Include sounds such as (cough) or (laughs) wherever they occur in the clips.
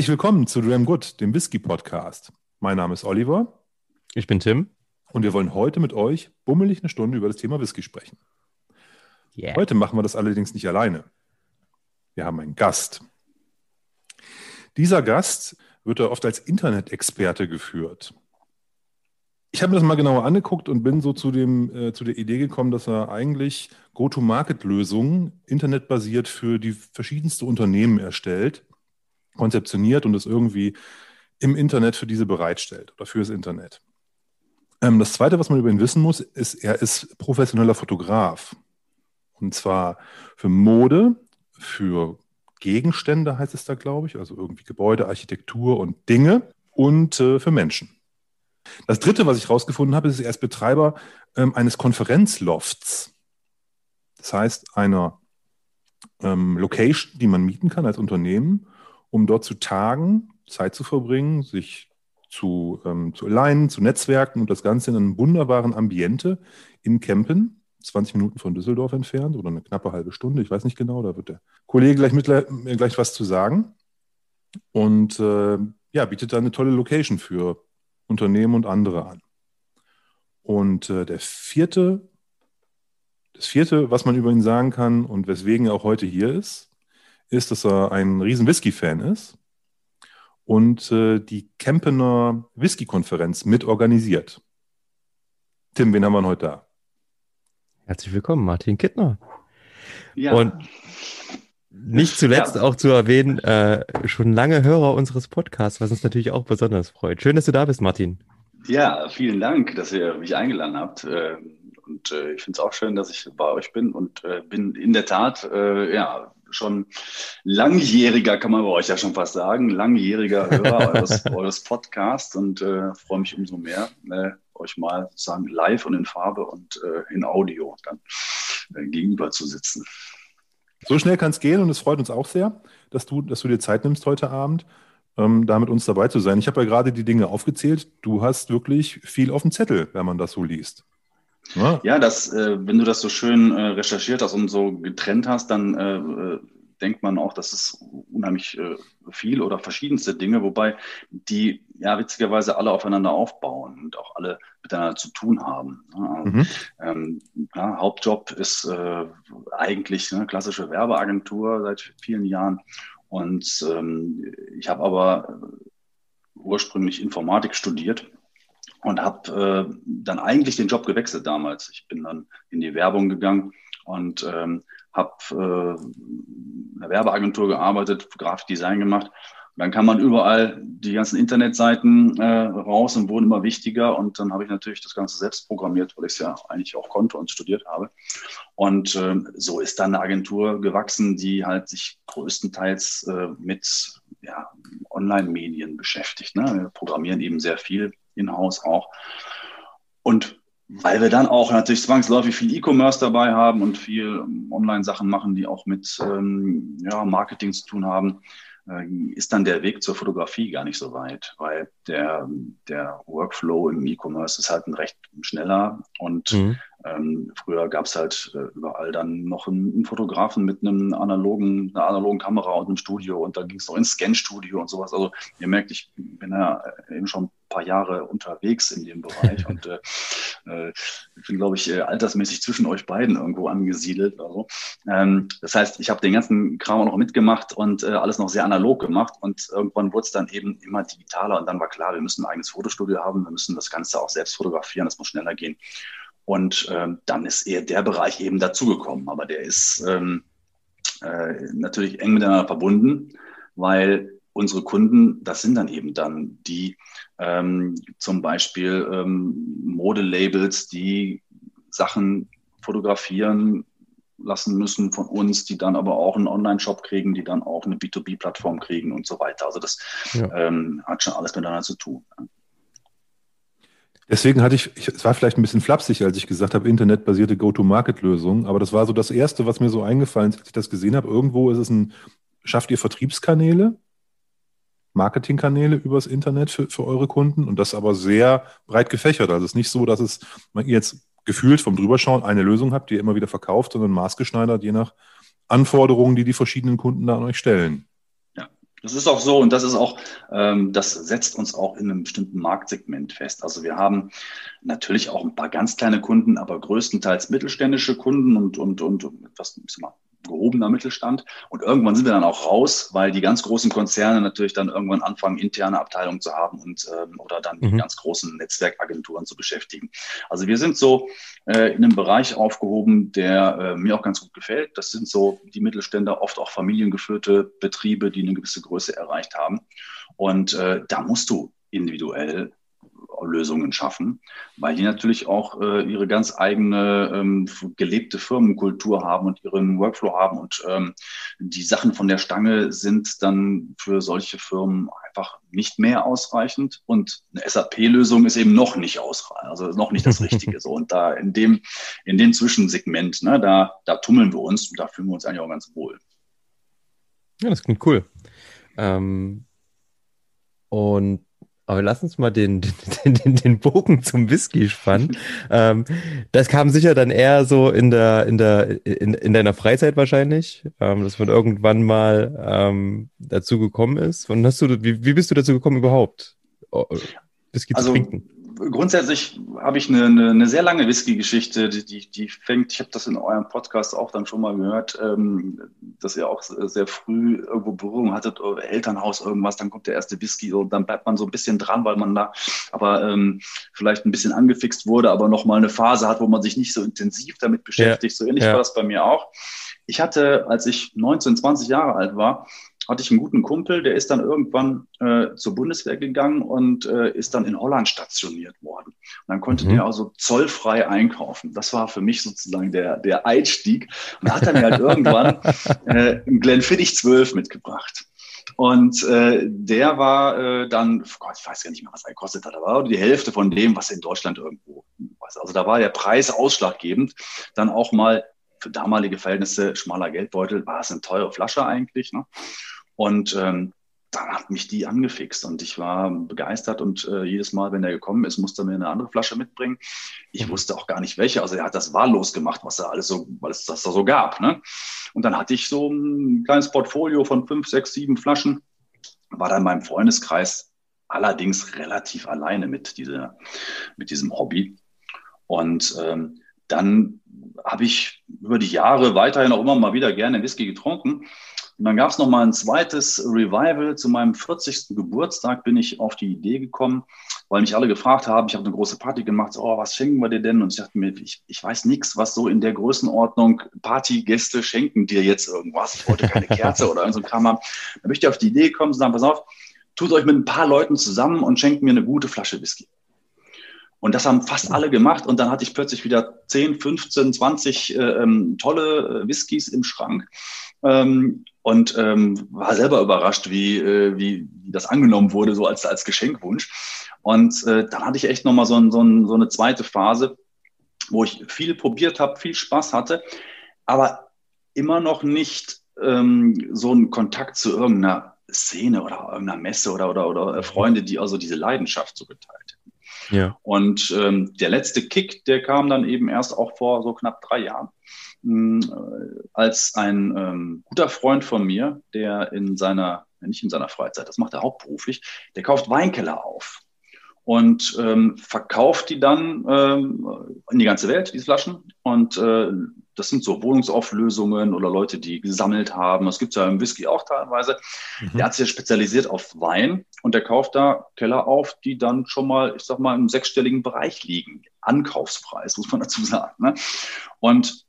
Herzlich willkommen zu Dram Good, dem Whisky Podcast. Mein Name ist Oliver. Ich bin Tim. Und wir wollen heute mit euch bummelig eine Stunde über das Thema Whisky sprechen. Yeah. Heute machen wir das allerdings nicht alleine. Wir haben einen Gast. Dieser Gast wird oft als Internet-Experte geführt. Ich habe mir das mal genauer angeguckt und bin so zu, dem, äh, zu der Idee gekommen, dass er eigentlich Go-to-Market-Lösungen internetbasiert für die verschiedensten Unternehmen erstellt konzeptioniert und es irgendwie im Internet für diese bereitstellt oder fürs Internet. Ähm, das Zweite, was man über ihn wissen muss, ist, er ist professioneller Fotograf. Und zwar für Mode, für Gegenstände heißt es da, glaube ich, also irgendwie Gebäude, Architektur und Dinge und äh, für Menschen. Das Dritte, was ich herausgefunden habe, ist, er ist Betreiber ähm, eines Konferenzlofts. Das heißt, einer ähm, Location, die man mieten kann als Unternehmen um dort zu tagen, Zeit zu verbringen, sich zu, ähm, zu alignen, zu netzwerken und das Ganze in einem wunderbaren Ambiente in Kempen, 20 Minuten von Düsseldorf entfernt oder eine knappe halbe Stunde, ich weiß nicht genau, da wird der Kollege gleich, mit, gleich was zu sagen. Und äh, ja, bietet da eine tolle Location für Unternehmen und andere an. Und äh, der vierte, das vierte, was man über ihn sagen kann und weswegen er auch heute hier ist, ist, dass er ein riesen Whisky-Fan ist und äh, die Kempener Whisky-Konferenz mitorganisiert. Tim, wen haben wir heute da? Herzlich willkommen, Martin Kittner. Ja. Und nicht zuletzt ja. auch zu erwähnen, äh, schon lange Hörer unseres Podcasts, was uns natürlich auch besonders freut. Schön, dass du da bist, Martin. Ja, vielen Dank, dass ihr mich eingeladen habt. Äh, und äh, ich finde es auch schön, dass ich bei euch bin und äh, bin in der Tat ja schon langjähriger, kann man bei euch ja schon fast sagen, langjähriger Hörer (laughs) eures, eures Podcasts und äh, freue mich umso mehr, äh, euch mal sozusagen live und in Farbe und äh, in Audio dann äh, gegenüber zu sitzen. So schnell kann es gehen und es freut uns auch sehr, dass du, dass du dir Zeit nimmst heute Abend, ähm, da mit uns dabei zu sein. Ich habe ja gerade die Dinge aufgezählt. Du hast wirklich viel auf dem Zettel, wenn man das so liest. Ja, ja das, äh, wenn du das so schön äh, recherchiert hast und so getrennt hast, dann äh, äh denkt man auch, dass es unheimlich äh, viel oder verschiedenste Dinge, wobei die ja witzigerweise alle aufeinander aufbauen und auch alle miteinander zu tun haben. Also, mhm. ähm, ja, Hauptjob ist äh, eigentlich eine klassische Werbeagentur seit vielen Jahren und ähm, ich habe aber ursprünglich Informatik studiert und habe äh, dann eigentlich den Job gewechselt damals. Ich bin dann in die Werbung gegangen und ähm, habe äh, in der Werbeagentur gearbeitet, Grafikdesign gemacht. Und dann kam man überall die ganzen Internetseiten äh, raus und wurden immer wichtiger. Und dann habe ich natürlich das Ganze selbst programmiert, weil ich es ja eigentlich auch konnte und studiert habe. Und äh, so ist dann eine Agentur gewachsen, die halt sich größtenteils äh, mit ja, Online-Medien beschäftigt. Ne? Wir programmieren eben sehr viel in-house auch. Und weil wir dann auch natürlich zwangsläufig viel E-Commerce dabei haben und viel Online-Sachen machen, die auch mit ähm, ja, Marketing zu tun haben, äh, ist dann der Weg zur Fotografie gar nicht so weit, weil der, der Workflow im E-Commerce ist halt ein recht schneller und mhm. Ähm, früher gab es halt äh, überall dann noch einen, einen, Fotografen mit einem analogen, einer analogen Kamera und einem Studio und da ging es noch ins Scan-Studio und sowas. Also ihr merkt, ich bin ja eben schon paar Jahre unterwegs in dem Bereich und äh, äh, ich bin, glaube ich, äh, altersmäßig zwischen euch beiden irgendwo angesiedelt. Also. Ähm, das heißt, ich habe den ganzen Kram auch noch mitgemacht und äh, alles noch sehr analog gemacht und irgendwann wurde es dann eben immer digitaler und dann war klar, wir müssen ein eigenes Fotostudio haben, wir müssen das Ganze auch selbst fotografieren, das muss schneller gehen. Und ähm, dann ist eher der Bereich eben dazugekommen, aber der ist ähm, äh, natürlich eng miteinander verbunden, weil unsere Kunden, das sind dann eben dann die, ähm, zum Beispiel ähm, Modelabels, die Sachen fotografieren lassen müssen von uns, die dann aber auch einen Online-Shop kriegen, die dann auch eine B2B-Plattform kriegen und so weiter. Also das ja. ähm, hat schon alles miteinander zu tun. Deswegen hatte ich, ich, es war vielleicht ein bisschen flapsig, als ich gesagt habe, internetbasierte Go-to-Market-Lösungen, aber das war so das Erste, was mir so eingefallen ist, als ich das gesehen habe. Irgendwo ist es ein, schafft ihr Vertriebskanäle, Marketingkanäle übers Internet für, für eure Kunden und das aber sehr breit gefächert. Also es ist nicht so, dass es man jetzt gefühlt vom Drüberschauen eine Lösung habt, die ihr immer wieder verkauft, sondern maßgeschneidert je nach Anforderungen, die die verschiedenen Kunden da an euch stellen. Das ist auch so und das ist auch, ähm, das setzt uns auch in einem bestimmten Marktsegment fest. Also wir haben natürlich auch ein paar ganz kleine Kunden, aber größtenteils mittelständische Kunden und, und, und etwas, gehobener Mittelstand. Und irgendwann sind wir dann auch raus, weil die ganz großen Konzerne natürlich dann irgendwann anfangen, interne Abteilungen zu haben und ähm, oder dann mhm. die ganz großen Netzwerkagenturen zu beschäftigen. Also wir sind so äh, in einem Bereich aufgehoben, der äh, mir auch ganz gut gefällt. Das sind so die Mittelständler, oft auch familiengeführte Betriebe, die eine gewisse Größe erreicht haben. Und äh, da musst du individuell Lösungen schaffen, weil die natürlich auch äh, ihre ganz eigene ähm, gelebte Firmenkultur haben und ihren Workflow haben und ähm, die Sachen von der Stange sind dann für solche Firmen einfach nicht mehr ausreichend und eine SAP-Lösung ist eben noch nicht ausreichend, also noch nicht das (laughs) Richtige. so und da in dem in dem Zwischensegment, ne, da da tummeln wir uns und da fühlen wir uns eigentlich auch ganz wohl. Ja, das klingt cool. Ähm, und aber lass uns mal (laughs) den, den, den, den Bogen zum Whisky spannen. (laughs) ähm, das kam sicher dann eher so in der, in der, in, in deiner Freizeit wahrscheinlich, ähm, dass man irgendwann mal ähm, dazu gekommen ist. Und hast du, wie, wie bist du dazu gekommen überhaupt, Whisky also, zu trinken? Grundsätzlich habe ich eine, eine, eine, sehr lange Whisky-Geschichte, die, die, die, fängt, ich habe das in eurem Podcast auch dann schon mal gehört, ähm, dass ihr auch sehr früh irgendwo Berührung hattet, Elternhaus, irgendwas, dann kommt der erste Whisky und dann bleibt man so ein bisschen dran, weil man da aber ähm, vielleicht ein bisschen angefixt wurde, aber nochmal eine Phase hat, wo man sich nicht so intensiv damit beschäftigt. Ja. So ähnlich ja. war das bei mir auch. Ich hatte, als ich 19, 20 Jahre alt war, hatte ich einen guten Kumpel, der ist dann irgendwann äh, zur Bundeswehr gegangen und äh, ist dann in Holland stationiert worden. Und dann konnte mhm. der also zollfrei einkaufen. Das war für mich sozusagen der, der Einstieg. Und da hat er mir halt irgendwann (laughs) äh, einen Glenfiddich 12 mitgebracht. Und äh, der war äh, dann, oh Gott, ich weiß gar nicht mehr, was er gekostet hat, aber die Hälfte von dem, was in Deutschland irgendwo was. Also da war der Preis ausschlaggebend. Dann auch mal für damalige Verhältnisse schmaler Geldbeutel, war es eine teure Flasche eigentlich. Ne? Und ähm, dann hat mich die angefixt und ich war begeistert und äh, jedes Mal, wenn er gekommen ist, musste er mir eine andere Flasche mitbringen. Ich mhm. wusste auch gar nicht welche. Also er hat das wahllos gemacht, was er alles so, weil es das da so gab. Ne? Und dann hatte ich so ein kleines Portfolio von fünf, sechs, sieben Flaschen. War dann in meinem Freundeskreis allerdings relativ alleine mit, dieser, mit diesem Hobby. Und ähm, dann habe ich über die Jahre weiterhin auch immer mal wieder gerne Whisky getrunken. Und dann gab es noch mal ein zweites Revival. Zu meinem 40. Geburtstag bin ich auf die Idee gekommen, weil mich alle gefragt haben, ich habe eine große Party gemacht, so, oh, was schenken wir dir denn? Und ich dachte mir, ich, ich weiß nichts, was so in der Größenordnung Partygäste schenken dir jetzt irgendwas. Ich wollte keine Kerze oder so ein Kram haben. Da möchte ich auf die Idee gekommen und sagen, pass auf, tut euch mit ein paar Leuten zusammen und schenkt mir eine gute Flasche Whisky. Und das haben fast alle gemacht. Und dann hatte ich plötzlich wieder 10, 15, 20 äh, ähm, tolle äh, Whiskys im Schrank. Ähm, und ähm, war selber überrascht, wie, äh, wie, das angenommen wurde, so als, als Geschenkwunsch. Und äh, dann hatte ich echt nochmal so, ein, so, ein, so eine zweite Phase, wo ich viel probiert habe, viel Spaß hatte, aber immer noch nicht ähm, so einen Kontakt zu irgendeiner Szene oder irgendeiner Messe oder, oder, oder Freunde, die also diese Leidenschaft so geteilt. Ja. Und ähm, der letzte Kick, der kam dann eben erst auch vor so knapp drei Jahren. Hm, äh, als ein ähm, guter Freund von mir, der in seiner, nicht in seiner Freizeit, das macht er hauptberuflich, der kauft Weinkeller auf und ähm, verkauft die dann ähm, in die ganze Welt, diese Flaschen. Und äh, das sind so Wohnungsauflösungen oder Leute, die gesammelt haben. Das gibt es ja im Whisky auch teilweise. Mhm. Der hat sich spezialisiert auf Wein und der kauft da Keller auf, die dann schon mal, ich sag mal, im sechsstelligen Bereich liegen. Ankaufspreis, muss man dazu sagen. Ne? Und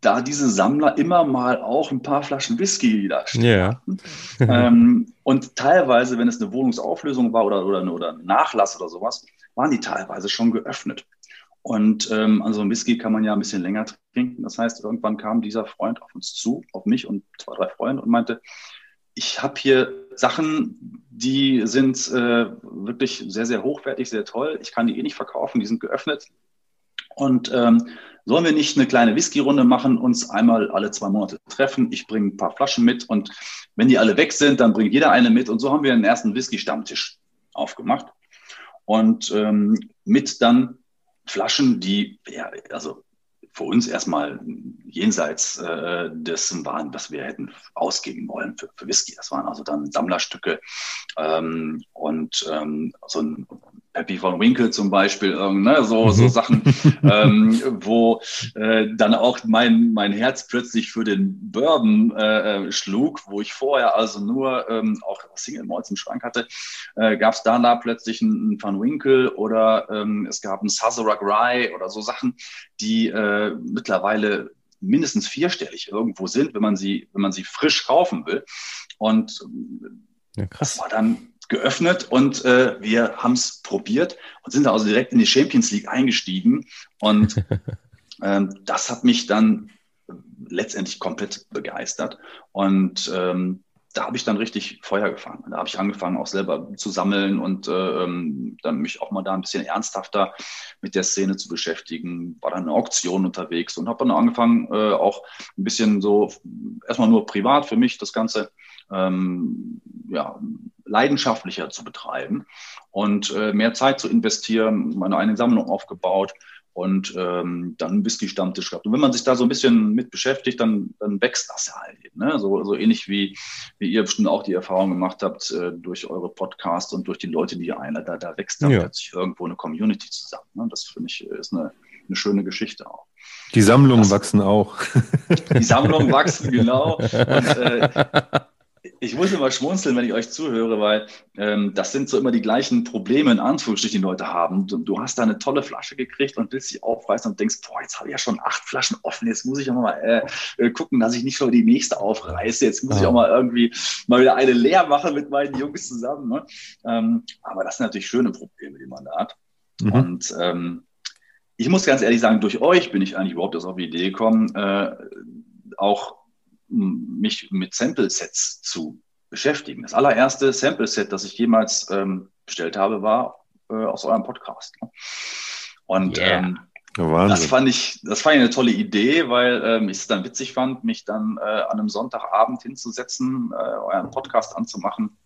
da diese Sammler immer mal auch ein paar Flaschen Whisky da stehen. Yeah. (laughs) ähm, und teilweise, wenn es eine Wohnungsauflösung war oder, oder, oder ein Nachlass oder sowas, waren die teilweise schon geöffnet. Und ähm, also ein Whisky kann man ja ein bisschen länger trinken. Das heißt, irgendwann kam dieser Freund auf uns zu, auf mich und zwei, drei Freunde und meinte, ich habe hier Sachen, die sind äh, wirklich sehr, sehr hochwertig, sehr toll. Ich kann die eh nicht verkaufen, die sind geöffnet. Und ähm, sollen wir nicht eine kleine Whisky-Runde machen, uns einmal alle zwei Monate treffen? Ich bringe ein paar Flaschen mit und wenn die alle weg sind, dann bringt jeder eine mit. Und so haben wir einen ersten Whisky-Stammtisch aufgemacht. Und ähm, mit dann Flaschen, die, ja, also für uns erstmal jenseits äh, dessen waren, was wir hätten ausgeben wollen für, für Whisky. Das waren also dann Sammlerstücke ähm, und ähm, so ein Peppy von Winkle zum Beispiel, ne, so, so mhm. Sachen, (laughs) ähm, wo äh, dann auch mein, mein Herz plötzlich für den Bourbon äh, schlug, wo ich vorher also nur ähm, auch Single Malls im Schrank hatte, äh, gab es da, da plötzlich einen, Van Winkle oder ähm, es gab einen Sazerac Rye oder so Sachen, die äh, mittlerweile mindestens vierstellig irgendwo sind, wenn man sie, wenn man sie frisch kaufen will. Und ja, krass. das war dann geöffnet und äh, wir haben es probiert und sind da also direkt in die Champions League eingestiegen. Und (laughs) ähm, das hat mich dann letztendlich komplett begeistert. Und ähm, da habe ich dann richtig Feuer gefangen. Da habe ich angefangen, auch selber zu sammeln und äh, ähm, dann mich auch mal da ein bisschen ernsthafter mit der Szene zu beschäftigen. War dann eine Auktion unterwegs und habe dann angefangen, äh, auch ein bisschen so erstmal nur privat für mich das Ganze ähm, ja, leidenschaftlicher zu betreiben und äh, mehr Zeit zu investieren, meine eigene Sammlung aufgebaut und ähm, dann ein Whisky-Stammtisch gehabt. Und wenn man sich da so ein bisschen mit beschäftigt, dann, dann wächst das ja halt. Ne? So, so ähnlich wie, wie ihr bestimmt auch die Erfahrung gemacht habt äh, durch eure Podcasts und durch die Leute, die ihr einladet. Da, da wächst dann ja. plötzlich irgendwo eine Community zusammen. Ne? Das finde ich ist eine, eine schöne Geschichte auch. Die Sammlungen das, wachsen auch. Die Sammlungen wachsen, genau. Und, äh, (laughs) ich muss immer schmunzeln, wenn ich euch zuhöre, weil ähm, das sind so immer die gleichen Probleme, in Anführungsstrichen, die Leute haben. Du, du, hast da eine tolle Flasche gekriegt und willst sie aufreißen und denkst, boah, jetzt habe ich ja schon acht Flaschen offen, jetzt muss ich auch mal äh, äh, gucken, dass ich nicht schon die nächste aufreiße. Jetzt muss ich auch mal irgendwie mal wieder eine leer machen mit meinen Jungs zusammen. Ne? Ähm, aber das sind natürlich schöne Probleme, die man da hat. Mhm. Und ähm, ich muss ganz ehrlich sagen, durch euch bin ich eigentlich überhaupt auf die Idee gekommen, äh, auch mich mit Sample-Sets zu beschäftigen. Das allererste Sample-Set, das ich jemals ähm, bestellt habe, war äh, aus eurem Podcast. Ne? Und yeah. ähm, das fand ich, das fand ich eine tolle Idee, weil ähm, ich es dann witzig fand, mich dann äh, an einem Sonntagabend hinzusetzen, äh, euren Podcast anzumachen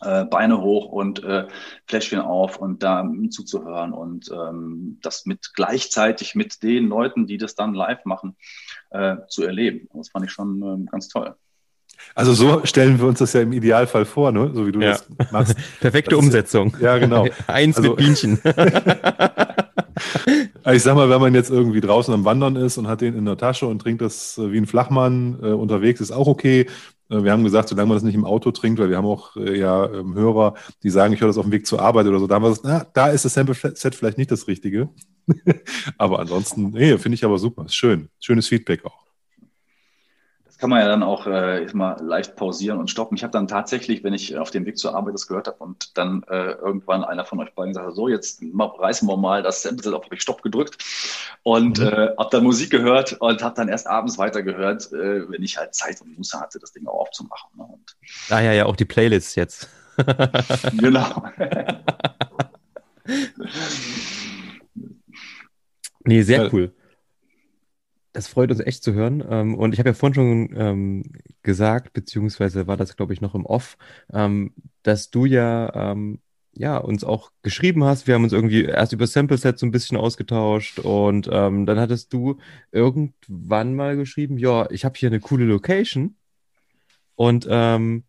äh, Beine hoch und äh, Fläschchen auf und da zuzuhören und ähm, das mit gleichzeitig mit den Leuten, die das dann live machen, äh, zu erleben. Das fand ich schon ähm, ganz toll. Also so stellen wir uns das ja im Idealfall vor, ne? so wie du ja. das machst. (laughs) Perfekte das Umsetzung. Ist, ja, genau. (laughs) Eins also, mit Bienchen. (laughs) ich sag mal, wenn man jetzt irgendwie draußen am Wandern ist und hat den in der Tasche und trinkt das äh, wie ein Flachmann äh, unterwegs, ist auch okay. Äh, wir haben gesagt, solange man das nicht im Auto trinkt, weil wir haben auch äh, ja ähm, Hörer, die sagen, ich höre das auf dem Weg zur Arbeit oder so. Da haben wir gesagt, na, da ist das Sample-Set vielleicht nicht das Richtige. (laughs) aber ansonsten, nee, finde ich aber super. Ist schön. Schönes Feedback auch kann man ja dann auch äh, mal leicht pausieren und stoppen. Ich habe dann tatsächlich, wenn ich auf dem Weg zur Arbeit das gehört habe und dann äh, irgendwann einer von euch beiden gesagt hat, so jetzt reißen wir mal das Sample auf, habe ich Stopp gedrückt und mhm. äh, habe dann Musik gehört und habe dann erst abends weitergehört, äh, wenn ich halt Zeit und Muße hatte, das Ding auch aufzumachen. Ne? Und Daher ja auch die Playlists jetzt. genau. (laughs) nee, sehr cool. Das freut uns echt zu hören. Ähm, und ich habe ja vorhin schon ähm, gesagt, beziehungsweise war das, glaube ich, noch im Off, ähm, dass du ja, ja uns auch geschrieben hast. Wir haben uns irgendwie erst über Sample Set so ein bisschen ausgetauscht und dann hattest du irgendwann mal geschrieben, ja, ich habe hier eine coole Location und ähm,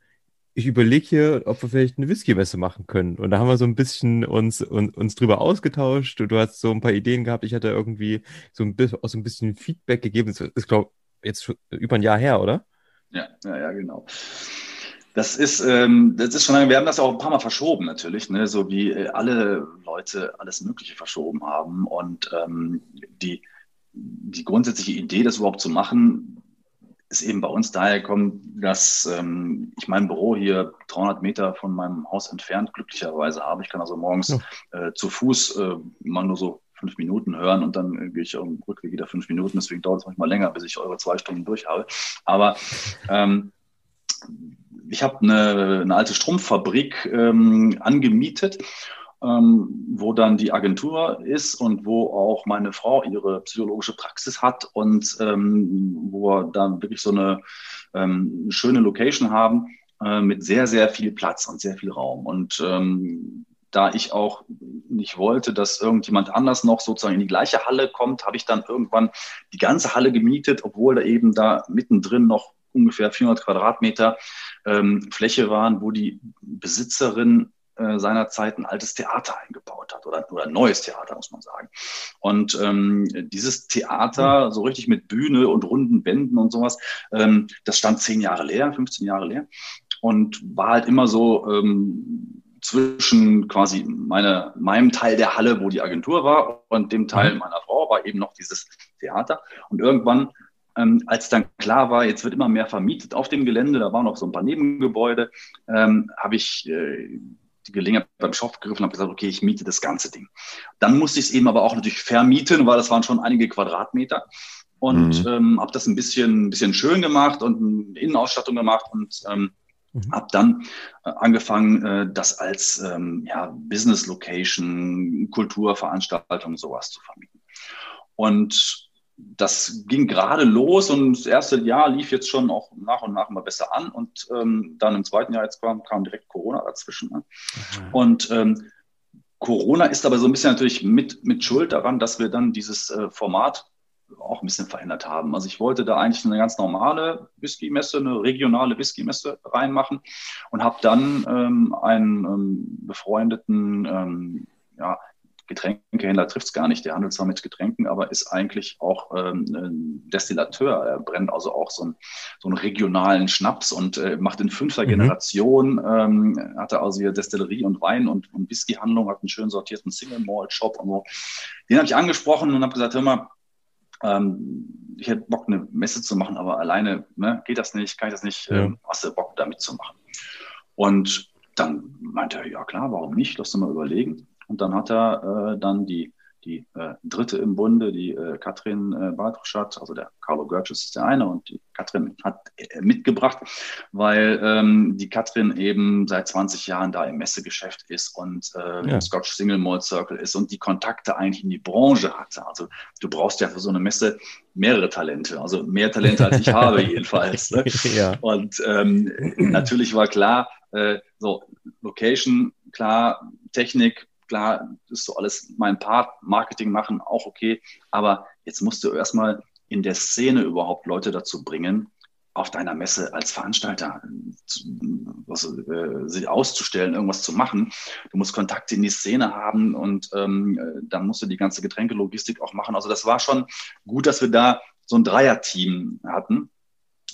ich überlege hier, ob wir vielleicht eine Whisky-Messe machen können. Und da haben wir so ein bisschen uns, uns, uns drüber ausgetauscht. Du hast so ein paar Ideen gehabt. Ich hatte irgendwie so ein bisschen, auch so ein bisschen Feedback gegeben. Das ist, glaube ich, jetzt schon über ein Jahr her, oder? Ja, ja, ja, genau. Das ist, ähm, das ist schon lange, wir haben das auch ein paar Mal verschoben natürlich, ne? so wie äh, alle Leute alles Mögliche verschoben haben. Und ähm, die, die grundsätzliche Idee, das überhaupt zu machen, ist eben bei uns daher gekommen, dass ähm, ich mein Büro hier 300 Meter von meinem Haus entfernt glücklicherweise habe. Ich kann also morgens ja. äh, zu Fuß äh, mal nur so fünf Minuten hören und dann äh, gehe ich am Rückweg wieder fünf Minuten. Deswegen dauert es manchmal länger, bis ich eure zwei Stunden durch habe. Aber ähm, ich habe eine, eine alte Strumpffabrik ähm, angemietet ähm, wo dann die Agentur ist und wo auch meine Frau ihre psychologische Praxis hat und ähm, wo wir dann wirklich so eine ähm, schöne Location haben äh, mit sehr, sehr viel Platz und sehr viel Raum. Und ähm, da ich auch nicht wollte, dass irgendjemand anders noch sozusagen in die gleiche Halle kommt, habe ich dann irgendwann die ganze Halle gemietet, obwohl da eben da mittendrin noch ungefähr 400 Quadratmeter ähm, Fläche waren, wo die Besitzerin äh, seinerzeit ein altes Theater eingebaut hat oder, oder ein neues Theater, muss man sagen. Und ähm, dieses Theater, so richtig mit Bühne und runden Wänden und sowas, ähm, das stand zehn Jahre leer, 15 Jahre leer und war halt immer so ähm, zwischen quasi meine, meinem Teil der Halle, wo die Agentur war, und dem Teil mhm. meiner Frau war eben noch dieses Theater. Und irgendwann, ähm, als dann klar war, jetzt wird immer mehr vermietet auf dem Gelände, da waren noch so ein paar Nebengebäude, ähm, habe ich äh, die Gelegenheit beim Shop gegriffen und habe gesagt, okay, ich miete das ganze Ding. Dann musste ich es eben aber auch natürlich vermieten, weil das waren schon einige Quadratmeter. Und mhm. ähm, habe das ein bisschen, ein bisschen schön gemacht und eine Innenausstattung gemacht und ähm, Mhm. Habe dann äh, angefangen, äh, das als ähm, ja, Business Location, Kulturveranstaltung, sowas zu vermieten. Und das ging gerade los und das erste Jahr lief jetzt schon auch nach und nach mal besser an. Und ähm, dann im zweiten Jahr jetzt kam, kam direkt Corona dazwischen. Ne? Mhm. Und ähm, Corona ist aber so ein bisschen natürlich mit, mit Schuld daran, dass wir dann dieses äh, Format auch ein bisschen verändert haben. Also ich wollte da eigentlich eine ganz normale Whisky-Messe, eine regionale Whisky-Messe reinmachen und habe dann ähm, einen ähm, befreundeten ähm, ja, Getränkehändler trifft es gar nicht, der handelt zwar mit Getränken, aber ist eigentlich auch ähm, ein Destillateur. Er brennt also auch so, ein, so einen regionalen Schnaps und äh, macht in fünfter mhm. Generation, ähm, hat er also hier Destillerie und Wein und, und Whisky-Handlung, hat einen schön sortierten Single-Malt-Shop und so. Den habe ich angesprochen und habe gesagt, hör mal, ähm, ich hätte Bock, eine Messe zu machen, aber alleine ne, geht das nicht, kann ich das nicht, ja. ähm, hast du Bock, da mitzumachen? Und dann meinte er, ja klar, warum nicht, lass uns mal überlegen. Und dann hat er äh, dann die die äh, dritte im Bunde, die äh, Katrin äh, Bartruschat, also der Carlo Görges ist der eine und die Katrin hat äh, mitgebracht, weil ähm, die Katrin eben seit 20 Jahren da im Messegeschäft ist und äh, ja. Scotch Single Malt Circle ist und die Kontakte eigentlich in die Branche hatte. Also du brauchst ja für so eine Messe mehrere Talente, also mehr Talente als ich habe (laughs) jedenfalls. Ne? ja. Und ähm, natürlich war klar, äh, so Location, klar, Technik, klar, ist so alles mein Part, Marketing machen, auch okay. Aber jetzt musst du erstmal in der Szene überhaupt Leute dazu bringen, auf deiner Messe als Veranstalter was, äh, sich auszustellen, irgendwas zu machen. Du musst Kontakte in die Szene haben und ähm, dann musst du die ganze Getränkelogistik auch machen. Also das war schon gut, dass wir da so ein Dreierteam hatten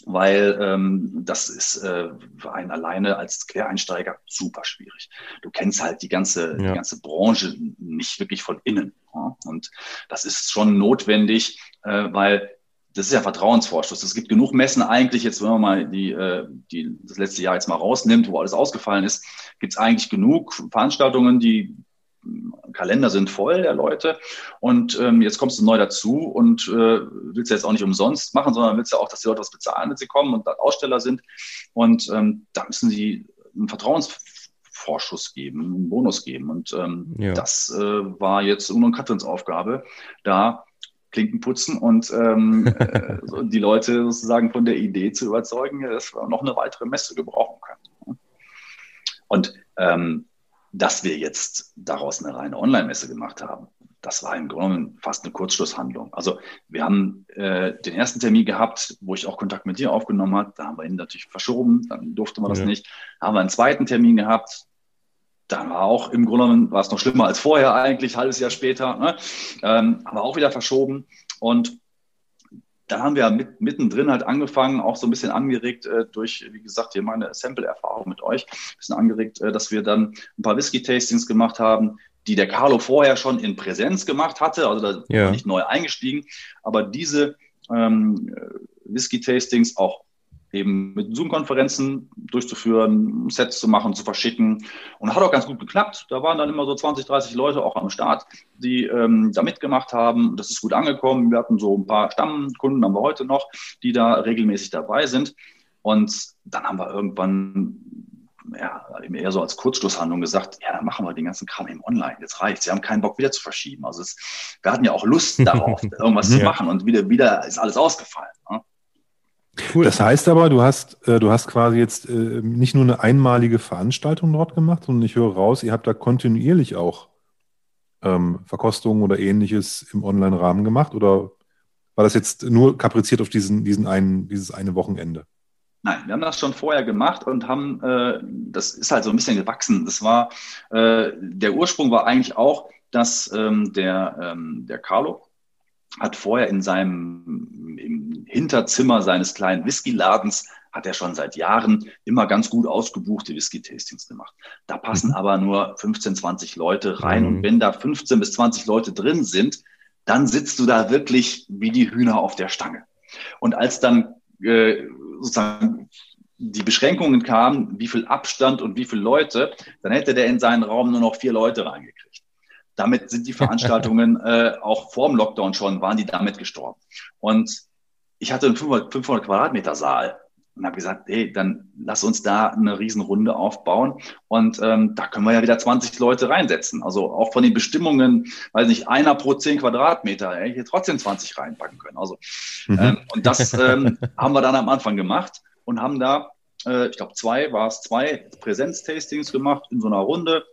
weil ähm, das ist äh, für einen alleine als Quereinsteiger super schwierig. Du kennst halt die ganze, ja. die ganze Branche nicht wirklich von innen. Ja? Und das ist schon notwendig, äh, weil das ist ja Vertrauensvorschuss. Es gibt genug Messen eigentlich, jetzt wenn man mal die, äh, die das letzte Jahr jetzt mal rausnimmt, wo alles ausgefallen ist, gibt es eigentlich genug Veranstaltungen, die Kalender sind voll der Leute und ähm, jetzt kommst du neu dazu und äh, willst ja jetzt auch nicht umsonst machen, sondern willst ja auch, dass die Leute was bezahlen, wenn sie kommen und Aussteller sind und ähm, da müssen sie einen Vertrauensvorschuss geben, einen Bonus geben und ähm, ja. das äh, war jetzt Uno und Katrins Aufgabe, da Klinken putzen und ähm, (laughs) äh, die Leute sozusagen von der Idee zu überzeugen, dass wir noch eine weitere Messe gebrauchen können. Und ähm, dass wir jetzt daraus eine reine Online-Messe gemacht haben, das war im Grunde fast eine Kurzschlusshandlung. Also wir haben äh, den ersten Termin gehabt, wo ich auch Kontakt mit dir aufgenommen habe. Da haben wir ihn natürlich verschoben, dann durfte man das ja. nicht. Da haben wir einen zweiten Termin gehabt. Da war auch im Grunde genommen, war es noch schlimmer als vorher eigentlich, halbes Jahr später. Ne? Ähm, haben wir auch wieder verschoben. Und da haben wir mit, mittendrin halt angefangen, auch so ein bisschen angeregt äh, durch, wie gesagt, hier meine Sample-Erfahrung mit euch, ein bisschen angeregt, äh, dass wir dann ein paar Whisky-Tastings gemacht haben, die der Carlo vorher schon in Präsenz gemacht hatte, also da ja. nicht neu eingestiegen, aber diese ähm, Whisky-Tastings auch eben mit Zoom-Konferenzen durchzuführen, Sets zu machen, zu verschicken. Und hat auch ganz gut geklappt. Da waren dann immer so 20, 30 Leute auch am Start, die ähm, da mitgemacht haben. Das ist gut angekommen. Wir hatten so ein paar Stammkunden, haben wir heute noch, die da regelmäßig dabei sind. Und dann haben wir irgendwann ja, eher so als Kurzschlusshandlung gesagt, ja, dann machen wir den ganzen Kram eben online. Jetzt reicht Sie haben keinen Bock wieder zu verschieben. Also es, wir hatten ja auch Lust darauf, (laughs) irgendwas zu machen und wieder, wieder ist alles ausgefallen. Ne? Cool. Das heißt aber, du hast, äh, du hast quasi jetzt äh, nicht nur eine einmalige Veranstaltung dort gemacht, sondern ich höre raus, ihr habt da kontinuierlich auch ähm, Verkostungen oder ähnliches im Online-Rahmen gemacht oder war das jetzt nur kapriziert auf diesen, diesen einen, dieses eine Wochenende? Nein, wir haben das schon vorher gemacht und haben, äh, das ist halt so ein bisschen gewachsen. Das war, äh, der Ursprung war eigentlich auch, dass ähm, der, ähm, der Carlo hat vorher in seinem im Hinterzimmer seines kleinen Whisky-Ladens hat er schon seit Jahren immer ganz gut ausgebuchte Whisky-Tastings gemacht. Da passen mhm. aber nur 15, 20 Leute rein. Mhm. Und wenn da 15 bis 20 Leute drin sind, dann sitzt du da wirklich wie die Hühner auf der Stange. Und als dann äh, sozusagen die Beschränkungen kamen, wie viel Abstand und wie viele Leute, dann hätte der in seinen Raum nur noch vier Leute reingekriegt. Damit sind die Veranstaltungen (laughs) äh, auch vor dem Lockdown schon, waren die damit gestorben. Und ich hatte einen 500, 500 Quadratmeter Saal und habe gesagt, hey, dann lass uns da eine Riesenrunde aufbauen und ähm, da können wir ja wieder 20 Leute reinsetzen. Also auch von den Bestimmungen, weiß nicht, einer pro 10 Quadratmeter, hätte ich hier trotzdem 20 reinpacken können. Also mhm. ähm, und das (laughs) ähm, haben wir dann am Anfang gemacht und haben da, äh, ich glaube zwei, war es zwei Präsenztastings gemacht in so einer Runde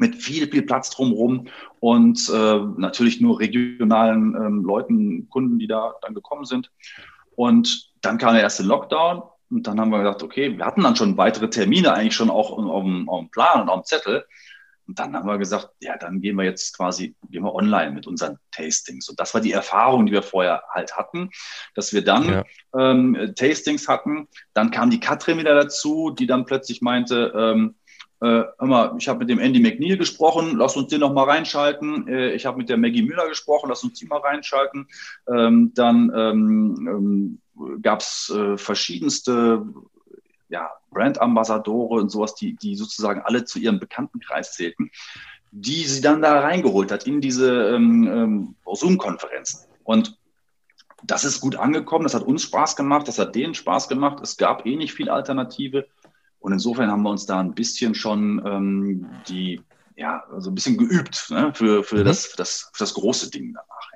mit viel, viel Platz drumherum und äh, natürlich nur regionalen ähm, Leuten, Kunden, die da dann gekommen sind. Und dann kam der erste Lockdown und dann haben wir gesagt, okay, wir hatten dann schon weitere Termine eigentlich schon auch auf dem, auf dem Plan und auf dem Zettel. Und dann haben wir gesagt, ja, dann gehen wir jetzt quasi, gehen wir online mit unseren Tastings. Und das war die Erfahrung, die wir vorher halt hatten, dass wir dann ja. ähm, Tastings hatten. Dann kam die Katrin wieder dazu, die dann plötzlich meinte, ähm, äh, hör mal, ich habe mit dem Andy McNeil gesprochen, lass uns den noch mal reinschalten. Äh, ich habe mit der Maggie Müller gesprochen, lass uns die mal reinschalten. Ähm, dann ähm, ähm, gab es äh, verschiedenste ja, Brand-Ambassadore und sowas, die, die sozusagen alle zu ihrem Bekanntenkreis zählten, die sie dann da reingeholt hat in diese ähm, ähm, Zoom-Konferenzen. Und das ist gut angekommen, das hat uns Spaß gemacht, das hat denen Spaß gemacht. Es gab eh nicht viel Alternative. Und insofern haben wir uns da ein bisschen schon ähm, die, ja, also ein bisschen geübt ne, für, für, mhm. das, für, das, für das große Ding danach.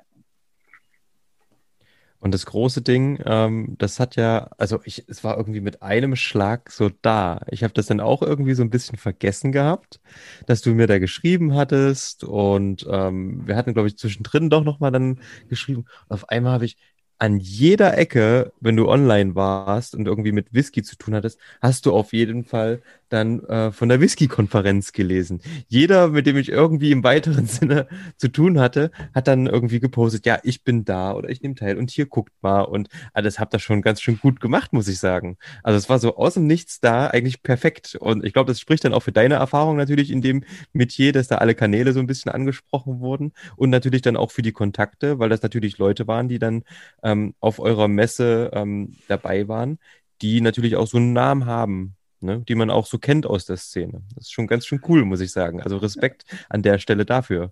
Und das große Ding, ähm, das hat ja, also ich, es war irgendwie mit einem Schlag so da. Ich habe das dann auch irgendwie so ein bisschen vergessen gehabt, dass du mir da geschrieben hattest und ähm, wir hatten, glaube ich, zwischendrin doch nochmal dann geschrieben. Und auf einmal habe ich, an jeder Ecke, wenn du online warst und irgendwie mit Whisky zu tun hattest, hast du auf jeden Fall dann äh, von der Whisky-Konferenz gelesen. Jeder, mit dem ich irgendwie im weiteren (laughs) Sinne zu tun hatte, hat dann irgendwie gepostet, ja, ich bin da oder ich nehme teil und hier guckt mal und alles habt ihr schon ganz schön gut gemacht, muss ich sagen. Also es war so aus dem Nichts da eigentlich perfekt und ich glaube, das spricht dann auch für deine Erfahrung natürlich in dem Metier, dass da alle Kanäle so ein bisschen angesprochen wurden und natürlich dann auch für die Kontakte, weil das natürlich Leute waren, die dann ähm, auf eurer Messe ähm, dabei waren, die natürlich auch so einen Namen haben ne, die man auch so kennt aus der Szene. Das ist schon ganz schön cool, muss ich sagen. Also Respekt an der Stelle dafür.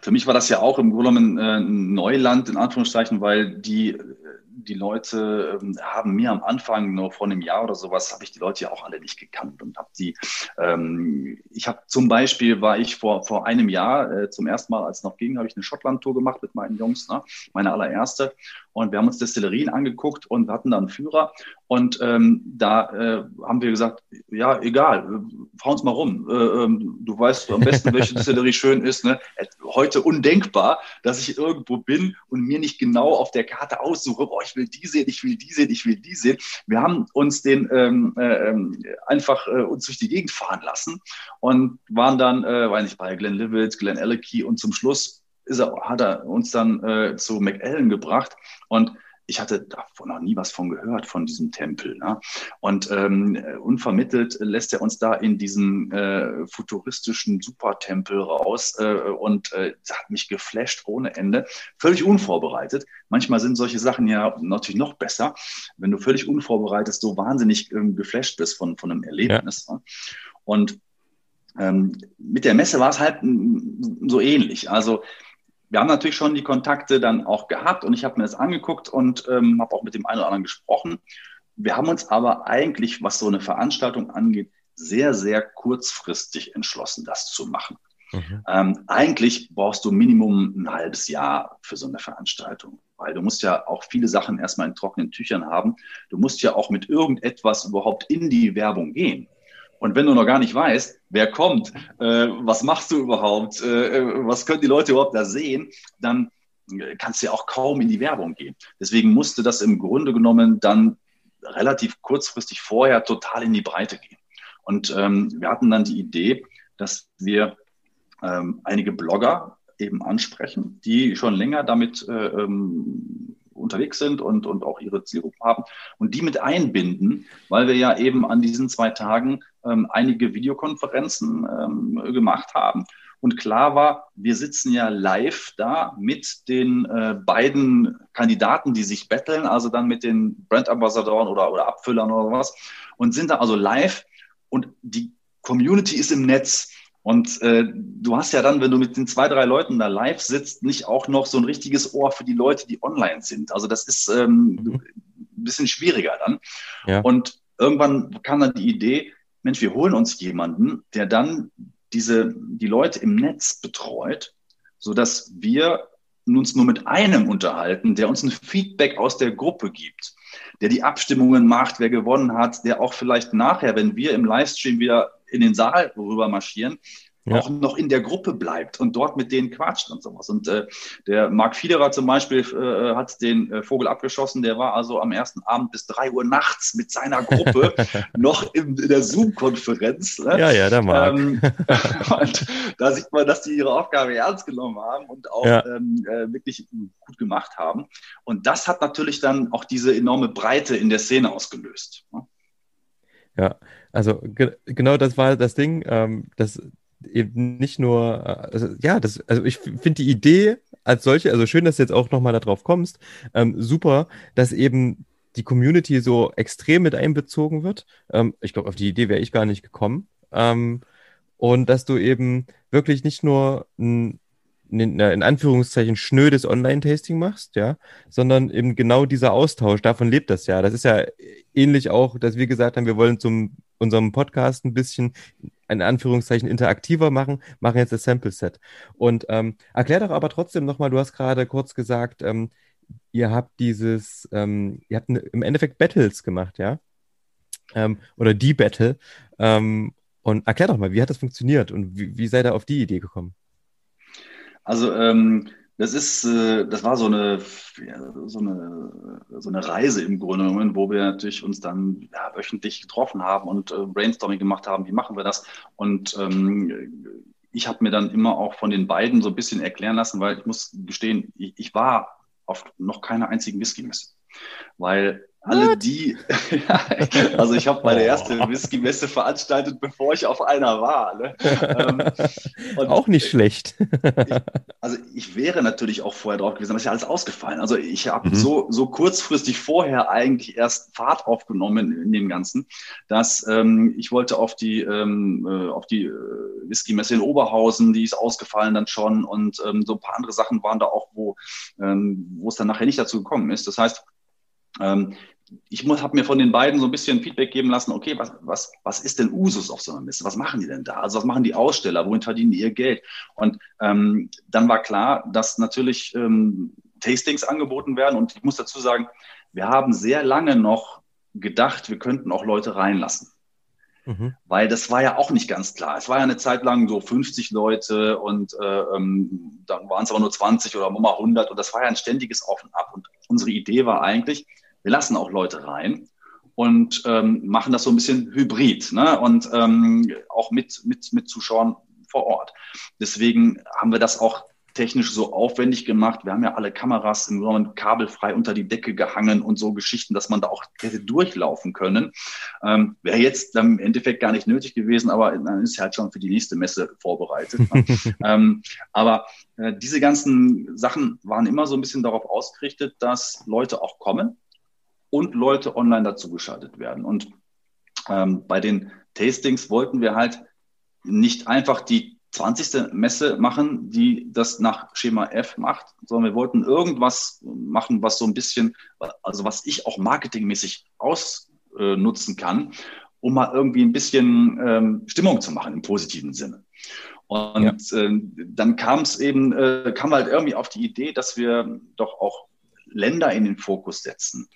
Für mich war das ja auch im Grunde genommen äh, Neuland, in Anführungszeichen, weil die die Leute ähm, haben mir am Anfang, nur vor einem Jahr oder sowas, habe ich die Leute ja auch alle nicht gekannt und habe die, ähm, ich habe zum Beispiel, war ich vor, vor einem Jahr äh, zum ersten Mal, als es noch ging, habe ich eine Schottland-Tour gemacht mit meinen Jungs, ne? meine allererste. Und wir haben uns Destillerien angeguckt und hatten da einen Führer. Und ähm, da äh, haben wir gesagt, ja, egal, fahr uns mal rum. Äh, ähm, du weißt am besten, welche (laughs) Destillerie schön ist. Ne? Heute undenkbar, dass ich irgendwo bin und mir nicht genau auf der Karte aussuche, boah, ich will die sehen, ich will die sehen, ich will die sehen. Wir haben uns den ähm, äh, ähm, einfach äh, uns durch die Gegend fahren lassen und waren dann, äh, weiß nicht, bei Glenn Livet, Glenn Alecky und zum Schluss er, hat er uns dann äh, zu McAllen gebracht und ich hatte davon noch nie was von gehört, von diesem Tempel. Ne? Und ähm, unvermittelt lässt er uns da in diesen äh, futuristischen Supertempel raus äh, und äh, hat mich geflasht ohne Ende. Völlig unvorbereitet. Manchmal sind solche Sachen ja natürlich noch besser, wenn du völlig unvorbereitet so wahnsinnig ähm, geflasht bist von, von einem Erlebnis. Ja. Ne? Und ähm, mit der Messe war es halt so ähnlich. Also wir haben natürlich schon die Kontakte dann auch gehabt und ich habe mir das angeguckt und ähm, habe auch mit dem einen oder anderen gesprochen. Wir haben uns aber eigentlich, was so eine Veranstaltung angeht, sehr, sehr kurzfristig entschlossen, das zu machen. Mhm. Ähm, eigentlich brauchst du Minimum ein halbes Jahr für so eine Veranstaltung. weil du musst ja auch viele Sachen erstmal in trockenen Tüchern haben. Du musst ja auch mit irgendetwas überhaupt in die Werbung gehen. Und wenn du noch gar nicht weißt, wer kommt, äh, was machst du überhaupt, äh, äh was können die Leute überhaupt da sehen, dann äh, kannst du ja auch kaum in die Werbung gehen. Deswegen musste das im Grunde genommen dann relativ kurzfristig vorher total in die Breite gehen. Und ähm, wir hatten dann die Idee, dass wir ähm, einige Blogger eben ansprechen, die schon länger damit äh, ähm, unterwegs sind und, und auch ihre Zielgruppe haben und die mit einbinden, weil wir ja eben an diesen zwei Tagen ähm, einige Videokonferenzen ähm, gemacht haben. Und klar war, wir sitzen ja live da mit den äh, beiden Kandidaten, die sich betteln, also dann mit den Brand Ambassadoren oder, oder Abfüllern oder was, und sind da also live und die Community ist im Netz. Und äh, du hast ja dann, wenn du mit den zwei, drei Leuten da live sitzt, nicht auch noch so ein richtiges Ohr für die Leute, die online sind. Also das ist ähm, mhm. ein bisschen schwieriger dann. Ja. Und irgendwann kam dann die Idee, Mensch, wir holen uns jemanden, der dann diese, die Leute im Netz betreut, sodass wir uns nur mit einem unterhalten, der uns ein Feedback aus der Gruppe gibt, der die Abstimmungen macht, wer gewonnen hat, der auch vielleicht nachher, wenn wir im Livestream wieder in den Saal rüber marschieren, ja. auch noch in der Gruppe bleibt und dort mit denen quatscht und sowas. Und äh, der Marc Fiederer zum Beispiel äh, hat den äh, Vogel abgeschossen, der war also am ersten Abend bis drei Uhr nachts mit seiner Gruppe (laughs) noch in, in der Zoom-Konferenz. Ne? Ja, ja, der Marc. Ähm, (laughs) und da sieht man, dass die ihre Aufgabe ernst genommen haben und auch ja. ähm, äh, wirklich gut gemacht haben. Und das hat natürlich dann auch diese enorme Breite in der Szene ausgelöst. Ne? Ja, also ge genau das war das Ding, ähm, dass eben nicht nur, äh, also, ja, das, also ich finde die Idee als solche, also schön, dass du jetzt auch nochmal darauf kommst, ähm, super, dass eben die Community so extrem mit einbezogen wird. Ähm, ich glaube, auf die Idee wäre ich gar nicht gekommen. Ähm, und dass du eben wirklich nicht nur ein in Anführungszeichen schnödes Online-Tasting machst, ja, sondern eben genau dieser Austausch, davon lebt das ja. Das ist ja ähnlich auch, dass wir gesagt haben, wir wollen zum unserem Podcast ein bisschen in Anführungszeichen interaktiver machen, machen jetzt das Sample Set. Und ähm, erklär doch aber trotzdem nochmal, du hast gerade kurz gesagt, ähm, ihr habt dieses, ähm, ihr habt im Endeffekt Battles gemacht, ja? Ähm, oder die Battle. Ähm, und erklär doch mal, wie hat das funktioniert und wie, wie seid ihr auf die Idee gekommen? Also ähm, das ist, äh, das war so eine, so eine, so eine Reise im Grunde genommen, wo wir natürlich uns dann ja, wöchentlich getroffen haben und äh, Brainstorming gemacht haben, wie machen wir das? Und ähm, ich habe mir dann immer auch von den beiden so ein bisschen erklären lassen, weil ich muss gestehen, ich, ich war auf noch keiner einzigen Whisky-Messe. Weil alle die, (laughs) also ich habe meine erste Whisky-Messe veranstaltet, bevor ich auf einer war. Ne? Ähm, (laughs) auch nicht schlecht. (laughs) ich, also ich wäre natürlich auch vorher drauf gewesen, aber ist ja alles ausgefallen. Also ich habe mhm. so, so kurzfristig vorher eigentlich erst Fahrt aufgenommen in dem Ganzen, dass ähm, ich wollte auf die, ähm, äh, auf die äh, Whisky-Messe in Oberhausen, die ist ausgefallen dann schon und ähm, so ein paar andere Sachen waren da auch, wo, ähm, wo es dann nachher nicht dazu gekommen ist. Das heißt, ähm, ich habe mir von den beiden so ein bisschen Feedback geben lassen, okay, was, was, was ist denn Usus auf so einer Messe? Was machen die denn da? Also was machen die Aussteller? Wohin verdienen die ihr Geld? Und ähm, dann war klar, dass natürlich ähm, Tastings angeboten werden. Und ich muss dazu sagen, wir haben sehr lange noch gedacht, wir könnten auch Leute reinlassen. Mhm. Weil das war ja auch nicht ganz klar. Es war ja eine Zeit lang so 50 Leute und äh, ähm, dann waren es aber nur 20 oder mal 100 und das war ja ein ständiges Auf und Ab. Und unsere Idee war eigentlich, wir lassen auch Leute rein und ähm, machen das so ein bisschen hybrid ne? und ähm, auch mit, mit, mit Zuschauern vor Ort. Deswegen haben wir das auch technisch so aufwendig gemacht. Wir haben ja alle Kameras im Grunde kabelfrei unter die Decke gehangen und so Geschichten, dass man da auch hätte durchlaufen können. Ähm, Wäre jetzt im Endeffekt gar nicht nötig gewesen, aber dann ist halt schon für die nächste Messe vorbereitet. Ne? (laughs) ähm, aber äh, diese ganzen Sachen waren immer so ein bisschen darauf ausgerichtet, dass Leute auch kommen und Leute online dazugeschaltet werden. Und ähm, bei den Tastings wollten wir halt nicht einfach die 20. Messe machen, die das nach Schema F macht, sondern wir wollten irgendwas machen, was so ein bisschen, also was ich auch marketingmäßig ausnutzen kann, um mal irgendwie ein bisschen ähm, Stimmung zu machen im positiven Sinne. Und ja. äh, dann kam es eben, äh, kam halt irgendwie auf die Idee, dass wir doch auch Länder in den Fokus setzen,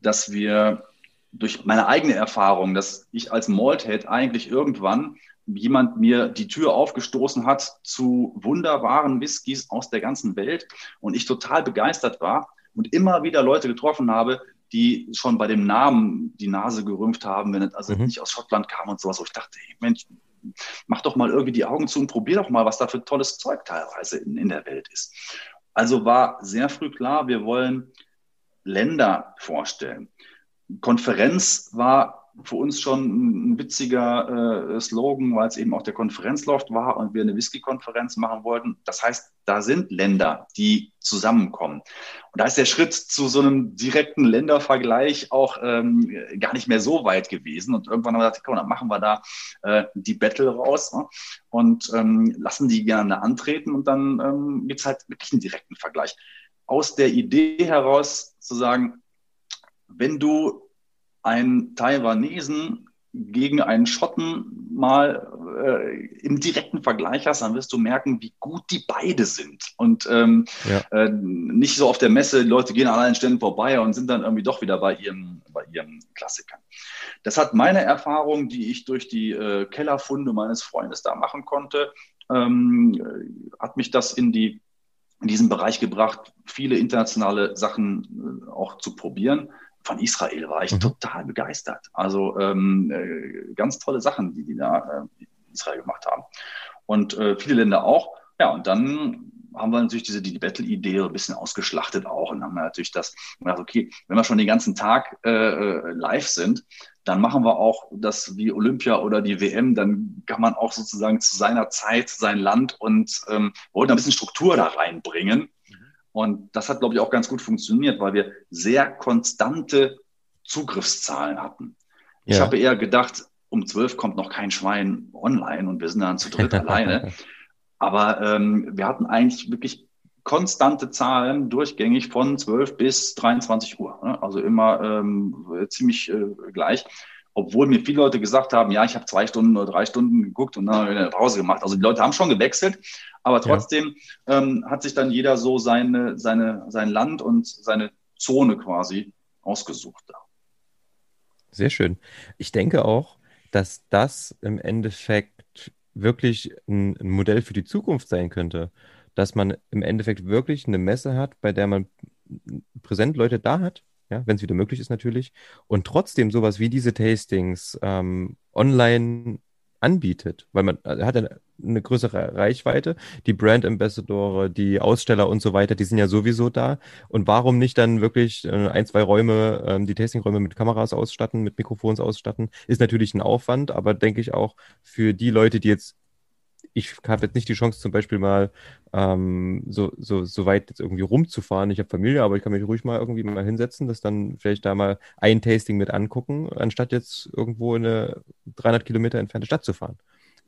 dass wir durch meine eigene Erfahrung, dass ich als Malthead eigentlich irgendwann jemand mir die Tür aufgestoßen hat zu wunderbaren Whiskys aus der ganzen Welt und ich total begeistert war und immer wieder Leute getroffen habe, die schon bei dem Namen die Nase gerümpft haben, wenn es also mhm. nicht aus Schottland kam und sowas, wo ich dachte, hey, Mensch, mach doch mal irgendwie die Augen zu und probier doch mal, was da für tolles Zeug teilweise in, in der Welt ist. Also war sehr früh klar, wir wollen Länder vorstellen. Konferenz war für uns schon ein witziger äh, Slogan, weil es eben auch der Konferenzlauf war und wir eine Whisky-Konferenz machen wollten. Das heißt, da sind Länder, die zusammenkommen. Und da ist der Schritt zu so einem direkten Ländervergleich auch ähm, gar nicht mehr so weit gewesen. Und irgendwann haben wir gesagt, komm, dann machen wir da äh, die Battle raus ne? und ähm, lassen die gerne antreten und dann ähm, gibt es halt wirklich einen direkten Vergleich. Aus der Idee heraus zu sagen, wenn du einen Taiwanesen gegen einen Schotten mal äh, im direkten Vergleich hast, dann wirst du merken, wie gut die beide sind. Und ähm, ja. äh, nicht so auf der Messe, die Leute gehen an allen Stellen vorbei und sind dann irgendwie doch wieder bei ihrem, bei ihrem Klassikern. Das hat meine Erfahrung, die ich durch die äh, Kellerfunde meines Freundes da machen konnte, ähm, hat mich das in die in diesen Bereich gebracht, viele internationale Sachen äh, auch zu probieren von Israel war ich mhm. total begeistert. Also ähm, äh, ganz tolle Sachen, die die da äh, in Israel gemacht haben. Und äh, viele Länder auch. Ja, und dann haben wir natürlich diese die Battle-Idee ein bisschen ausgeschlachtet auch und haben natürlich das gedacht, okay, wenn wir schon den ganzen Tag äh, äh, live sind, dann machen wir auch das wie Olympia oder die WM, dann kann man auch sozusagen zu seiner Zeit sein Land und ähm, wollten ein bisschen Struktur da reinbringen. Und das hat, glaube ich, auch ganz gut funktioniert, weil wir sehr konstante Zugriffszahlen hatten. Ich ja. habe eher gedacht, um zwölf kommt noch kein Schwein online und wir sind dann zu dritt (laughs) alleine. Aber ähm, wir hatten eigentlich wirklich konstante Zahlen durchgängig von 12 bis 23 Uhr. Ne? Also immer ähm, ziemlich äh, gleich. Obwohl mir viele Leute gesagt haben, ja, ich habe zwei Stunden oder drei Stunden geguckt und dann eine Pause gemacht. Also die Leute haben schon gewechselt, aber trotzdem ja. ähm, hat sich dann jeder so seine, seine, sein Land und seine Zone quasi ausgesucht. Sehr schön. Ich denke auch, dass das im Endeffekt wirklich ein, ein Modell für die Zukunft sein könnte. Dass man im Endeffekt wirklich eine Messe hat, bei der man präsent Leute da hat, ja, wenn es wieder möglich ist natürlich, und trotzdem sowas wie diese Tastings ähm, online anbietet, weil man äh, hat eine, eine größere Reichweite. Die Brand Ambassadore, die Aussteller und so weiter, die sind ja sowieso da. Und warum nicht dann wirklich äh, ein, zwei Räume, ähm, die Tastingräume mit Kameras ausstatten, mit Mikrofons ausstatten, ist natürlich ein Aufwand, aber denke ich auch für die Leute, die jetzt ich habe jetzt nicht die Chance, zum Beispiel mal ähm, so, so, so weit jetzt irgendwie rumzufahren. Ich habe Familie, aber ich kann mich ruhig mal irgendwie mal hinsetzen, das dann vielleicht da mal ein Tasting mit angucken, anstatt jetzt irgendwo in eine 300 Kilometer entfernte Stadt zu fahren.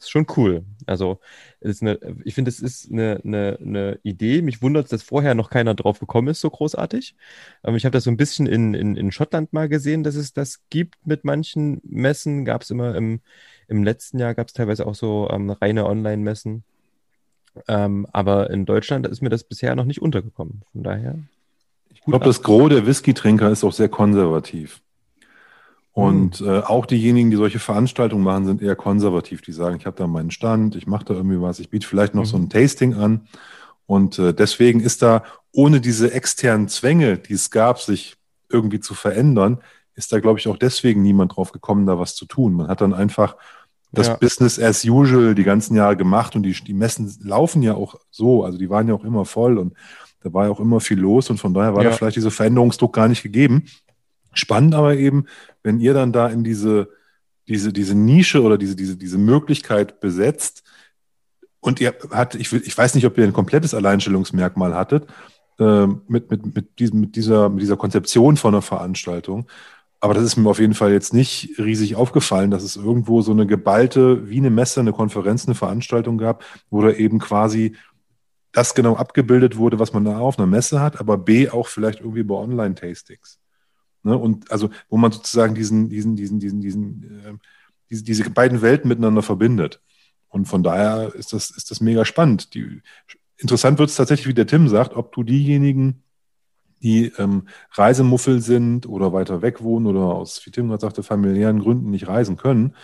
Das ist schon cool. Also, eine, ich finde, es ist eine, eine, eine, Idee. Mich wundert es, dass vorher noch keiner drauf gekommen ist, so großartig. Ähm, ich habe das so ein bisschen in, in, in Schottland mal gesehen, dass es das gibt mit manchen Messen. Gab es immer im, im letzten Jahr gab es teilweise auch so ähm, reine Online-Messen. Ähm, aber in Deutschland ist mir das bisher noch nicht untergekommen. Von daher. Ich glaube, das Gros der Whisky-Trinker ist auch sehr konservativ. Und hm. äh, auch diejenigen, die solche Veranstaltungen machen, sind eher konservativ. Die sagen, ich habe da meinen Stand, ich mache da irgendwie was, ich biete vielleicht noch mhm. so ein Tasting an. Und äh, deswegen ist da ohne diese externen Zwänge, die es gab, sich irgendwie zu verändern, ist da, glaube ich, auch deswegen niemand drauf gekommen, da was zu tun. Man hat dann einfach das ja. Business as usual die ganzen Jahre gemacht und die, die Messen laufen ja auch so, also die waren ja auch immer voll und da war ja auch immer viel los und von daher war ja. da vielleicht dieser Veränderungsdruck gar nicht gegeben. Spannend aber eben, wenn ihr dann da in diese, diese, diese Nische oder diese, diese, diese Möglichkeit besetzt und ihr hattet, ich, ich weiß nicht, ob ihr ein komplettes Alleinstellungsmerkmal hattet, äh, mit, mit, mit, diesem, mit, dieser, mit dieser Konzeption von einer Veranstaltung, aber das ist mir auf jeden Fall jetzt nicht riesig aufgefallen, dass es irgendwo so eine geballte, wie eine Messe, eine Konferenz, eine Veranstaltung gab, wo da eben quasi das genau abgebildet wurde, was man da auf einer Messe hat, aber B auch vielleicht irgendwie bei Online-Tastings. Ne? Und also, wo man sozusagen diesen, diesen, diesen, diesen, diesen, äh, diese, diese beiden Welten miteinander verbindet. Und von daher ist das, ist das mega spannend. Die, interessant wird es tatsächlich, wie der Tim sagt, ob du diejenigen die ähm, Reisemuffel sind oder weiter weg wohnen oder aus, wie Tim gerade sagte, familiären Gründen nicht reisen können,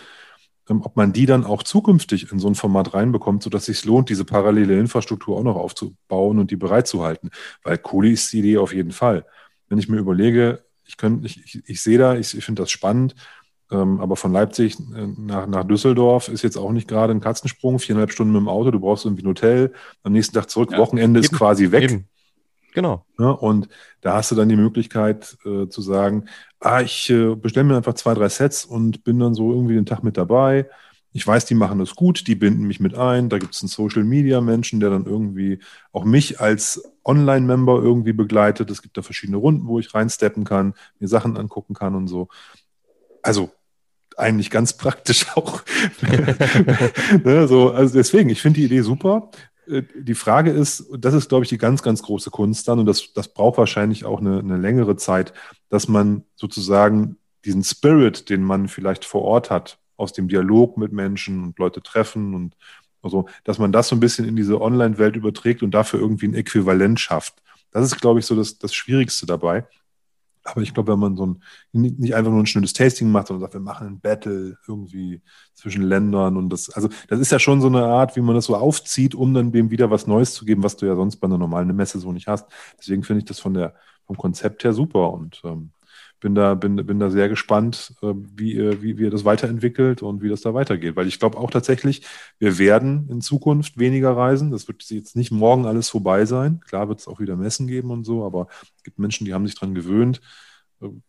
ähm, ob man die dann auch zukünftig in so ein Format reinbekommt, sodass es sich lohnt, diese parallele Infrastruktur auch noch aufzubauen und die bereitzuhalten. Weil cool ist die Idee auf jeden Fall. Wenn ich mir überlege, ich, könnt, ich, ich, ich sehe da, ich, ich finde das spannend, ähm, aber von Leipzig äh, nach, nach Düsseldorf ist jetzt auch nicht gerade ein Katzensprung, viereinhalb Stunden mit dem Auto, du brauchst irgendwie ein Hotel, am nächsten Tag zurück, ja, Wochenende eben, ist quasi weg. Eben. Genau. Ja, und da hast du dann die Möglichkeit äh, zu sagen, ah, ich äh, bestelle mir einfach zwei, drei Sets und bin dann so irgendwie den Tag mit dabei. Ich weiß, die machen das gut, die binden mich mit ein. Da gibt es einen Social Media Menschen, der dann irgendwie auch mich als Online-Member irgendwie begleitet. Es gibt da verschiedene Runden, wo ich reinsteppen kann, mir Sachen angucken kann und so. Also eigentlich ganz (laughs) praktisch auch. (laughs) ne, so, also deswegen, ich finde die Idee super. Äh, die Frage ist, das ist, glaube ich, die ganz, ganz große Kunst dann, und das, das braucht wahrscheinlich auch eine, eine längere Zeit, dass man sozusagen diesen Spirit, den man vielleicht vor Ort hat, aus dem Dialog mit Menschen und Leute treffen und also, dass man das so ein bisschen in diese Online-Welt überträgt und dafür irgendwie ein Äquivalent schafft. Das ist, glaube ich, so das, das Schwierigste dabei. Aber ich glaube, wenn man so ein, nicht einfach nur ein schönes Tasting macht, sondern sagt, wir machen ein Battle irgendwie zwischen Ländern und das, also das ist ja schon so eine Art, wie man das so aufzieht, um dann dem wieder was Neues zu geben, was du ja sonst bei einer normalen Messe so nicht hast. Deswegen finde ich das von der, vom Konzept her super und ähm, bin da, bin, bin da sehr gespannt, äh, wie, wie, wie das weiterentwickelt und wie das da weitergeht. Weil ich glaube auch tatsächlich, wir werden in Zukunft weniger reisen. Das wird jetzt nicht morgen alles vorbei sein. Klar wird es auch wieder Messen geben und so, aber es gibt Menschen, die haben sich dran gewöhnt.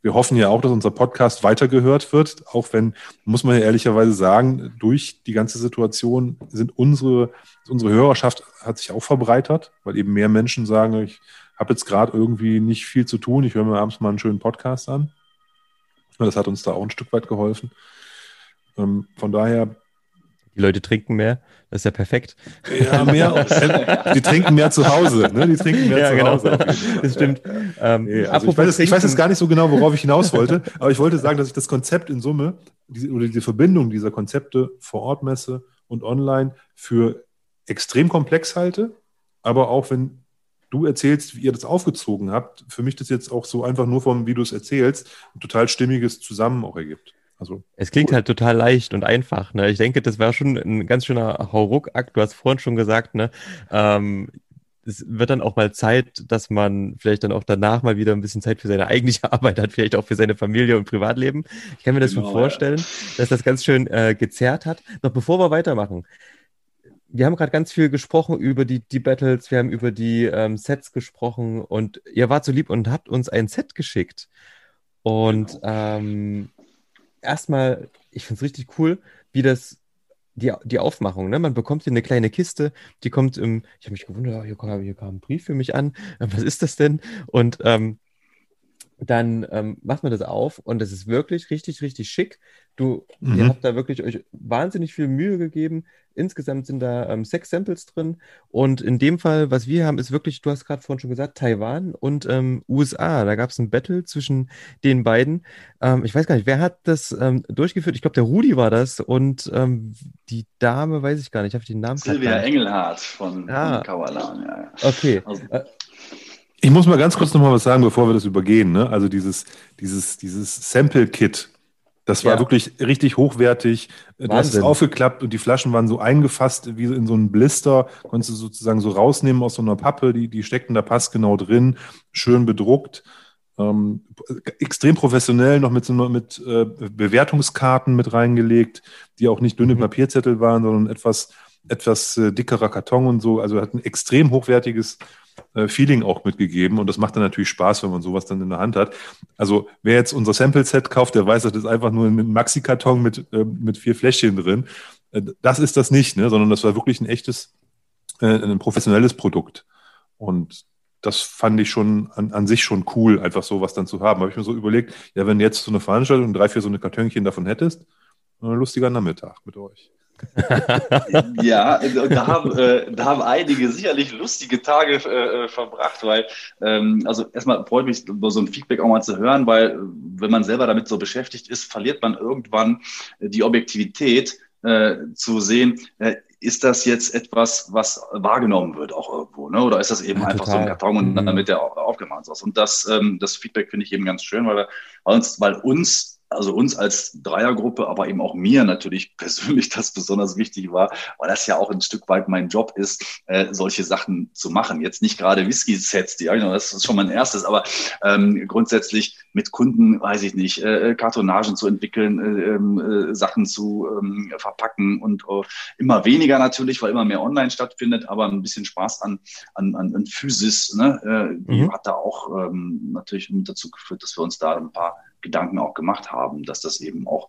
Wir hoffen ja auch, dass unser Podcast weitergehört wird, auch wenn, muss man ja ehrlicherweise sagen, durch die ganze Situation sind unsere, unsere Hörerschaft hat sich auch verbreitert, weil eben mehr Menschen sagen, ich habe jetzt gerade irgendwie nicht viel zu tun. Ich höre mir abends mal einen schönen Podcast an. Das hat uns da auch ein Stück weit geholfen. Ähm, von daher. Die Leute trinken mehr, das ist ja perfekt. Ja, mehr. (laughs) die trinken mehr zu Hause. Ne? Die trinken mehr ja, zu genau. Hause. (laughs) Das stimmt. Ähm, nee, also ich, weiß, ich, weiß, jetzt gar nicht so genau, worauf ich hinaus wollte, aber ich wollte sagen, dass ich das Konzept in Summe diese, oder diese Verbindung dieser Konzepte vor Ort Messe und online für extrem komplex halte, aber auch wenn du erzählst, wie ihr das aufgezogen habt, für mich das jetzt auch so einfach nur vom, wie du es erzählst, ein total stimmiges Zusammen auch ergibt. Also, es klingt cool. halt total leicht und einfach. Ne? Ich denke, das war schon ein ganz schöner Hauruck-Akt. Du hast vorhin schon gesagt, ne? Ähm, es wird dann auch mal Zeit, dass man vielleicht dann auch danach mal wieder ein bisschen Zeit für seine eigentliche (laughs) Arbeit hat, vielleicht auch für seine Familie und Privatleben. Ich kann mir das genau, schon vorstellen, ja. dass das ganz schön äh, gezerrt hat. Noch bevor wir weitermachen, wir haben gerade ganz viel gesprochen über die, die Battles, wir haben über die ähm, Sets gesprochen und ihr wart so lieb und habt uns ein Set geschickt. Und genau. ähm, erstmal, ich finde es richtig cool, wie das, die, die Aufmachung, ne? Man bekommt hier eine kleine Kiste, die kommt im, ich habe mich gewundert, hier kam, hier kam ein Brief für mich an, (laughs) was ist das denn? Und ähm, dann ähm, macht man das auf und es ist wirklich richtig, richtig schick. Du, mhm. ihr habt da wirklich euch wahnsinnig viel Mühe gegeben. Insgesamt sind da ähm, sechs Samples drin und in dem Fall, was wir haben, ist wirklich, du hast gerade vorhin schon gesagt, Taiwan und ähm, USA. Da gab es ein Battle zwischen den beiden. Ähm, ich weiß gar nicht, wer hat das ähm, durchgeführt? Ich glaube, der Rudi war das und ähm, die Dame, weiß ich gar nicht, ich habe den Namen Silvia Engelhardt von, ah. von Kawalan, ja, ja. Okay. Also, äh, ich muss mal ganz kurz noch mal was sagen, bevor wir das übergehen. Ne? Also dieses, dieses, dieses Sample-Kit, das war ja. wirklich richtig hochwertig. Wahnsinn. Hast es aufgeklappt und die Flaschen waren so eingefasst wie in so einen Blister. Konntest du sozusagen so rausnehmen aus so einer Pappe. Die, die steckten da passgenau drin, schön bedruckt. Ähm, extrem professionell, noch mit, so, mit äh, Bewertungskarten mit reingelegt, die auch nicht dünne mhm. Papierzettel waren, sondern etwas, etwas äh, dickerer Karton und so. Also hat ein extrem hochwertiges äh, Feeling auch mitgegeben und das macht dann natürlich Spaß, wenn man sowas dann in der Hand hat. Also wer jetzt unser Sample-Set kauft, der weiß, das ist einfach nur ein Maxi-Karton mit, äh, mit vier Fläschchen drin. Äh, das ist das nicht, ne? sondern das war wirklich ein echtes, ein professionelles Produkt. Und das fand ich schon an, an sich schon cool, einfach sowas dann zu haben. Habe ich mir so überlegt, ja, wenn jetzt so eine Veranstaltung drei, vier so eine Kartönchen davon hättest, ein lustiger Nachmittag mit euch. (laughs) ja, da haben, äh, da haben einige sicherlich lustige Tage äh, verbracht, weil, ähm, also erstmal freut mich, so ein Feedback auch mal zu hören, weil wenn man selber damit so beschäftigt ist, verliert man irgendwann die Objektivität äh, zu sehen, äh, ist das jetzt etwas, was wahrgenommen wird auch irgendwo, ne? Oder ist das eben ja, einfach total. so ein Karton und dann damit der aufgemacht ist? Und das, ähm, das Feedback finde ich eben ganz schön, weil, wir, weil uns, weil uns also uns als Dreiergruppe, aber eben auch mir natürlich (laughs) persönlich das besonders wichtig war, weil das ja auch ein Stück weit mein Job ist, äh, solche Sachen zu machen. Jetzt nicht gerade Whisky-Sets, die, das ist schon mein erstes, aber ähm, grundsätzlich mit Kunden, weiß ich nicht, äh, Kartonagen zu entwickeln, äh, ähm, äh, Sachen zu ähm, verpacken und uh, immer weniger natürlich, weil immer mehr online stattfindet, aber ein bisschen Spaß an, an, an, an Physis, ne? äh, mhm. hat da auch ähm, natürlich mit dazu geführt, dass wir uns da ein paar Gedanken auch gemacht haben, dass das eben auch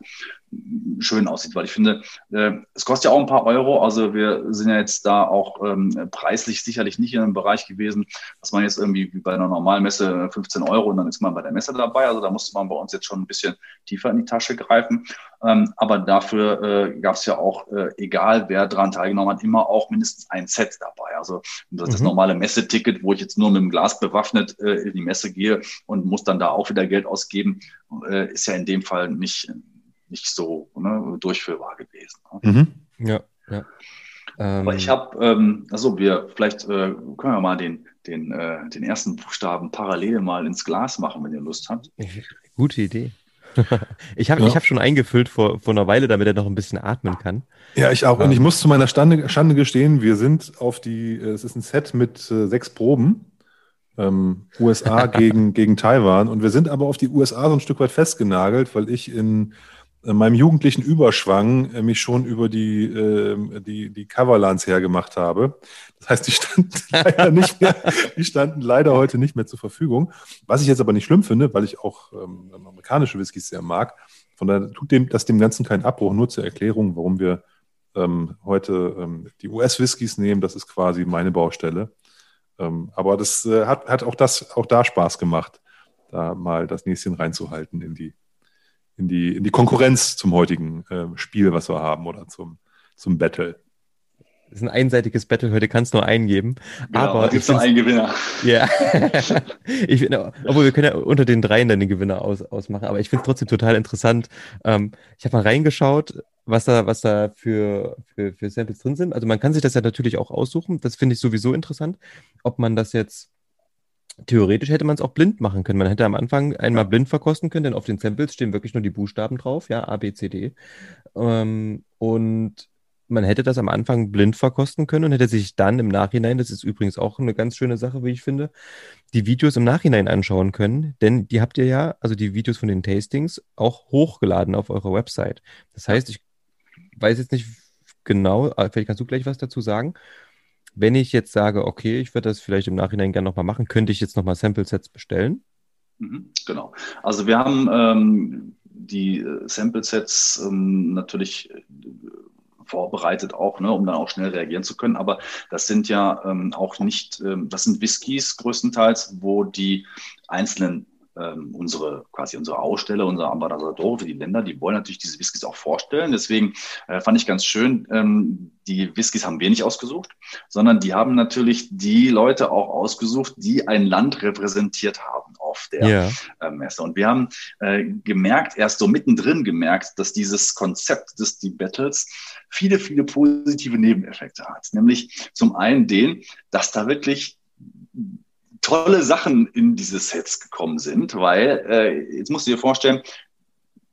schön aussieht, weil ich finde, äh, es kostet ja auch ein paar Euro, also wir sind ja jetzt da auch ähm, preislich sicherlich nicht in einem Bereich gewesen, dass man jetzt irgendwie wie bei einer normalen Messe 15 Euro und dann ist man bei der Messe dabei, also da musste man bei uns jetzt schon ein bisschen tiefer in die Tasche greifen, ähm, aber dafür äh, gab es ja auch, äh, egal wer daran teilgenommen hat, immer auch mindestens ein Set dabei, also das, mhm. das normale Messeticket, wo ich jetzt nur mit dem Glas bewaffnet äh, in die Messe gehe und muss dann da auch wieder Geld ausgeben, äh, ist ja in dem Fall nicht, nicht so ne, durchführbar gewesen. Ne? Mhm. Ja, ja. Ähm, Aber ich habe, ähm, also wir, vielleicht äh, können wir mal den, den, äh, den ersten Buchstaben parallel mal ins Glas machen, wenn ihr Lust habt. Gute Idee. (laughs) ich habe ja. hab schon eingefüllt vor, vor einer Weile, damit er noch ein bisschen atmen kann. Ja, ich auch. Und ich muss zu meiner Stande, Schande gestehen, wir sind auf die, äh, es ist ein Set mit äh, sechs Proben ähm, USA (laughs) gegen, gegen Taiwan. Und wir sind aber auf die USA so ein Stück weit festgenagelt, weil ich in meinem jugendlichen Überschwang äh, mich schon über die, äh, die, die Coverlands hergemacht habe. Das heißt, die standen (laughs) leider nicht mehr, die standen leider heute nicht mehr zur Verfügung. Was ich jetzt aber nicht schlimm finde, weil ich auch ähm, amerikanische Whiskys sehr mag. Von daher tut dem, das dem Ganzen keinen Abbruch, nur zur Erklärung, warum wir ähm, heute ähm, die US-Whiskys nehmen. Das ist quasi meine Baustelle. Ähm, aber das äh, hat, hat auch das, auch da Spaß gemacht, da mal das Näschen reinzuhalten in die, in die, in die Konkurrenz zum heutigen äh, Spiel, was wir haben, oder zum, zum Battle. Das ist ein einseitiges Battle, heute kannst du nur eingeben. Genau, aber gibt es nur einen Gewinner. Ja. (laughs) ich obwohl wir können ja unter den dreien dann den Gewinner aus, ausmachen, aber ich finde es trotzdem total interessant. Ähm, ich habe mal reingeschaut, was da, was da für, für, für Samples drin sind. Also man kann sich das ja natürlich auch aussuchen. Das finde ich sowieso interessant. Ob man das jetzt theoretisch hätte man es auch blind machen können. Man hätte am Anfang einmal blind verkosten können, denn auf den Samples stehen wirklich nur die Buchstaben drauf, ja, A, B, C, D. Ähm, und man hätte das am Anfang blind verkosten können und hätte sich dann im Nachhinein, das ist übrigens auch eine ganz schöne Sache, wie ich finde, die Videos im Nachhinein anschauen können, denn die habt ihr ja, also die Videos von den Tastings, auch hochgeladen auf eurer Website. Das heißt, ich weiß jetzt nicht genau, äh, vielleicht kannst du gleich was dazu sagen. Wenn ich jetzt sage, okay, ich würde das vielleicht im Nachhinein gerne nochmal machen, könnte ich jetzt nochmal Sample-Sets bestellen? Mhm, genau. Also wir haben ähm, die äh, Sample-Sets ähm, natürlich äh, vorbereitet auch, ne, um dann auch schnell reagieren zu können. Aber das sind ja ähm, auch nicht, ähm, das sind Whiskys größtenteils, wo die einzelnen ähm, unsere quasi unsere Aussteller, unsere Ambassadore für die Länder, die wollen natürlich diese Whiskys auch vorstellen. Deswegen äh, fand ich ganz schön, ähm, die Whiskys haben wir nicht ausgesucht, sondern die haben natürlich die Leute auch ausgesucht, die ein Land repräsentiert haben auf der ja. äh, Messe. Und wir haben äh, gemerkt, erst so mittendrin gemerkt, dass dieses Konzept des Die Battles viele, viele positive Nebeneffekte hat. Nämlich zum einen den, dass da wirklich tolle Sachen in diese Sets gekommen sind, weil äh, jetzt musst du dir vorstellen,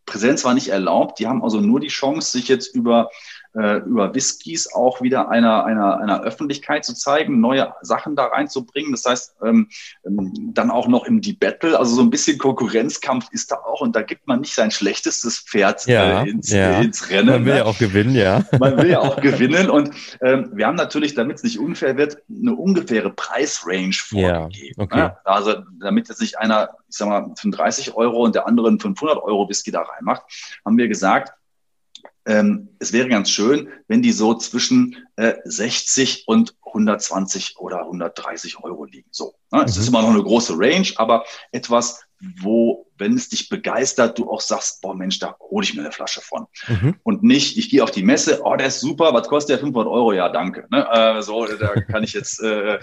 Präsenz war nicht erlaubt. Die haben also nur die Chance, sich jetzt über äh, über Whiskys auch wieder einer, einer, einer Öffentlichkeit zu zeigen, neue Sachen da reinzubringen. Das heißt, ähm, ähm, dann auch noch im Deep Battle, also so ein bisschen Konkurrenzkampf ist da auch und da gibt man nicht sein schlechtestes Pferd ja, äh, ins, ja. ins Rennen. Man will ne? ja auch gewinnen, ja. (laughs) Man will ja auch (laughs) gewinnen und ähm, wir haben natürlich, damit es nicht unfair wird, eine ungefähre Preisrange vorgegeben. Ja, okay. ne? Also damit jetzt nicht einer, ich sag mal, 35 Euro und der andere einen 500 Euro Whisky da reinmacht, haben wir gesagt, ähm, es wäre ganz schön, wenn die so zwischen äh, 60 und 120 oder 130 Euro liegen. So, ne? Es ist mhm. immer noch eine große Range, aber etwas, wo, wenn es dich begeistert, du auch sagst, boah Mensch, da hole ich mir eine Flasche von. Mhm. Und nicht, ich gehe auf die Messe, oh, der ist super, was kostet der 500 Euro? Ja, danke. Ne? Äh, so, da kann ich jetzt äh,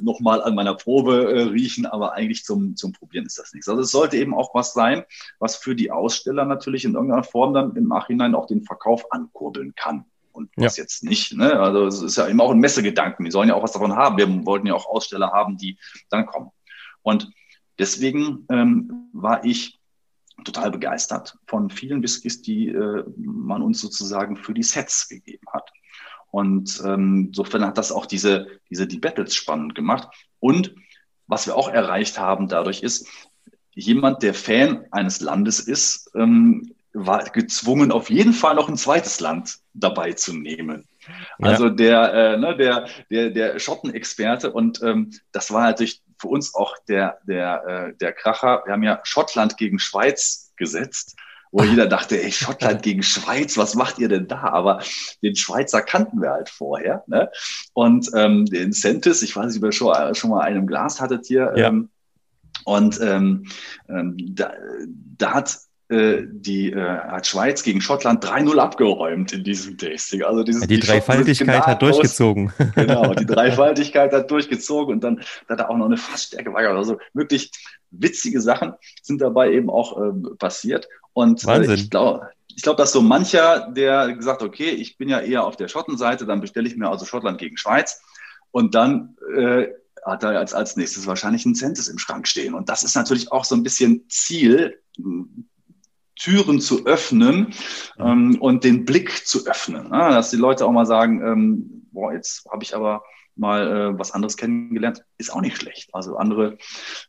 nochmal an meiner Probe äh, riechen, aber eigentlich zum, zum Probieren ist das nichts. Also es sollte eben auch was sein, was für die Aussteller natürlich in irgendeiner Form dann im Nachhinein auch den Verkauf ankurbeln kann und was ja. jetzt nicht. Ne? Also es ist ja immer auch ein Messegedanken. Die sollen ja auch was davon haben. Wir wollten ja auch Aussteller haben, die dann kommen. Und deswegen ähm, war ich total begeistert von vielen Whiskys, die äh, man uns sozusagen für die Sets gegeben hat. Und ähm, insofern hat das auch diese, diese die Battles spannend gemacht. Und was wir auch erreicht haben dadurch ist, jemand, der Fan eines Landes ist, ähm, war gezwungen, auf jeden Fall noch ein zweites Land dabei zu nehmen. Ja. Also der, äh, ne, der, der, der Schottenexperte und ähm, das war natürlich für uns auch der, der, äh, der Kracher. Wir haben ja Schottland gegen Schweiz gesetzt wo jeder (laughs) dachte, ey, Schottland gegen Schweiz, was macht ihr denn da? Aber den Schweizer kannten wir halt vorher. Ne? Und ähm, den Centis, ich weiß nicht, ob ihr schon, schon mal einen im Glas hattet hier. Ja. Ähm, und ähm, ähm, da, da hat äh, die äh, hat Schweiz gegen Schottland 3-0 abgeräumt in diesem Tasting. Also dieses, ja, die, die Dreifaltigkeit hat durchgezogen. (laughs) Genau, die (laughs) Dreifaltigkeit hat durchgezogen und dann hat er auch noch eine Fassstärke weiter. Also wirklich witzige Sachen sind dabei eben auch äh, passiert. Und äh, ich glaube, ich glaube, dass so mancher, der gesagt, okay, ich bin ja eher auf der Schottenseite, dann bestelle ich mir also Schottland gegen Schweiz und dann äh, hat er als, als nächstes wahrscheinlich ein Census im Schrank stehen. Und das ist natürlich auch so ein bisschen Ziel, Türen zu öffnen ähm, und den Blick zu öffnen. Ne? Dass die Leute auch mal sagen, ähm, boah, jetzt habe ich aber mal äh, was anderes kennengelernt, ist auch nicht schlecht. Also andere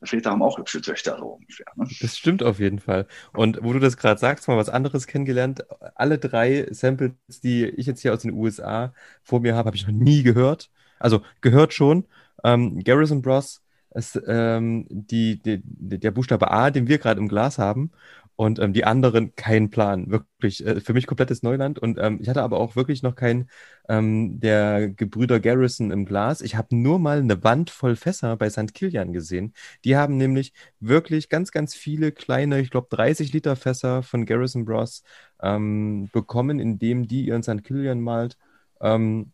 Väter haben auch hübsche Töchter so ungefähr. Ne? Das stimmt auf jeden Fall. Und wo du das gerade sagst, mal was anderes kennengelernt, alle drei Samples, die ich jetzt hier aus den USA vor mir habe, habe ich noch nie gehört. Also gehört schon. Ähm, Garrison Bros. ist ähm, die, die, der Buchstabe A, den wir gerade im Glas haben und ähm, die anderen keinen Plan. Wirklich äh, für mich komplettes Neuland. Und ähm, ich hatte aber auch wirklich noch keinen ähm, der Gebrüder Garrison im Glas. Ich habe nur mal eine Wand voll Fässer bei St. Kilian gesehen. Die haben nämlich wirklich ganz, ganz viele kleine, ich glaube 30 Liter Fässer von Garrison Bros. Ähm, bekommen, indem die ihren St. Kilian malt. Ähm,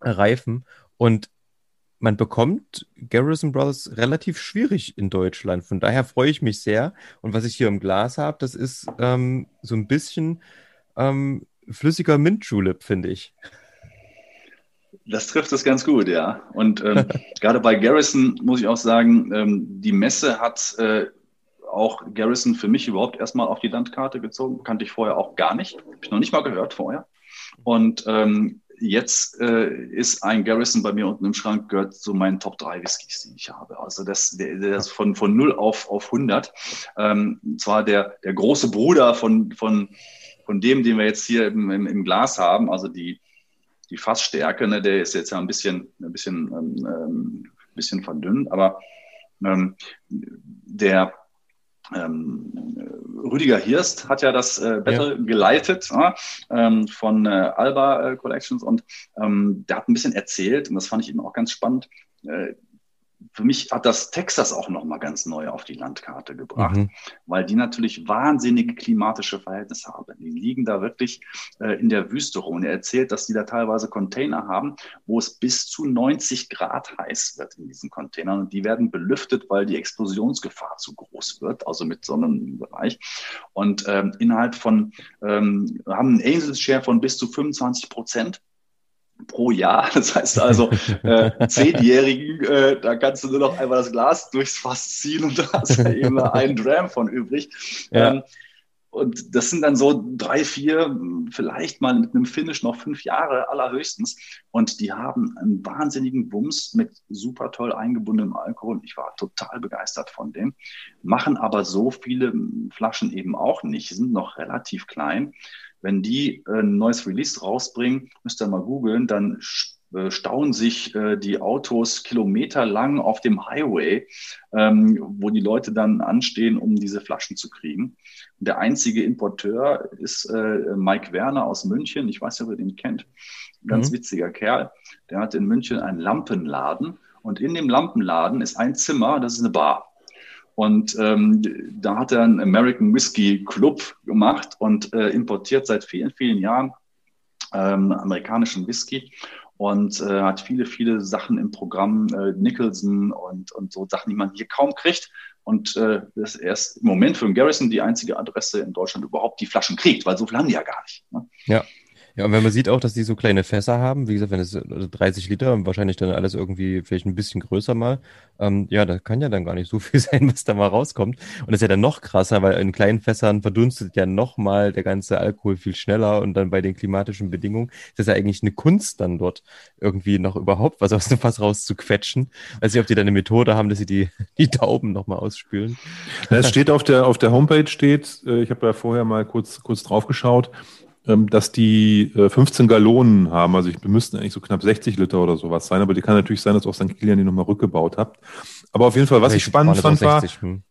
reifen. Und man bekommt Garrison Brothers relativ schwierig in Deutschland. Von daher freue ich mich sehr. Und was ich hier im Glas habe, das ist ähm, so ein bisschen ähm, flüssiger Mint-Julep, finde ich. Das trifft es ganz gut, ja. Und ähm, (laughs) gerade bei Garrison muss ich auch sagen, ähm, die Messe hat äh, auch Garrison für mich überhaupt erstmal auf die Landkarte gezogen. Kannte ich vorher auch gar nicht. Habe ich noch nicht mal gehört vorher. Und ähm, jetzt äh, ist ein Garrison bei mir unten im Schrank, gehört zu meinen Top 3 Whiskys, die ich habe. Also das, der, ist von, von 0 auf, auf 100. Ähm, zwar der, der große Bruder von, von, von dem, den wir jetzt hier im, im, im Glas haben, also die, die Fassstärke, ne, der ist jetzt ja ein bisschen, ein bisschen, ähm, ähm bisschen verdünnt, aber ähm, der Rüdiger Hirst hat ja das äh, Battle ja. geleitet äh, ähm, von äh, Alba äh, Collections und ähm, der hat ein bisschen erzählt, und das fand ich eben auch ganz spannend, für mich hat das Texas auch nochmal ganz neu auf die Landkarte gebracht, mhm. weil die natürlich wahnsinnige klimatische Verhältnisse haben. Die liegen da wirklich äh, in der Wüste rum. Und er erzählt, dass die da teilweise Container haben, wo es bis zu 90 Grad heiß wird in diesen Containern. Und die werden belüftet, weil die Explosionsgefahr zu groß wird, also mit so einem Bereich. Und ähm, innerhalb von, ähm, haben einen Angel Share von bis zu 25 Prozent pro Jahr. (laughs) Das heißt also, äh, Zehnjährigen, äh, da kannst du nur noch einmal das Glas durchs Fass ziehen und da hast du (laughs) eben einen Dram von übrig. Ja. Ähm, und das sind dann so drei, vier, vielleicht mal mit einem Finish noch fünf Jahre allerhöchstens. Und die haben einen wahnsinnigen Bums mit super toll eingebundenem Alkohol. Ich war total begeistert von dem. Machen aber so viele Flaschen eben auch nicht, sind noch relativ klein. Wenn die äh, ein neues Release rausbringen, müsst ihr mal googeln, dann äh, stauen sich äh, die Autos kilometerlang auf dem Highway, ähm, wo die Leute dann anstehen, um diese Flaschen zu kriegen. Und der einzige Importeur ist äh, Mike Werner aus München. Ich weiß nicht, ob ihr den kennt. Ganz mhm. witziger Kerl. Der hat in München einen Lampenladen. Und in dem Lampenladen ist ein Zimmer, das ist eine Bar. Und ähm, da hat er einen American Whiskey Club gemacht und äh, importiert seit vielen, vielen Jahren ähm, amerikanischen Whisky und äh, hat viele, viele Sachen im Programm, äh, Nicholson und, und so Sachen, die man hier kaum kriegt. Und äh, das ist erst im Moment für den Garrison die einzige Adresse in Deutschland überhaupt die Flaschen kriegt, weil so viel haben die ja gar nicht. Ne? Ja. Ja, und wenn man sieht auch, dass die so kleine Fässer haben, wie gesagt, wenn es 30 also Liter, wahrscheinlich dann alles irgendwie vielleicht ein bisschen größer mal, ähm, ja, da kann ja dann gar nicht so (laughs) viel sein, was da mal rauskommt. Und das ist ja dann noch krasser, weil in kleinen Fässern verdunstet ja noch mal der ganze Alkohol viel schneller und dann bei den klimatischen Bedingungen ist das ja eigentlich eine Kunst dann dort irgendwie noch überhaupt was aus (laughs) dem Fass rauszuquetschen. Weiß nicht, ob die da eine Methode haben, dass sie die, (laughs) die Tauben noch mal ausspülen. Es steht auf der, auf der Homepage steht, äh, ich habe ja vorher mal kurz, kurz drauf geschaut, dass die 15 äh, Gallonen haben. Also ich müssten eigentlich so knapp 60 Liter oder sowas sein, aber die kann natürlich sein, dass auch St. Kilian die nochmal rückgebaut habt. Aber auf jeden Fall, was ich, ich spannend fand, 60, war, hm.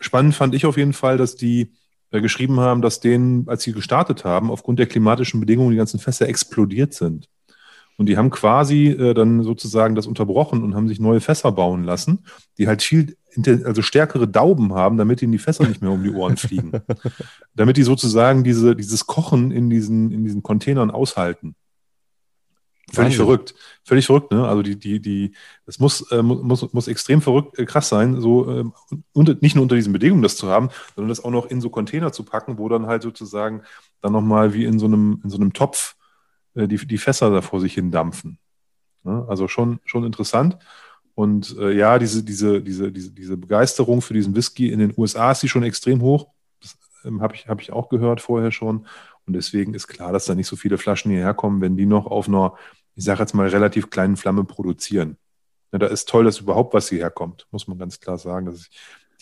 spannend fand ich auf jeden Fall, dass die äh, geschrieben haben, dass denen, als sie gestartet haben, aufgrund der klimatischen Bedingungen die ganzen Fässer explodiert sind. Und die haben quasi äh, dann sozusagen das unterbrochen und haben sich neue Fässer bauen lassen, die halt viel, also stärkere Dauben haben, damit ihnen die Fässer nicht mehr um die Ohren (laughs) fliegen. damit die sozusagen diese, dieses Kochen in diesen, in diesen Containern aushalten. Völlig Wahnsinn. verrückt. Völlig verrückt, ne? Also die, die, die, es muss, äh, muss, muss extrem verrückt, äh, krass sein, so äh, unter, nicht nur unter diesen Bedingungen das zu haben, sondern das auch noch in so Container zu packen, wo dann halt sozusagen dann nochmal wie in so einem, in so einem Topf äh, die, die Fässer da vor sich hin dampfen. Ne? Also schon, schon interessant. Und äh, ja, diese, diese, diese, diese, diese Begeisterung für diesen Whisky in den USA ist die schon extrem hoch. Das ähm, habe ich, hab ich auch gehört vorher schon. Und deswegen ist klar, dass da nicht so viele Flaschen hierher kommen, wenn die noch auf einer, ich sage jetzt mal, relativ kleinen Flamme produzieren. Ja, da ist toll, dass überhaupt was hierher kommt, muss man ganz klar sagen, dass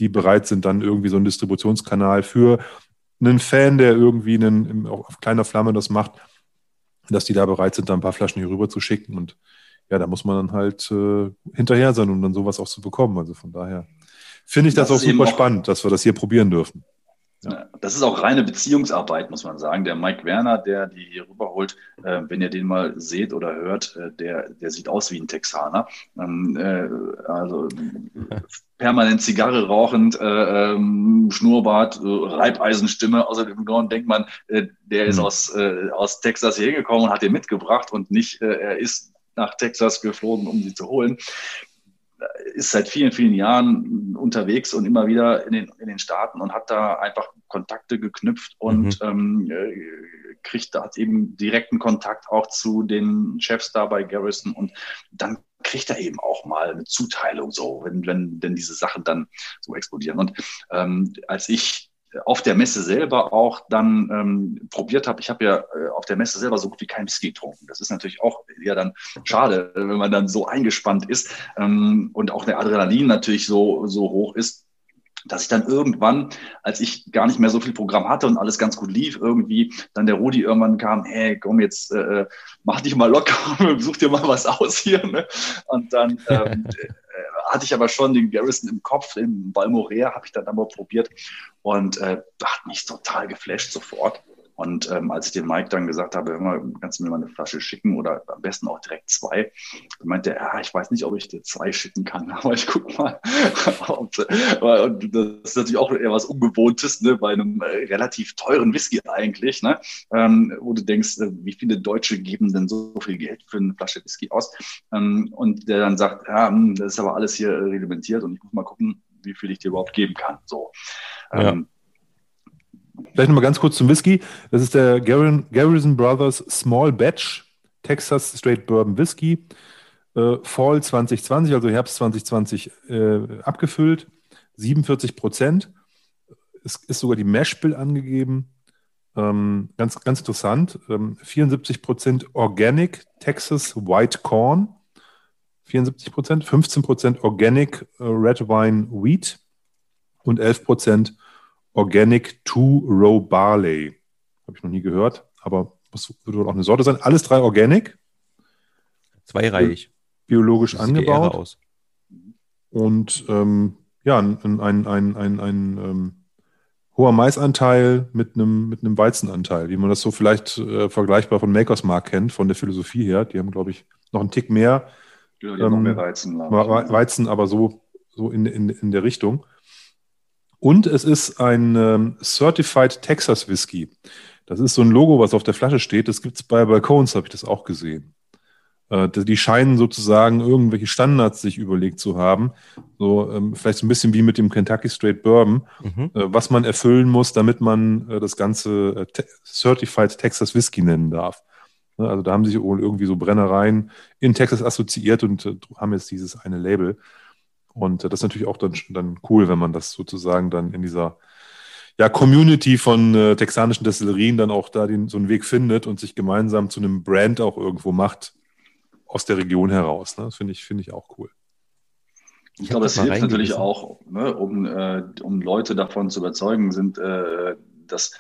die bereit sind, dann irgendwie so einen Distributionskanal für einen Fan, der irgendwie einen, auf kleiner Flamme das macht, dass die da bereit sind, da ein paar Flaschen hier rüber zu schicken. Und ja, da muss man dann halt äh, hinterher sein, um dann sowas auch zu bekommen. Also von daher finde ich das, das auch super spannend, dass wir das hier probieren dürfen. Ja. Das ist auch reine Beziehungsarbeit, muss man sagen. Der Mike Werner, der die hier rüberholt, äh, wenn ihr den mal seht oder hört, äh, der, der sieht aus wie ein Texaner. Ähm, äh, also (laughs) permanent Zigarre rauchend, äh, ähm, Schnurrbart, Reibeisenstimme. Außerdem denkt man, äh, der ist mhm. aus, äh, aus Texas hier hingekommen und hat den mitgebracht und nicht, er ist nach Texas geflogen, um sie zu holen ist seit vielen, vielen Jahren unterwegs und immer wieder in den, in den Staaten und hat da einfach Kontakte geknüpft und mhm. ähm, äh, kriegt da eben direkten Kontakt auch zu den Chefs da bei Garrison und dann kriegt er eben auch mal eine Zuteilung so, wenn, wenn denn diese Sachen dann so explodieren. Und ähm, als ich auf der Messe selber auch dann ähm, probiert habe. Ich habe ja äh, auf der Messe selber so gut wie kein Whisky getrunken. Das ist natürlich auch ja dann schade, wenn man dann so eingespannt ist ähm, und auch der Adrenalin natürlich so, so hoch ist, dass ich dann irgendwann, als ich gar nicht mehr so viel Programm hatte und alles ganz gut lief, irgendwie dann der Rudi irgendwann kam, hey, komm jetzt, äh, mach dich mal locker, (laughs) such dir mal was aus hier. Ne? Und dann (laughs) ähm, hatte ich aber schon den Garrison im Kopf, im Balmorea habe ich dann aber probiert und äh, hat mich total geflasht sofort. Und ähm, als ich dem Mike dann gesagt habe, immer, kannst du mir mal eine Flasche schicken oder am besten auch direkt zwei, meinte er, ja, ich weiß nicht, ob ich dir zwei schicken kann, (laughs) aber ich guck mal. und, und das ist natürlich auch eher was Ungewohntes, ne, bei einem äh, relativ teuren Whisky eigentlich, ne, ähm, wo du denkst, äh, wie viele Deutsche geben denn so viel Geld für eine Flasche Whisky aus? Ähm, und der dann sagt, ja, hm, das ist aber alles hier reglementiert und ich muss mal gucken, wie viel ich dir überhaupt geben kann. So. Ja. Ähm, Vielleicht nochmal ganz kurz zum Whisky. Das ist der Garrison Brothers Small Batch Texas Straight Bourbon Whisky. Äh, Fall 2020, also Herbst 2020 äh, abgefüllt. 47 Prozent. Es ist sogar die Mashbill angegeben. Ähm, ganz, ganz interessant. Ähm, 74 Prozent Organic Texas White Corn. 74 Prozent. 15 Prozent Organic äh, Red Wine Wheat. Und 11 Prozent Organic Two-Row Barley. Habe ich noch nie gehört, aber muss, würde wohl auch eine Sorte sein. Alles drei Organic. Zweireihig. Biologisch angebaut. Und ähm, ja, ein, ein, ein, ein, ein ähm, hoher Maisanteil mit einem, mit einem Weizenanteil, wie man das so vielleicht äh, vergleichbar von Makers Mark kennt, von der Philosophie her. Die haben, glaube ich, noch einen Tick mehr. Ja, die ähm, noch mehr Weizen. Weizen, aber so, so in, in, in der Richtung. Und es ist ein ähm, Certified Texas Whisky. Das ist so ein Logo, was auf der Flasche steht. Das gibt es bei Balcones, habe ich das auch gesehen. Äh, die scheinen sozusagen irgendwelche Standards sich überlegt zu haben. So ähm, vielleicht so ein bisschen wie mit dem Kentucky Straight Bourbon, mhm. äh, was man erfüllen muss, damit man äh, das Ganze äh, te Certified Texas Whisky nennen darf. Ne, also da haben sich irgendwie so Brennereien in Texas assoziiert und äh, haben jetzt dieses eine Label. Und äh, das ist natürlich auch dann, dann cool, wenn man das sozusagen dann in dieser ja, Community von äh, texanischen Destillerien dann auch da den, so einen Weg findet und sich gemeinsam zu einem Brand auch irgendwo macht aus der Region heraus. Ne? Das finde ich, finde ich auch cool. Ich, glaube, es hilft natürlich auch, ne, um, äh, um Leute davon zu überzeugen, sind, äh, dass,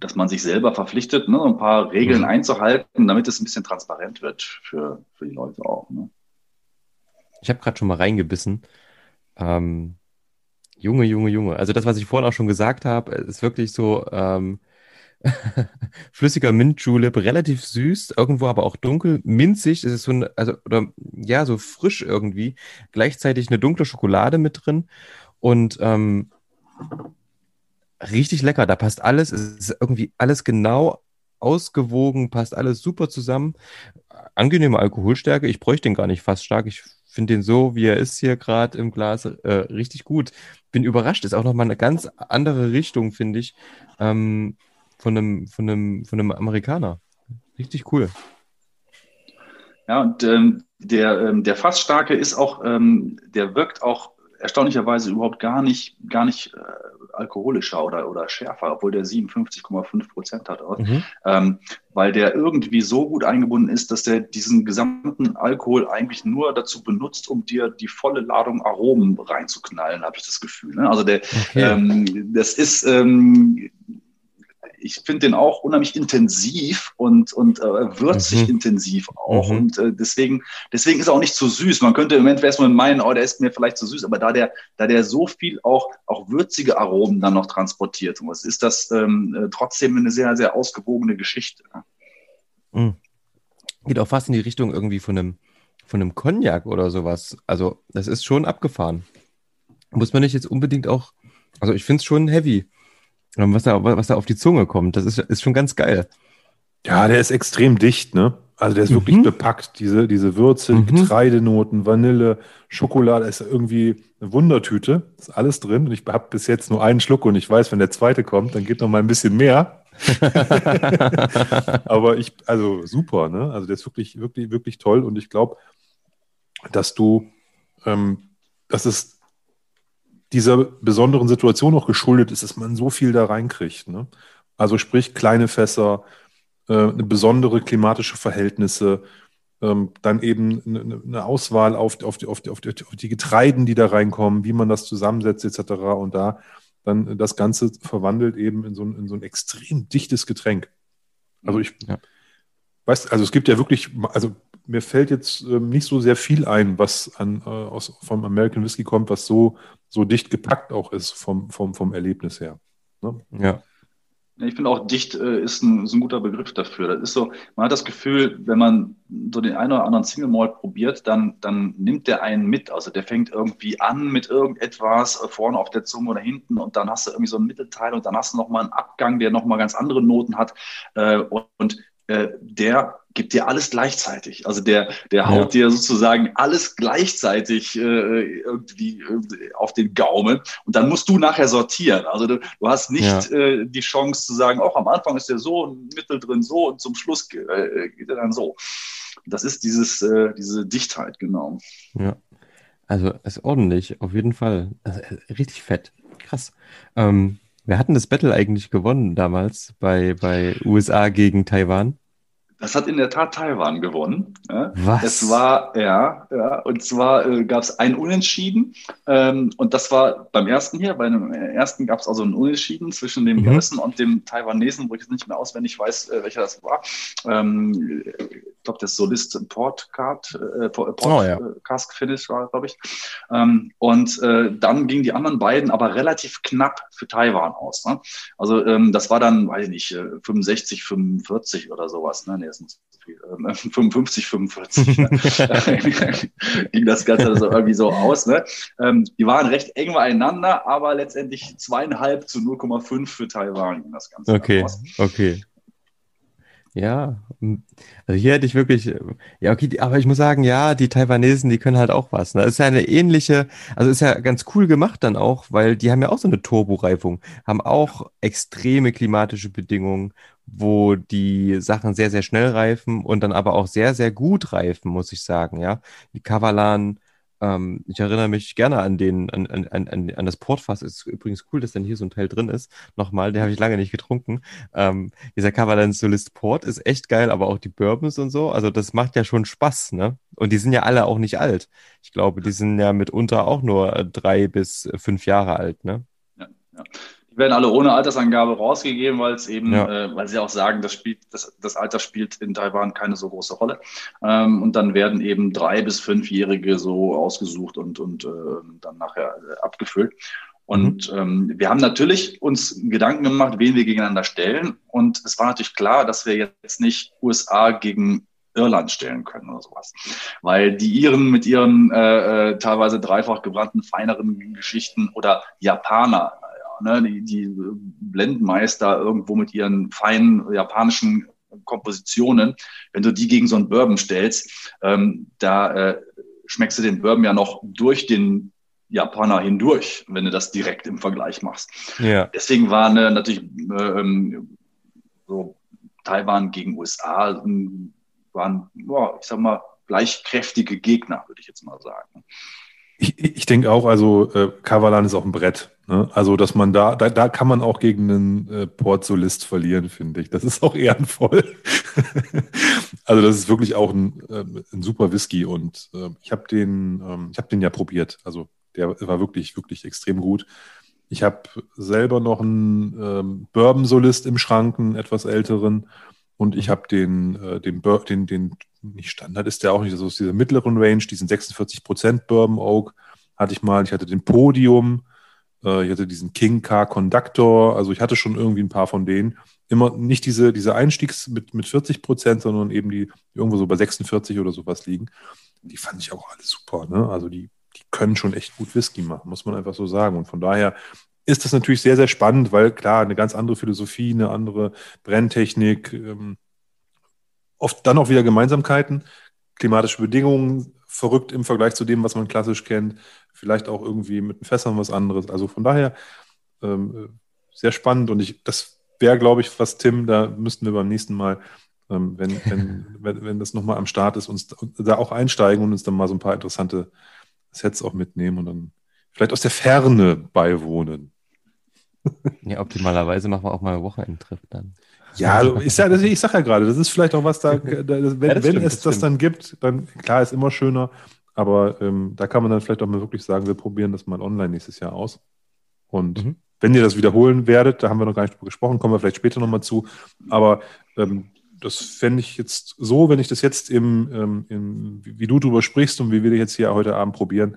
dass man sich selber verpflichtet, ne, ein paar Regeln mhm. einzuhalten, damit es ein bisschen transparent wird für, für die Leute auch. Ne? Ich habe gerade schon mal reingebissen. Ähm, Junge, Junge, Junge. Also das, was ich vorhin auch schon gesagt habe, ist wirklich so ähm, (laughs) flüssiger Mint-Julep, relativ süß, irgendwo aber auch dunkel, minzig. Es ist so ein, also, oder ja, so frisch irgendwie. Gleichzeitig eine dunkle Schokolade mit drin und ähm, richtig lecker. Da passt alles. Es ist irgendwie alles genau ausgewogen, passt alles super zusammen. Angenehme Alkoholstärke. Ich bräuchte den gar nicht fast stark. Ich finde den so, wie er ist hier gerade im Glas, äh, richtig gut. Bin überrascht. Ist auch nochmal eine ganz andere Richtung, finde ich, ähm, von, einem, von, einem, von einem Amerikaner. Richtig cool. Ja, und ähm, der, ähm, der Fassstarke ist auch, ähm, der wirkt auch erstaunlicherweise überhaupt gar nicht, gar nicht äh, alkoholischer oder, oder schärfer, obwohl der 57,5 Prozent hat. Mhm. Ähm, weil der irgendwie so gut eingebunden ist, dass der diesen gesamten Alkohol eigentlich nur dazu benutzt, um dir die volle Ladung Aromen reinzuknallen, habe ich das Gefühl. Ne? Also der, okay. ähm, das ist, ähm, ich finde den auch unheimlich intensiv und, und äh, würzig mhm. intensiv auch. Mhm. Und äh, deswegen, deswegen ist er auch nicht zu süß. Man könnte im Moment erstmal meinen, oh, der ist mir vielleicht zu süß, aber da der, da der so viel auch, auch würzige Aromen dann noch transportiert muss, ist das ähm, äh, trotzdem eine sehr, sehr ausgewogene Geschichte. Mhm. Geht auch fast in die Richtung irgendwie von einem, von einem Cognac oder sowas. Also, das ist schon abgefahren. Muss man nicht jetzt unbedingt auch, also ich finde es schon heavy. Was da, was da auf die Zunge kommt, das ist, ist schon ganz geil. Ja, der ist extrem dicht, ne? Also der ist mhm. wirklich bepackt. Diese, diese Würze, mhm. Getreidenoten, Vanille, Schokolade, ist irgendwie eine Wundertüte. Ist alles drin. Und ich habe bis jetzt nur einen Schluck und ich weiß, wenn der zweite kommt, dann geht noch mal ein bisschen mehr. (laughs) (laughs) Aber ich, also super, ne? Also der ist wirklich, wirklich, wirklich toll. Und ich glaube, dass du, ähm, das ist dieser besonderen Situation auch geschuldet ist, dass man so viel da reinkriegt. Ne? Also sprich kleine Fässer, äh, besondere klimatische Verhältnisse, ähm, dann eben eine, eine Auswahl auf, auf, die, auf, die, auf, die, auf die Getreiden, die da reinkommen, wie man das zusammensetzt etc. Und da dann das Ganze verwandelt eben in so ein, in so ein extrem dichtes Getränk. Also ich ja. Weiß, also es gibt ja wirklich, also mir fällt jetzt ähm, nicht so sehr viel ein, was an, äh, aus, vom American Whisky kommt, was so, so dicht gepackt auch ist vom, vom, vom Erlebnis her. Ne? Ja. Ich finde auch dicht äh, ist, ein, ist ein guter Begriff dafür. Das ist so, man hat das Gefühl, wenn man so den einen oder anderen Single Malt probiert, dann, dann nimmt der einen mit. Also der fängt irgendwie an mit irgendetwas äh, vorne auf der Zunge oder hinten und dann hast du irgendwie so ein Mittelteil und dann hast du nochmal einen Abgang, der nochmal ganz andere Noten hat. Äh, und, und äh, der gibt dir alles gleichzeitig. Also der, der haut ja. dir sozusagen alles gleichzeitig äh, irgendwie äh, auf den Gaumen und dann musst du nachher sortieren. Also du, du hast nicht ja. äh, die Chance zu sagen, auch am Anfang ist der so, mittel drin so und zum Schluss äh, geht er dann so. Das ist dieses, äh, diese Dichtheit, genau. Ja. Also ist ordentlich, auf jeden Fall. Also, äh, richtig fett. Krass. Ähm, wer hat denn das Battle eigentlich gewonnen damals bei, bei USA gegen Taiwan? Das hat in der Tat Taiwan gewonnen. Was? Es war, ja, ja und zwar äh, gab es ein Unentschieden. Ähm, und das war beim ersten hier. Bei dem ersten gab es also ein Unentschieden zwischen dem mhm. Garrison und dem Taiwanesen, wo ich jetzt nicht mehr auswendig weiß, äh, welcher das war. Ähm, ich glaube, das Solist Portcard, äh, Port, oh, ja. Äh, Cask Finish war, glaube ich. Ähm, und äh, dann gingen die anderen beiden aber relativ knapp für Taiwan aus. Ne? Also ähm, das war dann, weiß ich nicht, 65, äh, 45 oder sowas. Ne? Nee, ist nicht so viel, ähm, 55, 45 ne? (laughs) (laughs) ging das Ganze so irgendwie so aus. Ne? Ähm, die waren recht eng beieinander, aber letztendlich zweieinhalb zu 0,5 für Taiwan ging das Ganze okay, aus. Okay. Ja, also hier hätte ich wirklich, ja, okay, aber ich muss sagen, ja, die Taiwanesen, die können halt auch was. Ne? Das ist ja eine ähnliche, also ist ja ganz cool gemacht dann auch, weil die haben ja auch so eine Turboreifung, haben auch extreme klimatische Bedingungen, wo die Sachen sehr, sehr schnell reifen und dann aber auch sehr, sehr gut reifen, muss ich sagen, ja. Die Kavalan, ähm, ich erinnere mich gerne an den, an, an, an, an das Portfass. Ist übrigens cool, dass dann hier so ein Teil drin ist. Nochmal, den habe ich lange nicht getrunken. Ähm, dieser Cavalan Solist Port ist echt geil, aber auch die Bourbons und so. Also das macht ja schon Spaß, ne? Und die sind ja alle auch nicht alt. Ich glaube, die sind ja mitunter auch nur drei bis fünf Jahre alt, ne? Ja, ja werden alle ohne Altersangabe rausgegeben, weil es eben, ja. äh, weil sie auch sagen, das, spielt, das, das Alter spielt in Taiwan keine so große Rolle. Ähm, und dann werden eben drei bis fünfjährige so ausgesucht und, und äh, dann nachher äh, abgefüllt. Und mhm. ähm, wir haben natürlich uns Gedanken gemacht, wen wir gegeneinander stellen. Und es war natürlich klar, dass wir jetzt nicht USA gegen Irland stellen können oder sowas. Weil die Iren mit ihren äh, äh teilweise dreifach gebrannten, feineren Geschichten oder Japaner ne, die, die Blendenmeister irgendwo mit ihren feinen japanischen Kompositionen, wenn du die gegen so einen Bourbon stellst, ähm, da äh, schmeckst du den Bourbon ja noch durch den Japaner hindurch, wenn du das direkt im Vergleich machst. Ja. Deswegen waren äh, natürlich äh, so Taiwan gegen USA waren, boah, ich sag mal, gleichkräftige Gegner, würde ich jetzt mal sagen. Ich, ich denke auch, also äh, Kavalan ist auch ein Brett. Ne? Also, dass man da, da, da kann man auch gegen einen äh, Port-Solist verlieren, finde ich. Das ist auch (laughs) ehrenvoll. also, das ist wirklich auch ein, äh, ein super Whisky und äh, ich habe den, ähm, ich habe den ja probiert. Also, der war wirklich, wirklich extrem gut. Ich habe selber noch einen ähm, Bourbon-Solist im Schrank, einen etwas älteren. Und ich habe den, äh, den, den, den, nicht Standard ist der auch nicht, also aus dieser mittleren Range, diesen 46% Bourbon Oak hatte ich mal. Ich hatte den Podium, äh, ich hatte diesen King Car Conductor, also ich hatte schon irgendwie ein paar von denen. Immer nicht diese, diese Einstiegs mit, mit 40 Prozent, sondern eben die, die irgendwo so bei 46 oder sowas liegen. Die fand ich auch alle super. Ne? Also die, die können schon echt gut Whisky machen, muss man einfach so sagen. Und von daher ist das natürlich sehr, sehr spannend, weil klar, eine ganz andere Philosophie, eine andere Brenntechnik, ähm, oft dann auch wieder Gemeinsamkeiten, klimatische Bedingungen, verrückt im Vergleich zu dem, was man klassisch kennt, vielleicht auch irgendwie mit den Fässern was anderes. Also von daher ähm, sehr spannend und ich, das wäre, glaube ich, was Tim, da müssten wir beim nächsten Mal, ähm, wenn, wenn, (laughs) wenn, wenn das nochmal am Start ist, uns da auch einsteigen und uns dann mal so ein paar interessante Sets auch mitnehmen und dann vielleicht aus der Ferne beiwohnen. Ja, optimalerweise machen wir auch mal einen Wochenendtrip dann. Ja, also ich, sag, ich sag ja gerade, das ist vielleicht auch was da, (laughs) wenn, ja, wenn stimmt, es das, das dann gibt, dann klar ist immer schöner, aber ähm, da kann man dann vielleicht auch mal wirklich sagen, wir probieren das mal online nächstes Jahr aus. Und mhm. wenn ihr das wiederholen werdet, da haben wir noch gar nicht drüber gesprochen, kommen wir vielleicht später nochmal zu, aber ähm, das fände ich jetzt so, wenn ich das jetzt im, ähm, im, wie du drüber sprichst und wie wir jetzt hier heute Abend probieren,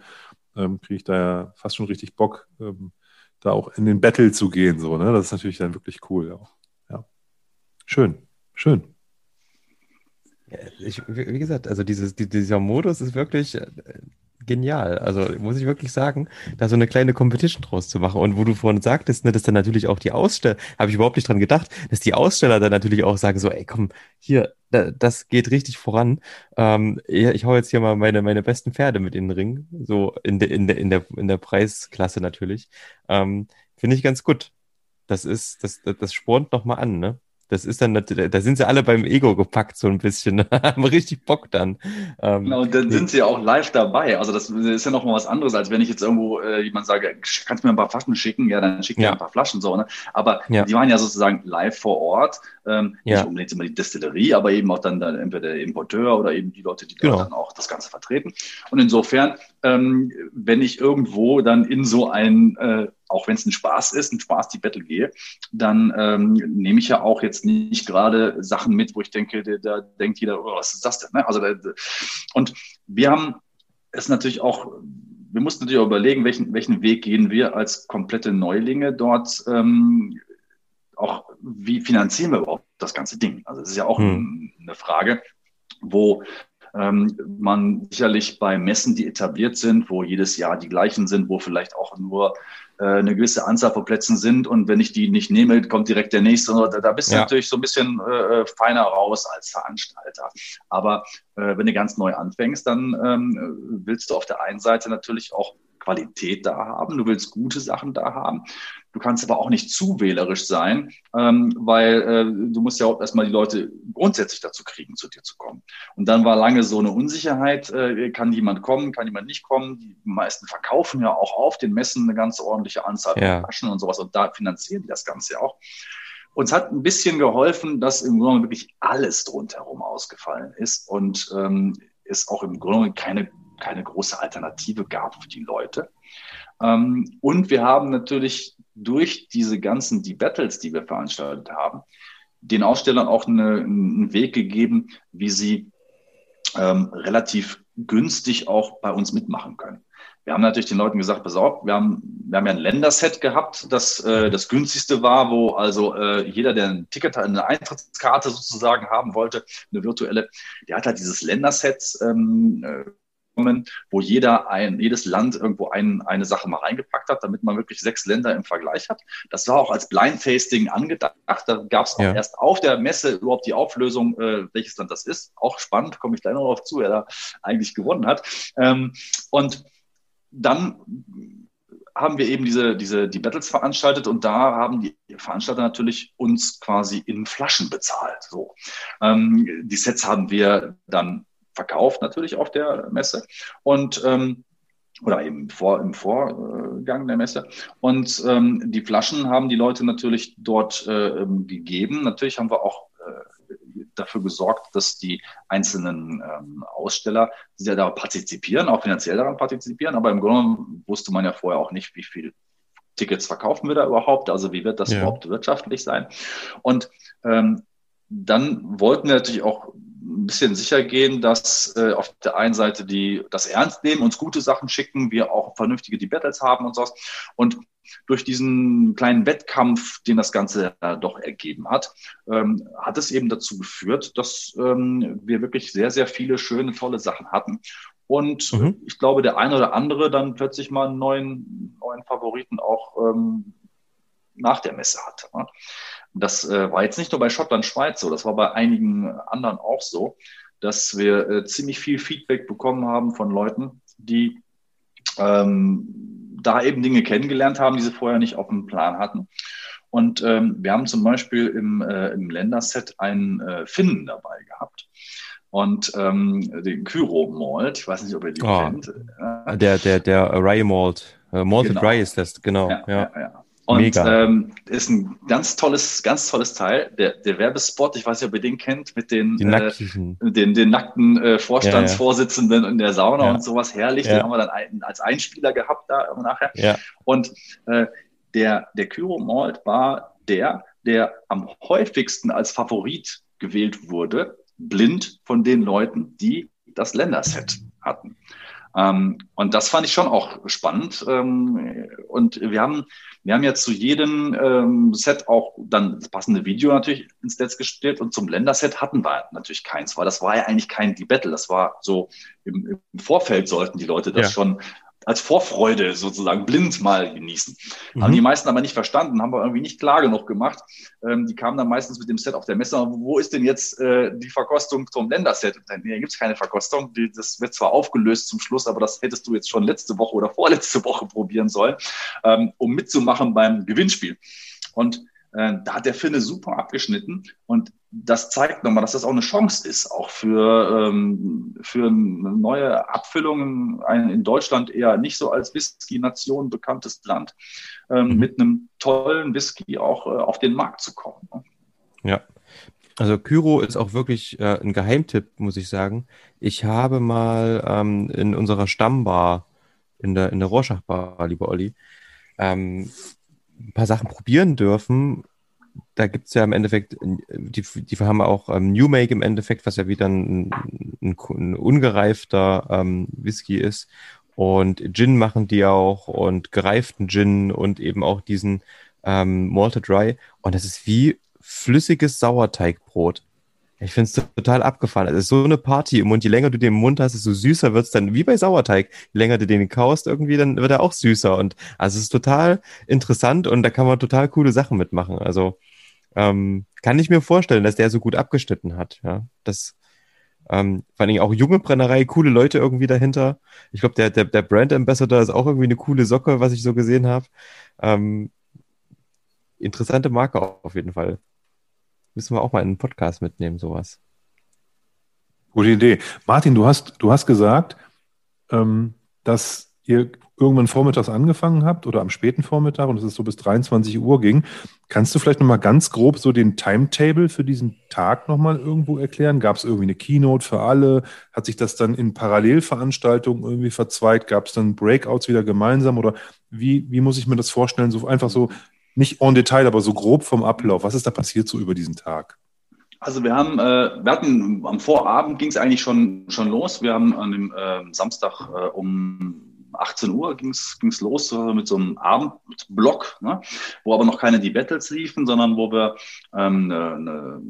ähm, kriege ich da ja fast schon richtig Bock, ähm, da auch in den Battle zu gehen. So, ne? Das ist natürlich dann wirklich cool. Auch. Ja. Schön, schön. Ich, wie gesagt, also dieses, dieser Modus ist wirklich äh, genial. Also muss ich wirklich sagen, da so eine kleine Competition draus zu machen. Und wo du vorhin sagtest, ne, dass dann natürlich auch die Aussteller, habe ich überhaupt nicht dran gedacht, dass die Aussteller dann natürlich auch sagen, so, ey, komm, hier, da, das geht richtig voran. Ähm, ich hau jetzt hier mal meine, meine besten Pferde mit in den Ring, so in, de, in, de, in, der, in der Preisklasse natürlich. Ähm, Finde ich ganz gut. Das ist, das, das, das spornt nochmal an, ne? Das ist dann, da sind sie alle beim Ego gepackt, so ein bisschen. (laughs) Haben richtig Bock dann. Ähm, genau, und dann sind sie ja auch live dabei. Also das ist ja nochmal was anderes, als wenn ich jetzt irgendwo äh, jemand sage, kannst du mir ein paar Flaschen schicken? Ja, dann schick mir ja. ein paar Flaschen so. Ne? Aber ja. die waren ja sozusagen live vor Ort. Ähm, ja. Nicht unbedingt immer die Destillerie, aber eben auch dann, dann entweder der Importeur oder eben die Leute, die genau. dann auch das Ganze vertreten. Und insofern, ähm, wenn ich irgendwo dann in so ein äh, auch wenn es ein Spaß ist, ein Spaß die Battle gehe, dann ähm, nehme ich ja auch jetzt nicht gerade Sachen mit, wo ich denke, da, da denkt jeder, oh, was ist das denn? Ne? Also da, und wir haben es natürlich auch, wir mussten natürlich auch überlegen, welchen, welchen Weg gehen wir als komplette Neulinge dort ähm, auch, wie finanzieren wir überhaupt das ganze Ding? Also das ist ja auch hm. eine Frage, wo ähm, man sicherlich bei Messen, die etabliert sind, wo jedes Jahr die gleichen sind, wo vielleicht auch nur äh, eine gewisse Anzahl von Plätzen sind und wenn ich die nicht nehme, kommt direkt der nächste. Da, da bist du ja. natürlich so ein bisschen äh, feiner raus als Veranstalter. Aber äh, wenn du ganz neu anfängst, dann ähm, willst du auf der einen Seite natürlich auch Qualität da haben, du willst gute Sachen da haben. Du kannst aber auch nicht zu wählerisch sein, ähm, weil äh, du musst ja auch erstmal die Leute grundsätzlich dazu kriegen, zu dir zu kommen. Und dann war lange so eine Unsicherheit, äh, kann jemand kommen, kann jemand nicht kommen. Die meisten verkaufen ja auch auf den Messen eine ganz ordentliche Anzahl ja. von Taschen und sowas und da finanzieren die das Ganze auch. Uns hat ein bisschen geholfen, dass im Grunde wirklich alles rundherum ausgefallen ist und ähm, es auch im Grunde keine, keine große Alternative gab für die Leute. Ähm, und wir haben natürlich durch diese ganzen die Battles, die wir veranstaltet haben, den Ausstellern auch eine, einen Weg gegeben, wie sie ähm, relativ günstig auch bei uns mitmachen können. Wir haben natürlich den Leuten gesagt, pass auf, wir haben, wir haben ja ein Länderset gehabt, das äh, das günstigste war, wo also äh, jeder, der ein Ticket, eine Eintrittskarte sozusagen haben wollte, eine virtuelle, der hat halt dieses Länderset ähm, äh, wo jeder ein, jedes Land irgendwo ein, eine Sache mal reingepackt hat, damit man wirklich sechs Länder im Vergleich hat. Das war auch als Blind Tasting angedacht. Da gab es auch ja. erst auf der Messe überhaupt die Auflösung, äh, welches Land das ist. Auch spannend, komme ich gleich noch darauf zu, wer da eigentlich gewonnen hat. Ähm, und dann haben wir eben diese, diese, die Battles veranstaltet und da haben die Veranstalter natürlich uns quasi in Flaschen bezahlt. So. Ähm, die Sets haben wir dann verkauft natürlich auf der Messe und ähm, oder eben vor, im Vorgang der Messe. Und ähm, die Flaschen haben die Leute natürlich dort äh, gegeben. Natürlich haben wir auch äh, dafür gesorgt, dass die einzelnen ähm, Aussteller die ja da partizipieren, auch finanziell daran partizipieren. Aber im Grunde wusste man ja vorher auch nicht, wie viel Tickets verkaufen wir da überhaupt, also wie wird das ja. überhaupt wirtschaftlich sein. Und ähm, dann wollten wir natürlich auch ein bisschen sicher gehen, dass äh, auf der einen Seite die das ernst nehmen, uns gute Sachen schicken, wir auch vernünftige Debattles haben und sowas. Und durch diesen kleinen Wettkampf, den das Ganze äh, doch ergeben hat, ähm, hat es eben dazu geführt, dass ähm, wir wirklich sehr, sehr viele schöne, tolle Sachen hatten. Und mhm. ich glaube, der eine oder andere dann plötzlich mal einen neuen, neuen Favoriten auch ähm, nach der Messe hatte. Ne? Das äh, war jetzt nicht nur bei Schottland, Schweiz so, das war bei einigen anderen auch so, dass wir äh, ziemlich viel Feedback bekommen haben von Leuten, die ähm, da eben Dinge kennengelernt haben, die sie vorher nicht auf dem Plan hatten. Und ähm, wir haben zum Beispiel im, äh, im Länderset einen äh, Finnen dabei gehabt. Und ähm, den Kyro Malt, ich weiß nicht, ob ihr den oh, kennt. Der, der, der Rye Malt. Uh, Malted genau. Rye ist das, genau. Ja, ja. ja und. Ähm, ist ein ganz tolles, ganz tolles Teil. Der, der Werbespot, ich weiß nicht, ob ihr den kennt, mit den, äh, den, den nackten äh, Vorstandsvorsitzenden ja, ja. in der Sauna ja. und sowas herrlich. Den haben wir dann ein, als Einspieler gehabt da nachher. Ja. Und äh, der, der Kyro Malt war der, der am häufigsten als Favorit gewählt wurde, blind von den Leuten, die das Länderset hatten. Ähm, und das fand ich schon auch spannend. Ähm, und wir haben, wir haben ja zu jedem ähm, Set auch dann das passende Video natürlich ins Netz gestellt und zum Länderset hatten wir natürlich keins, weil das war ja eigentlich kein Die Battle. Das war so im, im Vorfeld sollten die Leute das ja. schon als Vorfreude sozusagen blind mal genießen. Mhm. Haben die meisten aber nicht verstanden, haben wir irgendwie nicht klar genug gemacht. Ähm, die kamen dann meistens mit dem Set auf der Messe, wo ist denn jetzt äh, die Verkostung zum Länderset? Nee, gibt es keine Verkostung. Die, das wird zwar aufgelöst zum Schluss, aber das hättest du jetzt schon letzte Woche oder (laughs) vorletzte Woche probieren sollen, ähm, um mitzumachen beim Gewinnspiel. Und äh, da hat der Finne super abgeschnitten und das zeigt nochmal, dass das auch eine Chance ist, auch für, ähm, für neue Abfüllungen, ein in Deutschland eher nicht so als Whisky-Nation bekanntes Land, ähm, mhm. mit einem tollen Whisky auch äh, auf den Markt zu kommen. Ne? Ja. Also Kyro ist auch wirklich äh, ein Geheimtipp, muss ich sagen. Ich habe mal ähm, in unserer Stammbar, in der, in der Rorschach-Bar, lieber Olli, ähm, ein paar Sachen probieren dürfen. Da gibt es ja im Endeffekt, die, die haben auch ähm, New Make im Endeffekt, was ja wieder ein, ein, ein ungereifter ähm, Whisky ist. Und Gin machen die auch und gereiften Gin und eben auch diesen ähm, Malted Dry. Und das ist wie flüssiges Sauerteigbrot. Ich finde es total abgefahren. Es ist so eine Party im Mund. Je länger du den im Mund hast, desto süßer wird es dann, wie bei Sauerteig. Je länger du den kaust, irgendwie, dann wird er auch süßer. Und also es ist total interessant und da kann man total coole Sachen mitmachen. Also ähm, kann ich mir vorstellen, dass der so gut abgeschnitten hat. Ja, das ähm, vor allem auch junge Brennerei, coole Leute irgendwie dahinter. Ich glaube, der, der, der Brand Ambassador ist auch irgendwie eine coole Socke, was ich so gesehen habe. Ähm, interessante Marke auf jeden Fall. Müssen wir auch mal in einen Podcast mitnehmen, sowas. Gute Idee. Martin, du hast, du hast gesagt, ähm, dass ihr irgendwann vormittags angefangen habt oder am späten Vormittag und es ist so bis 23 Uhr ging. Kannst du vielleicht nochmal ganz grob so den Timetable für diesen Tag nochmal irgendwo erklären? Gab es irgendwie eine Keynote für alle? Hat sich das dann in Parallelveranstaltungen irgendwie verzweigt? Gab es dann Breakouts wieder gemeinsam oder wie, wie muss ich mir das vorstellen? So einfach so, nicht en Detail, aber so grob vom Ablauf. Was ist da passiert so über diesen Tag? Also wir haben, äh, wir hatten am Vorabend ging es eigentlich schon, schon los. Wir haben an dem äh, Samstag äh, um 18 Uhr ging es los äh, mit so einem Abendblock, ne, wo aber noch keine die Battles liefen, sondern wo wir ähm, eine, eine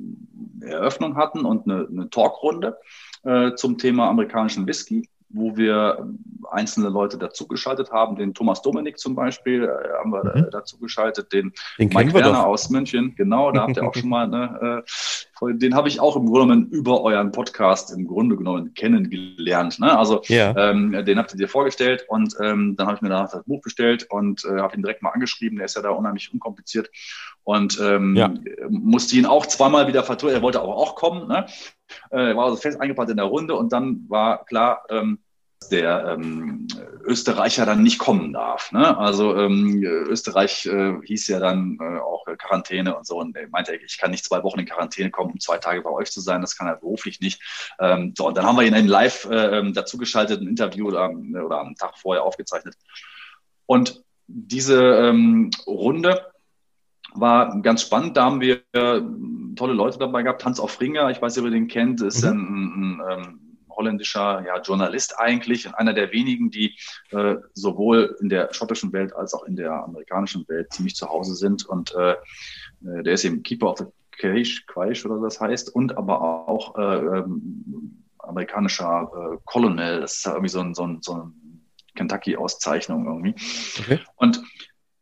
Eröffnung hatten und eine, eine Talkrunde äh, zum Thema amerikanischen Whisky wo wir einzelne Leute dazugeschaltet haben. Den Thomas Dominik zum Beispiel äh, haben wir mhm. dazugeschaltet, den, den Mike Werner aus München. Genau, da habt ihr auch (laughs) schon mal, ne, äh, den habe ich auch im Grunde genommen über euren Podcast im Grunde genommen kennengelernt. Ne? Also ja. ähm, den habt ihr dir vorgestellt und ähm, dann habe ich mir danach das Buch bestellt und äh, habe ihn direkt mal angeschrieben. Der ist ja da unheimlich unkompliziert und ähm, ja. musste ihn auch zweimal wieder vertun. Er wollte aber auch kommen. Ne? äh, war also fest eingeplant in der Runde und dann war klar, ähm, der ähm, Österreicher dann nicht kommen darf. Ne? Also ähm, Österreich äh, hieß ja dann äh, auch Quarantäne und so und er meinte, ich kann nicht zwei Wochen in Quarantäne kommen, um zwei Tage bei euch zu sein, das kann er beruflich nicht. Ähm, so, und dann haben wir ihn in live äh, dazugeschaltet, ein Interview oder, oder am Tag vorher aufgezeichnet. Und diese ähm, Runde war ganz spannend. Da haben wir äh, tolle Leute dabei gehabt. Hans Aufringer, ich weiß nicht, ob ihr den kennt, ist mhm. ein, ein, ein ähm, holländischer ja, Journalist eigentlich und einer der wenigen, die äh, sowohl in der schottischen Welt als auch in der amerikanischen Welt ziemlich zu Hause sind. Und äh, äh der ist eben Keeper of the Cage, Quaish oder das heißt, und aber auch äh, ähm, amerikanischer äh, Colonel. Das ist ja irgendwie so ein, so ein, so ein Kentucky-Auszeichnung irgendwie. Okay. Und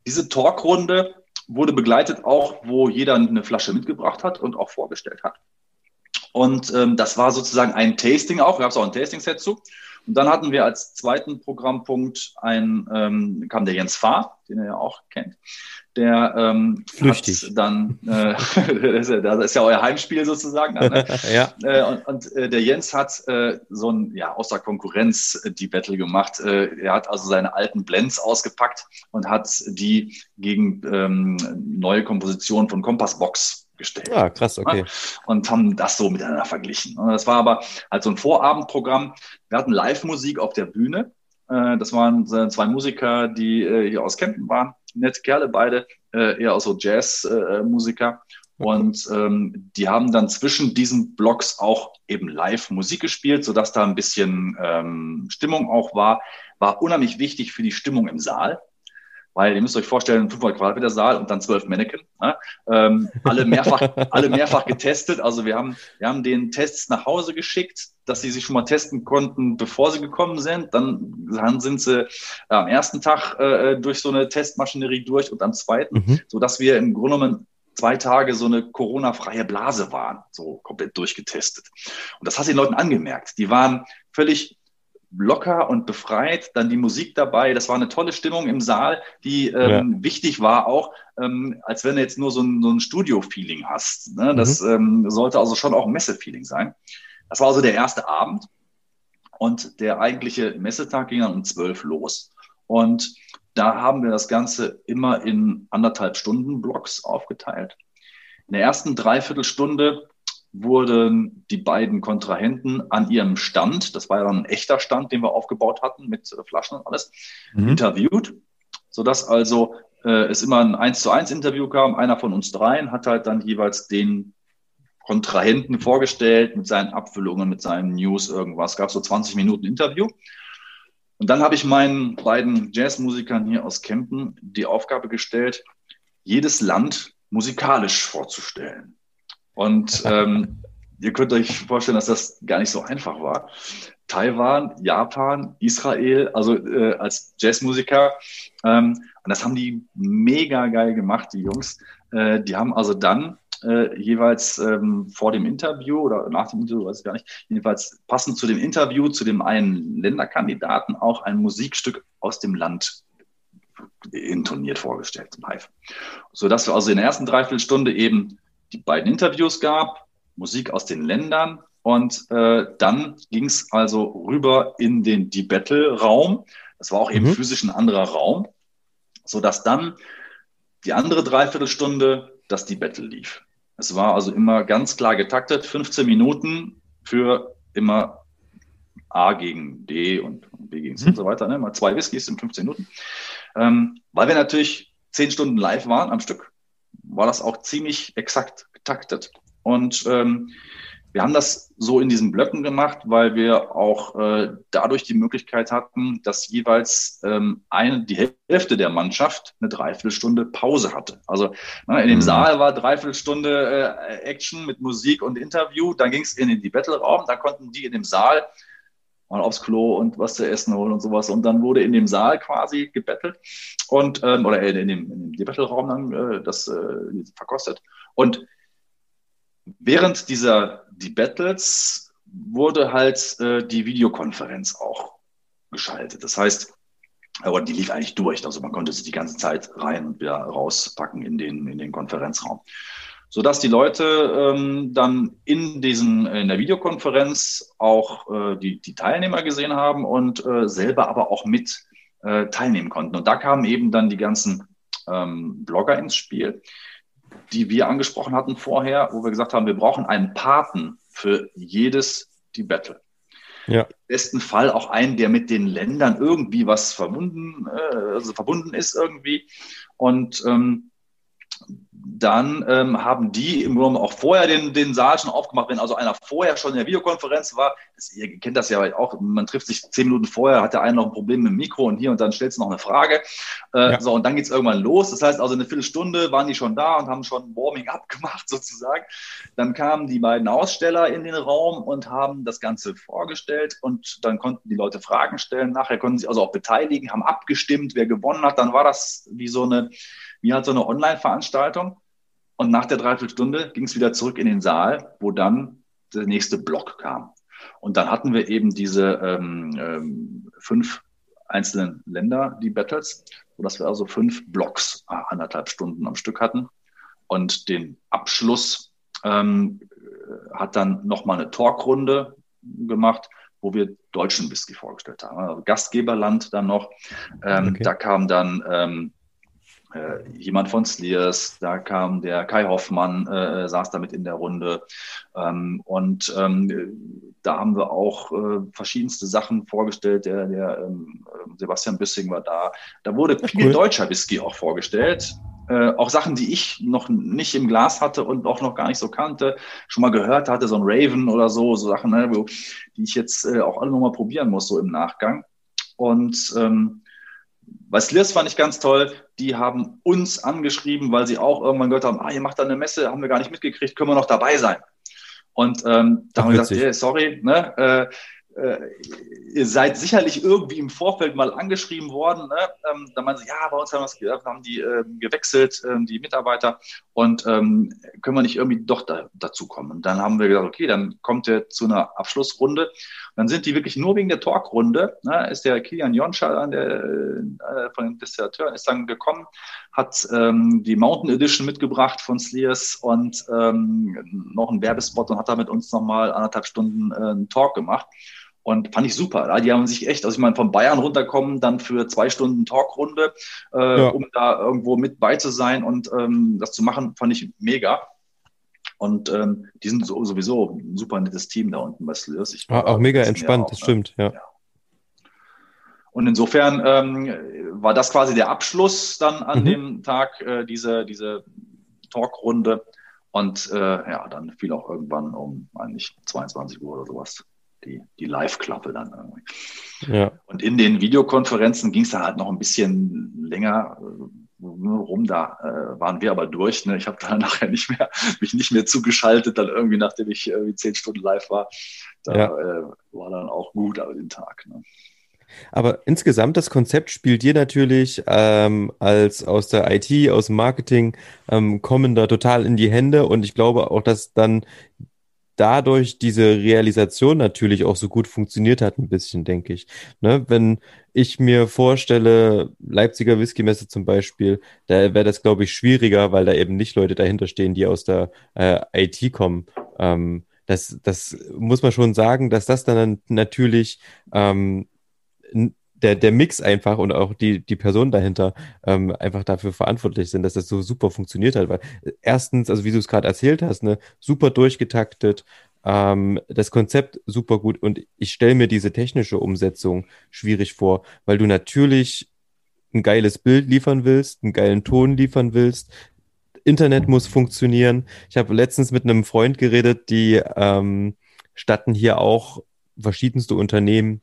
diese Talkrunde wurde begleitet auch, wo jeder eine Flasche mitgebracht hat und auch vorgestellt hat. Und ähm, das war sozusagen ein Tasting auch. Gab es auch ein Tasting-Set zu. Und dann hatten wir als zweiten Programmpunkt ein, ähm, kam der Jens Fahr, den ihr ja auch kennt. Der ähm, Flüchtig. hat dann, äh, (laughs) das, ist ja, das ist ja euer Heimspiel sozusagen. Dann, ne? (laughs) ja. Äh, und, und äh, der Jens hat äh, so ein, ja, außer Konkurrenz äh, die Battle gemacht. Äh, er hat also seine alten Blends ausgepackt und hat die gegen ähm, neue Kompositionen von Kompassbox gestellt. Ja, ah, krass, okay. Und haben das so miteinander verglichen. Das war aber halt so ein Vorabendprogramm. Wir hatten Live-Musik auf der Bühne. Äh, das waren zwei Musiker, die äh, hier aus Kempten waren. Nette Kerle beide, äh, eher auch so Jazz-Musiker. Und ähm, die haben dann zwischen diesen Blocks auch eben live Musik gespielt, sodass da ein bisschen ähm, Stimmung auch war. War unheimlich wichtig für die Stimmung im Saal weil ihr müsst euch vorstellen, 500 Quadratmeter Saal und dann zwölf Mannequin, ne? ähm, alle mehrfach, (laughs) alle mehrfach getestet. Also wir haben, wir haben den Tests nach Hause geschickt, dass sie sich schon mal testen konnten, bevor sie gekommen sind. Dann, dann sind sie äh, am ersten Tag äh, durch so eine Testmaschinerie durch und am zweiten, mhm. so dass wir im Grunde genommen zwei Tage so eine Corona-freie Blase waren, so komplett durchgetestet. Und das hat den Leuten angemerkt. Die waren völlig locker und befreit, dann die Musik dabei. Das war eine tolle Stimmung im Saal, die ähm, ja. wichtig war auch, ähm, als wenn du jetzt nur so ein, so ein Studio-Feeling hast. Ne? Das mhm. ähm, sollte also schon auch ein Messe-Feeling sein. Das war also der erste Abend und der eigentliche Messetag ging dann um zwölf los. Und da haben wir das Ganze immer in anderthalb Stunden Blocks aufgeteilt. In der ersten Dreiviertelstunde wurden die beiden Kontrahenten an ihrem Stand, das war ja dann ein echter Stand, den wir aufgebaut hatten mit äh, Flaschen und alles, mhm. interviewt, sodass also äh, es immer ein 1 zu 1 Interview kam. Einer von uns dreien hat halt dann jeweils den Kontrahenten vorgestellt mit seinen Abfüllungen, mit seinen News, irgendwas. Es gab so 20 Minuten Interview. Und dann habe ich meinen beiden Jazzmusikern hier aus Kempen die Aufgabe gestellt, jedes Land musikalisch vorzustellen. Und (laughs) ähm, ihr könnt euch vorstellen, dass das gar nicht so einfach war. Taiwan, Japan, Israel, also äh, als Jazzmusiker. Ähm, und das haben die mega geil gemacht, die Jungs. Äh, die haben also dann äh, jeweils ähm, vor dem Interview oder nach dem Interview, weiß ich gar nicht, jedenfalls passend zu dem Interview, zu dem einen Länderkandidaten auch ein Musikstück aus dem Land intoniert vorgestellt, live. Sodass wir also in der ersten Dreiviertelstunde eben die beiden Interviews gab, Musik aus den Ländern und äh, dann ging es also rüber in den Die Battle-Raum. Das war auch eben mhm. physisch ein anderer Raum, sodass dann die andere Dreiviertelstunde das Die Battle lief. Es war also immer ganz klar getaktet, 15 Minuten für immer A gegen D und B gegen C mhm. und so weiter. Ne? Mal zwei Whiskys in 15 Minuten. Ähm, weil wir natürlich 10 Stunden live waren am Stück, war das auch ziemlich exakt getaktet. Und ähm, wir haben das so in diesen Blöcken gemacht, weil wir auch äh, dadurch die Möglichkeit hatten, dass jeweils ähm, eine, die Hälfte der Mannschaft eine Dreiviertelstunde Pause hatte. Also ne, in dem mhm. Saal war Dreiviertelstunde äh, Action mit Musik und Interview. Dann ging es in den Battle-Raum, da konnten die in dem Saal mal aufs Klo und was zu essen holen und sowas. Und dann wurde in dem Saal quasi gebettelt und ähm, oder in dem, in dem Battle-Raum dann äh, das äh, verkostet. Und während dieser die Battles wurde halt äh, die Videokonferenz auch geschaltet. Das heißt, aber die lief eigentlich durch. Also man konnte sie die ganze Zeit rein und wieder rauspacken in den, in den Konferenzraum. Sodass die Leute ähm, dann in diesen, in der Videokonferenz auch äh, die, die Teilnehmer gesehen haben und äh, selber aber auch mit äh, teilnehmen konnten. Und da kamen eben dann die ganzen ähm, Blogger ins Spiel, die wir angesprochen hatten vorher, wo wir gesagt haben, wir brauchen einen Paten für jedes die Battle. Ja. Im besten Fall auch einen, der mit den Ländern irgendwie was verbunden, äh, also verbunden ist irgendwie. Und ähm, dann ähm, haben die im Grunde auch vorher den, den Saal schon aufgemacht, wenn also einer vorher schon in der Videokonferenz war. Das, ihr kennt das ja auch, man trifft sich zehn Minuten vorher, hat der eine noch ein Problem mit dem Mikro und hier und dann stellst du noch eine Frage. Äh, ja. So, und dann geht's irgendwann los. Das heißt also, eine Viertelstunde waren die schon da und haben schon Warming-up (laughs) gemacht sozusagen. Dann kamen die beiden Aussteller in den Raum und haben das Ganze vorgestellt und dann konnten die Leute Fragen stellen. Nachher konnten sie also auch beteiligen, haben abgestimmt, wer gewonnen hat. Dann war das wie so eine wie halt so eine Online-Veranstaltung. Und nach der Dreiviertelstunde ging es wieder zurück in den Saal, wo dann der nächste Block kam. Und dann hatten wir eben diese ähm, ähm, fünf einzelnen Länder, die Battles, sodass wir also fünf Blocks äh, anderthalb Stunden am Stück hatten. Und den Abschluss ähm, hat dann nochmal eine Talkrunde gemacht, wo wir deutschen Whisky vorgestellt haben. Also Gastgeberland dann noch. Ähm, okay. Da kam dann ähm, äh, jemand von Slears, da kam der Kai Hoffmann, äh, saß damit in der Runde. Ähm, und ähm, da haben wir auch äh, verschiedenste Sachen vorgestellt. Der, der ähm, Sebastian Büssing war da. Da wurde viel cool. deutscher Whisky auch vorgestellt. Äh, auch Sachen, die ich noch nicht im Glas hatte und auch noch gar nicht so kannte, schon mal gehört hatte, so ein Raven oder so, so Sachen, ne, die ich jetzt äh, auch alle nochmal probieren muss, so im Nachgang. Und ähm, bei Slirs fand ich ganz toll, die haben uns angeschrieben, weil sie auch irgendwann gehört haben, ah, ihr macht da eine Messe, haben wir gar nicht mitgekriegt, können wir noch dabei sein? Und ähm, da haben wir gesagt, hey, sorry, ne, äh, äh, ihr seid sicherlich irgendwie im Vorfeld mal angeschrieben worden. Ne? Ähm, da meinen sie, ja, bei uns haben, haben die äh, gewechselt, äh, die Mitarbeiter, und ähm, können wir nicht irgendwie doch da, dazu kommen? Und dann haben wir gesagt, okay, dann kommt ihr zu einer Abschlussrunde. Und dann sind die wirklich nur wegen der Talkrunde, ne, ist der Kilian Jonschal der, äh, von den Disserteuren, ist dann gekommen, hat ähm, die Mountain Edition mitgebracht von Slears und ähm, noch einen Werbespot und hat da mit uns nochmal anderthalb Stunden äh, einen Talk gemacht. Und fand ich super. Die haben sich echt, also ich meine, von Bayern runterkommen, dann für zwei Stunden Talkrunde, äh, ja. um da irgendwo mit bei zu sein und ähm, das zu machen, fand ich mega. Und ähm, die sind so, sowieso ein super nettes Team da unten bei Slurs. Ich ah, auch mega entspannt, auch, das stimmt, ja. ja. Und insofern ähm, war das quasi der Abschluss dann an mhm. dem Tag, äh, diese, diese Talkrunde. Und äh, ja, dann fiel auch irgendwann um eigentlich 22 Uhr oder sowas die, die Live-Klappe dann irgendwie. Ja. Und in den Videokonferenzen ging es dann halt noch ein bisschen länger, rum, da äh, waren wir aber durch. Ne? Ich habe dann (laughs) nachher nicht mehr, mich nicht mehr zugeschaltet, dann irgendwie, nachdem ich irgendwie zehn Stunden live war. Da ja. äh, war dann auch gut aber den Tag. Ne? Aber insgesamt das Konzept spielt dir natürlich ähm, als aus der IT, aus dem Marketing ähm, kommen da total in die Hände und ich glaube auch, dass dann dadurch diese Realisation natürlich auch so gut funktioniert hat, ein bisschen, denke ich. Ne? Wenn ich mir vorstelle, Leipziger Whisky-Messe zum Beispiel, da wäre das, glaube ich, schwieriger, weil da eben nicht Leute dahinter stehen, die aus der äh, IT kommen. Ähm, das, das muss man schon sagen, dass das dann natürlich ähm, der, der Mix einfach und auch die, die Personen dahinter ähm, einfach dafür verantwortlich sind, dass das so super funktioniert hat. Weil äh, erstens, also wie du es gerade erzählt hast, ne, super durchgetaktet, ähm, das Konzept super gut und ich stelle mir diese technische Umsetzung schwierig vor, weil du natürlich ein geiles Bild liefern willst, einen geilen Ton liefern willst. Internet muss funktionieren. Ich habe letztens mit einem Freund geredet, die ähm, statten hier auch verschiedenste Unternehmen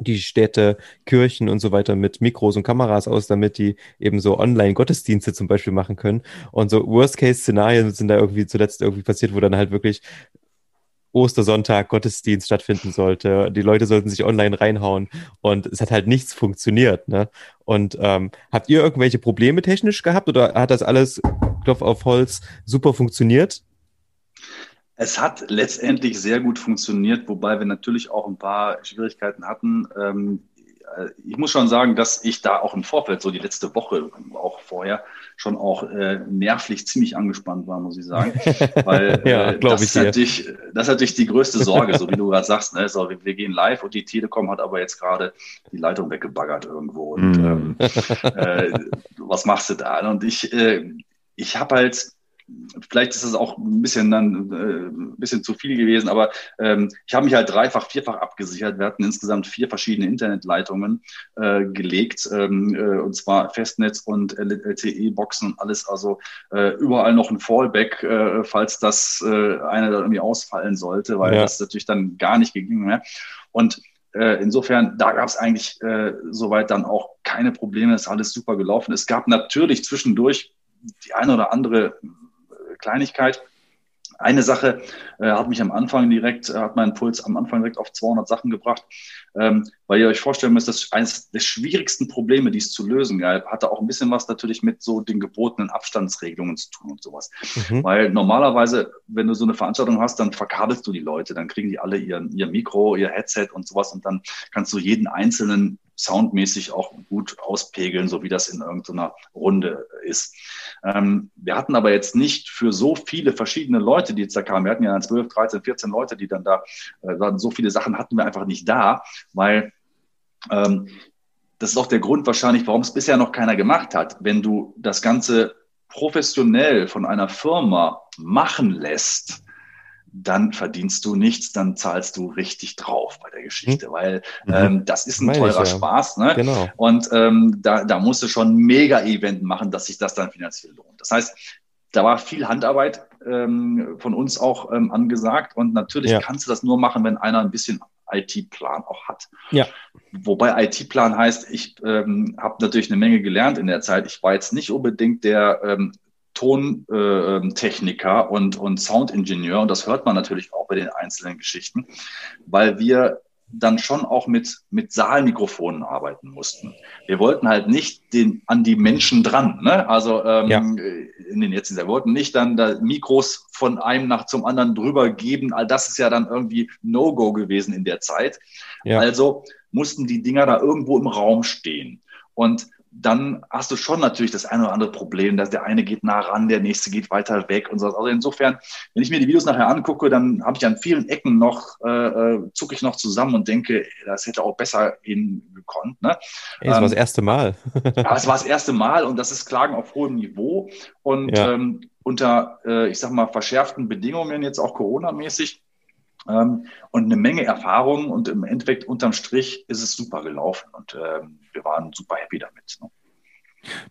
die Städte, Kirchen und so weiter mit Mikros und Kameras aus, damit die eben so Online-Gottesdienste zum Beispiel machen können. Und so Worst-Case-Szenarien sind da irgendwie zuletzt irgendwie passiert, wo dann halt wirklich Ostersonntag Gottesdienst stattfinden sollte. Die Leute sollten sich online reinhauen und es hat halt nichts funktioniert. Ne? Und ähm, habt ihr irgendwelche Probleme technisch gehabt oder hat das alles, Klopf auf Holz, super funktioniert? Es hat letztendlich sehr gut funktioniert, wobei wir natürlich auch ein paar Schwierigkeiten hatten. Ähm, äh, ich muss schon sagen, dass ich da auch im Vorfeld, so die letzte Woche, auch vorher, schon auch äh, nervlich ziemlich angespannt war, muss ich sagen. (laughs) Weil ja, äh, das, ist natürlich, das ist natürlich die größte Sorge, so wie du (laughs) gerade sagst. Ne? So, wir, wir, gehen live und die Telekom hat aber jetzt gerade die Leitung weggebaggert irgendwo. Und mm. ähm, äh, was machst du da? Und ich, äh, ich habe halt vielleicht ist es auch ein bisschen dann äh, ein bisschen zu viel gewesen, aber ähm, ich habe mich halt dreifach, vierfach abgesichert. Wir hatten insgesamt vier verschiedene Internetleitungen äh, gelegt, ähm, äh, und zwar Festnetz und LTE-Boxen und alles, also äh, überall noch ein Fallback, äh, falls das äh, einer da irgendwie ausfallen sollte, weil ja. das natürlich dann gar nicht ging mehr. Und äh, Insofern, da gab es eigentlich äh, soweit dann auch keine Probleme, es ist alles super gelaufen. Es gab natürlich zwischendurch die eine oder andere Kleinigkeit. Eine Sache äh, hat mich am Anfang direkt, äh, hat meinen Puls am Anfang direkt auf 200 Sachen gebracht, ähm, weil ihr euch vorstellen müsst, das ist eines der schwierigsten Probleme, die es zu lösen gab, hatte auch ein bisschen was natürlich mit so den gebotenen Abstandsregelungen zu tun und sowas. Mhm. Weil normalerweise, wenn du so eine Veranstaltung hast, dann verkabelst du die Leute, dann kriegen die alle ihr, ihr Mikro, ihr Headset und sowas und dann kannst du jeden einzelnen soundmäßig auch gut auspegeln, so wie das in irgendeiner Runde ist. Ähm, wir hatten aber jetzt nicht für so viele verschiedene Leute, die jetzt da kamen, wir hatten ja 12, 13, 14 Leute, die dann da äh, waren, so viele Sachen hatten wir einfach nicht da, weil ähm, das ist auch der Grund wahrscheinlich, warum es bisher noch keiner gemacht hat. Wenn du das Ganze professionell von einer Firma machen lässt, dann verdienst du nichts, dann zahlst du richtig drauf bei der Geschichte, hm. weil mhm. ähm, das ist ein teurer ich, ja. Spaß. Ne? Genau. Und ähm, da, da musst du schon ein Mega-Event machen, dass sich das dann finanziell lohnt. Das heißt, da war viel Handarbeit ähm, von uns auch ähm, angesagt und natürlich ja. kannst du das nur machen, wenn einer ein bisschen IT-Plan auch hat. Ja. Wobei IT-Plan heißt, ich ähm, habe natürlich eine Menge gelernt in der Zeit. Ich war jetzt nicht unbedingt der ähm, Tontechniker und, und Soundingenieur. Und das hört man natürlich auch bei den einzelnen Geschichten, weil wir dann schon auch mit, mit Saalmikrofonen arbeiten mussten. Wir wollten halt nicht den, an die Menschen dran. Ne? Also ähm, ja. in den jetzt, wir wollten nicht dann da Mikros von einem nach zum anderen drüber geben. All das ist ja dann irgendwie No-Go gewesen in der Zeit. Ja. Also mussten die Dinger da irgendwo im Raum stehen. Und dann hast du schon natürlich das eine oder andere Problem, dass der eine geht nah ran, der nächste geht weiter weg und so. Also insofern, wenn ich mir die Videos nachher angucke, dann habe ich an vielen Ecken noch, äh, äh zucke ich noch zusammen und denke, das hätte auch besser hingekonnt. Ne? Ey, das ähm, war das erste Mal. (laughs) ja, es war das (laughs) erste Mal und das ist Klagen auf hohem Niveau und ja. ähm, unter, äh, ich sag mal, verschärften Bedingungen, jetzt auch Corona-mäßig, ähm, und eine Menge Erfahrung und im Endeffekt unterm Strich ist es super gelaufen und ähm, wir waren super happy damit. Ne?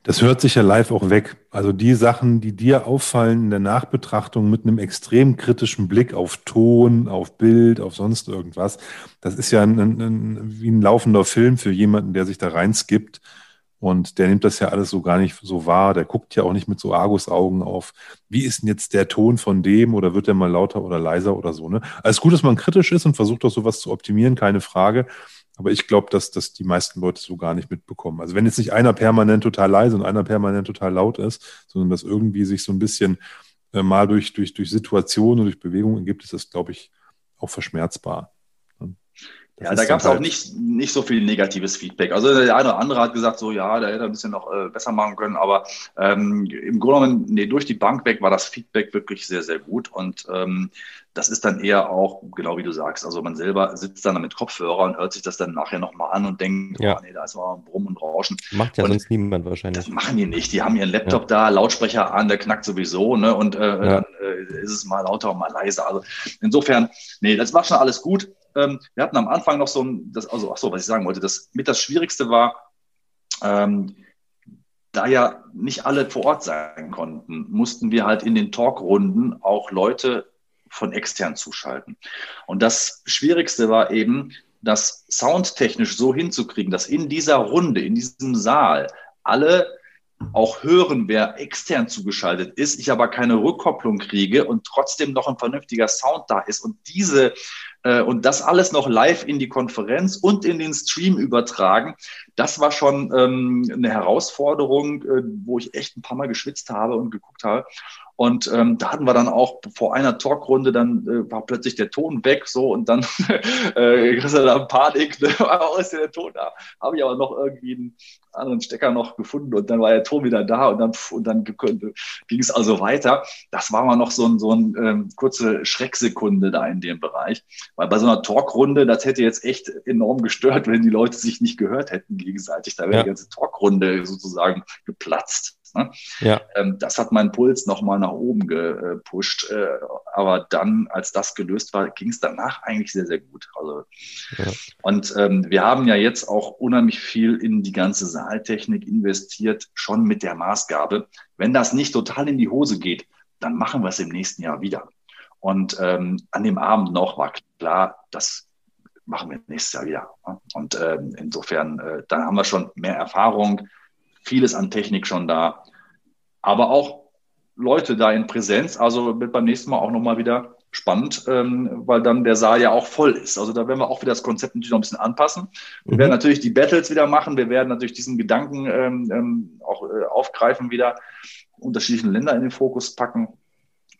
Das hört sich ja live auch weg. Also die Sachen, die dir auffallen in der Nachbetrachtung mit einem extrem kritischen Blick auf Ton, auf Bild, auf sonst irgendwas, das ist ja ein, ein, wie ein laufender Film für jemanden, der sich da reinskippt. Und der nimmt das ja alles so gar nicht so wahr. Der guckt ja auch nicht mit so Argusaugen auf, wie ist denn jetzt der Ton von dem oder wird der mal lauter oder leiser oder so. Ne? Also gut, dass man kritisch ist und versucht auch sowas zu optimieren, keine Frage. Aber ich glaube, dass das die meisten Leute so gar nicht mitbekommen. Also wenn jetzt nicht einer permanent total leise und einer permanent total laut ist, sondern dass irgendwie sich so ein bisschen äh, mal durch, durch, durch Situationen und durch Bewegungen ergibt, ist das, glaube ich, auch verschmerzbar. Das ja, da gab es auch nicht, nicht so viel negatives Feedback. Also der eine oder andere hat gesagt, so ja, da hätte er ein bisschen noch äh, besser machen können, aber ähm, im Grunde genommen, nee, durch die Bank weg war das Feedback wirklich sehr, sehr gut. Und ähm, das ist dann eher auch, genau wie du sagst, also man selber sitzt dann mit Kopfhörer und hört sich das dann nachher nochmal an und denkt, ja. oh, nee, da ist mal ein Brumm und Rauschen. Macht ja und sonst niemand wahrscheinlich. Das machen die nicht. Die haben ihren Laptop ja. da, Lautsprecher an, der knackt sowieso, ne? Und äh, ja. dann äh, ist es mal lauter und mal leiser. Also insofern, nee, das war schon alles gut. Ähm, wir hatten am Anfang noch so ein, das, also, ach so, was ich sagen wollte, das mit das Schwierigste war, ähm, da ja nicht alle vor Ort sein konnten, mussten wir halt in den Talkrunden auch Leute von extern zuschalten. Und das Schwierigste war eben, das soundtechnisch so hinzukriegen, dass in dieser Runde, in diesem Saal alle auch hören, wer extern zugeschaltet ist, ich aber keine Rückkopplung kriege und trotzdem noch ein vernünftiger Sound da ist und diese äh, und das alles noch live in die Konferenz und in den Stream übertragen, das war schon ähm, eine Herausforderung, äh, wo ich echt ein paar Mal geschwitzt habe und geguckt habe. Und ähm, da hatten wir dann auch vor einer Talkrunde, dann äh, war plötzlich der Ton weg, so und dann (laughs) äh, kriegst du dann Panik, ne? (laughs) oh, ist der Ton da? Habe ich aber noch irgendwie einen anderen Stecker noch gefunden und dann war der Ton wieder da und dann, und dann ging es also weiter. Das war mal noch so ein, so ein ähm, kurze Schrecksekunde da in dem Bereich, weil bei so einer Talkrunde, das hätte jetzt echt enorm gestört, wenn die Leute sich nicht gehört hätten gegenseitig. Da wäre ja. die ganze Talkrunde sozusagen geplatzt. Ne? Ja. Ähm, das hat meinen Puls nochmal nach oben gepusht. Äh, aber dann, als das gelöst war, ging es danach eigentlich sehr, sehr gut. Also, ja. Und ähm, wir haben ja jetzt auch unheimlich viel in die ganze Saaltechnik investiert, schon mit der Maßgabe, wenn das nicht total in die Hose geht, dann machen wir es im nächsten Jahr wieder. Und ähm, an dem Abend noch war klar, das machen wir nächstes Jahr wieder. Ne? Und ähm, insofern, äh, dann haben wir schon mehr Erfahrung, vieles an Technik schon da, aber auch Leute da in Präsenz. Also wird beim nächsten Mal auch nochmal wieder spannend, ähm, weil dann der Saal ja auch voll ist. Also da werden wir auch wieder das Konzept natürlich noch ein bisschen anpassen. Wir mhm. werden natürlich die Battles wieder machen. Wir werden natürlich diesen Gedanken ähm, ähm, auch äh, aufgreifen, wieder unterschiedliche Länder in den Fokus packen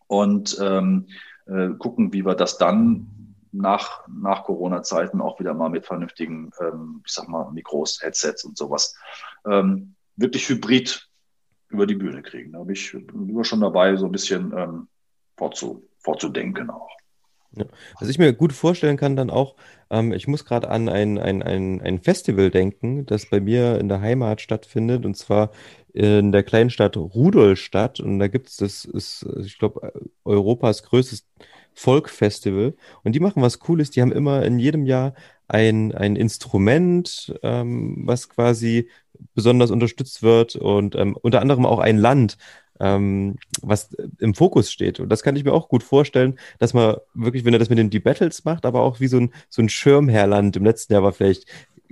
und ähm, äh, gucken, wie wir das dann nach, nach Corona-Zeiten auch wieder mal mit vernünftigen, ähm, ich sag mal, Mikros, Headsets und sowas ähm, wirklich hybrid über die Bühne kriegen. Da bin ich immer schon dabei, so ein bisschen ähm, vorzu, vorzudenken auch. Ja. Was ich mir gut vorstellen kann, dann auch, ähm, ich muss gerade an ein, ein, ein, ein Festival denken, das bei mir in der Heimat stattfindet, und zwar in der kleinen Stadt Rudolstadt. Und da gibt es, das ist, ich glaube, Europas größtes Folk-Festival. Und die machen was Cooles, die haben immer in jedem Jahr ein, ein Instrument, ähm, was quasi besonders unterstützt wird und ähm, unter anderem auch ein Land, ähm, was im Fokus steht. Und das kann ich mir auch gut vorstellen, dass man wirklich, wenn er das mit den D-Battles macht, aber auch wie so ein, so ein Schirmherrland. Im letzten Jahr war vielleicht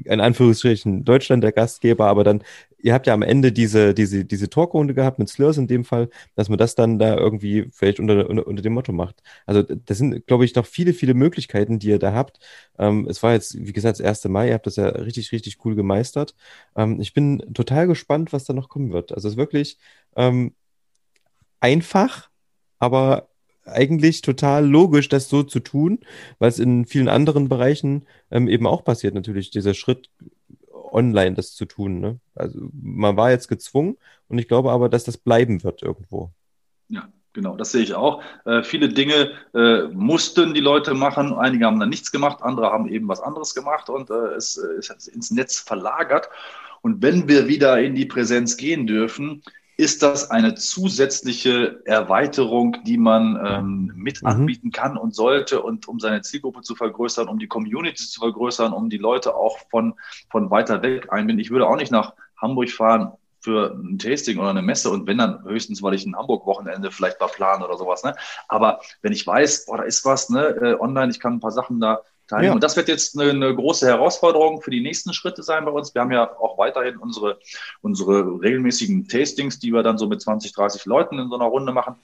in Anführungsstrichen Deutschland der Gastgeber, aber dann, ihr habt ja am Ende diese, diese, diese Talkrunde gehabt mit Slurs in dem Fall, dass man das dann da irgendwie vielleicht unter, unter, unter dem Motto macht. Also das sind, glaube ich, noch viele, viele Möglichkeiten, die ihr da habt. Ähm, es war jetzt, wie gesagt, das erste Mal, ihr habt das ja richtig, richtig cool gemeistert. Ähm, ich bin total gespannt, was da noch kommen wird. Also es ist wirklich ähm, einfach, aber eigentlich total logisch, das so zu tun, weil es in vielen anderen Bereichen ähm, eben auch passiert, natürlich, dieser Schritt online das zu tun. Ne? Also man war jetzt gezwungen und ich glaube aber, dass das bleiben wird irgendwo. Ja, genau, das sehe ich auch. Äh, viele Dinge äh, mussten die Leute machen, einige haben dann nichts gemacht, andere haben eben was anderes gemacht und äh, es, es hat ins Netz verlagert. Und wenn wir wieder in die Präsenz gehen dürfen, ist das eine zusätzliche Erweiterung, die man ähm, mit mhm. anbieten kann und sollte und um seine Zielgruppe zu vergrößern, um die Community zu vergrößern, um die Leute auch von, von weiter weg einbinden. Ich würde auch nicht nach Hamburg fahren für ein Tasting oder eine Messe und wenn dann höchstens, weil ich ein Hamburg-Wochenende vielleicht mal plane oder sowas. Ne? Aber wenn ich weiß, boah, da ist was ne, äh, online, ich kann ein paar Sachen da. Ja. Und das wird jetzt eine, eine, große Herausforderung für die nächsten Schritte sein bei uns. Wir haben ja auch weiterhin unsere, unsere regelmäßigen Tastings, die wir dann so mit 20, 30 Leuten in so einer Runde machen.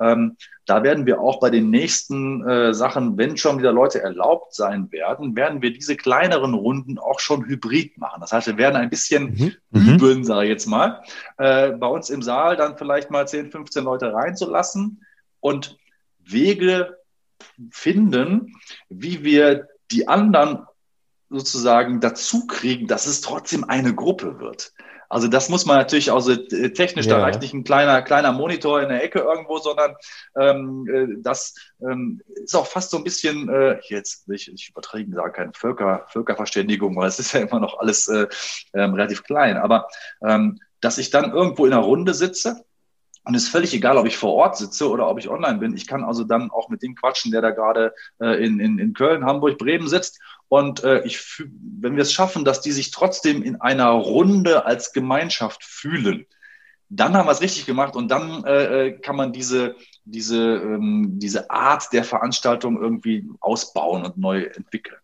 Ähm, da werden wir auch bei den nächsten äh, Sachen, wenn schon wieder Leute erlaubt sein werden, werden wir diese kleineren Runden auch schon hybrid machen. Das heißt, wir werden ein bisschen mhm. mhm. üben, sage ich jetzt mal, äh, bei uns im Saal dann vielleicht mal 10, 15 Leute reinzulassen und Wege finden, wie wir die anderen sozusagen dazu kriegen, dass es trotzdem eine Gruppe wird. Also das muss man natürlich also technisch, ja. da reicht nicht ein kleiner, kleiner Monitor in der Ecke irgendwo, sondern ähm, äh, das ähm, ist auch fast so ein bisschen, äh, jetzt ich, ich übertrieben sagen, keine Völker, Völkerverständigung, weil es ist ja immer noch alles äh, ähm, relativ klein, aber ähm, dass ich dann irgendwo in einer Runde sitze und es ist völlig egal, ob ich vor Ort sitze oder ob ich online bin. Ich kann also dann auch mit dem quatschen, der da gerade äh, in, in, in Köln, Hamburg, Bremen sitzt. Und äh, ich, wenn wir es schaffen, dass die sich trotzdem in einer Runde als Gemeinschaft fühlen, dann haben wir es richtig gemacht und dann äh, äh, kann man diese, diese, ähm, diese Art der Veranstaltung irgendwie ausbauen und neu entwickeln.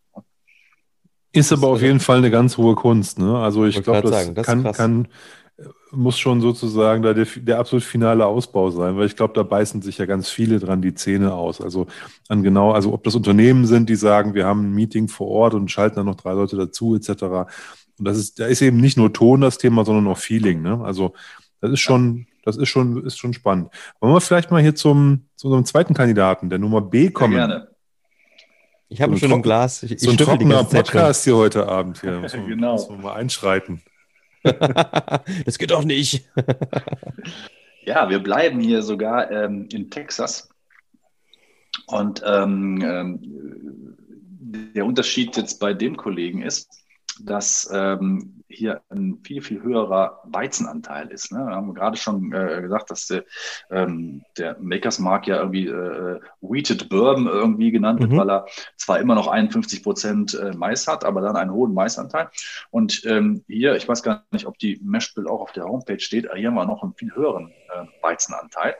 Ist aber auf jeden Fall eine ganz hohe Kunst. Ne? Also ich glaube, das, sagen, das kann, kann muss schon sozusagen da der, der absolut finale Ausbau sein, weil ich glaube, da beißen sich ja ganz viele dran die Zähne aus. Also an genau, also ob das Unternehmen sind, die sagen, wir haben ein Meeting vor Ort und schalten dann noch drei Leute dazu, etc. Und das ist, da ist eben nicht nur Ton das Thema, sondern auch Feeling. Ne? Also das ist schon, das ist schon, ist schon spannend. Wollen wir vielleicht mal hier zum, zu unserem zweiten Kandidaten, der Nummer B kommen? Ja, gerne. Ich habe so schon ein Glas. Ich, so ein trockener Podcast hier heute Abend. Hier. (laughs) Muss man, genau. Muss man mal einschreiten. Das geht doch nicht. (laughs) ja, wir bleiben hier sogar ähm, in Texas. Und ähm, ähm, der Unterschied jetzt bei dem Kollegen ist, dass ähm, hier ein viel, viel höherer Weizenanteil ist. Ne? Wir haben gerade schon äh, gesagt, dass der, ähm, der Makers Mark ja irgendwie äh, Wheated Bourbon irgendwie genannt wird, mhm. weil er zwar immer noch 51 Prozent äh, Mais hat, aber dann einen hohen Maisanteil. Und ähm, hier, ich weiß gar nicht, ob die Meshbill auch auf der Homepage steht, hier haben wir noch einen viel höheren äh, Weizenanteil.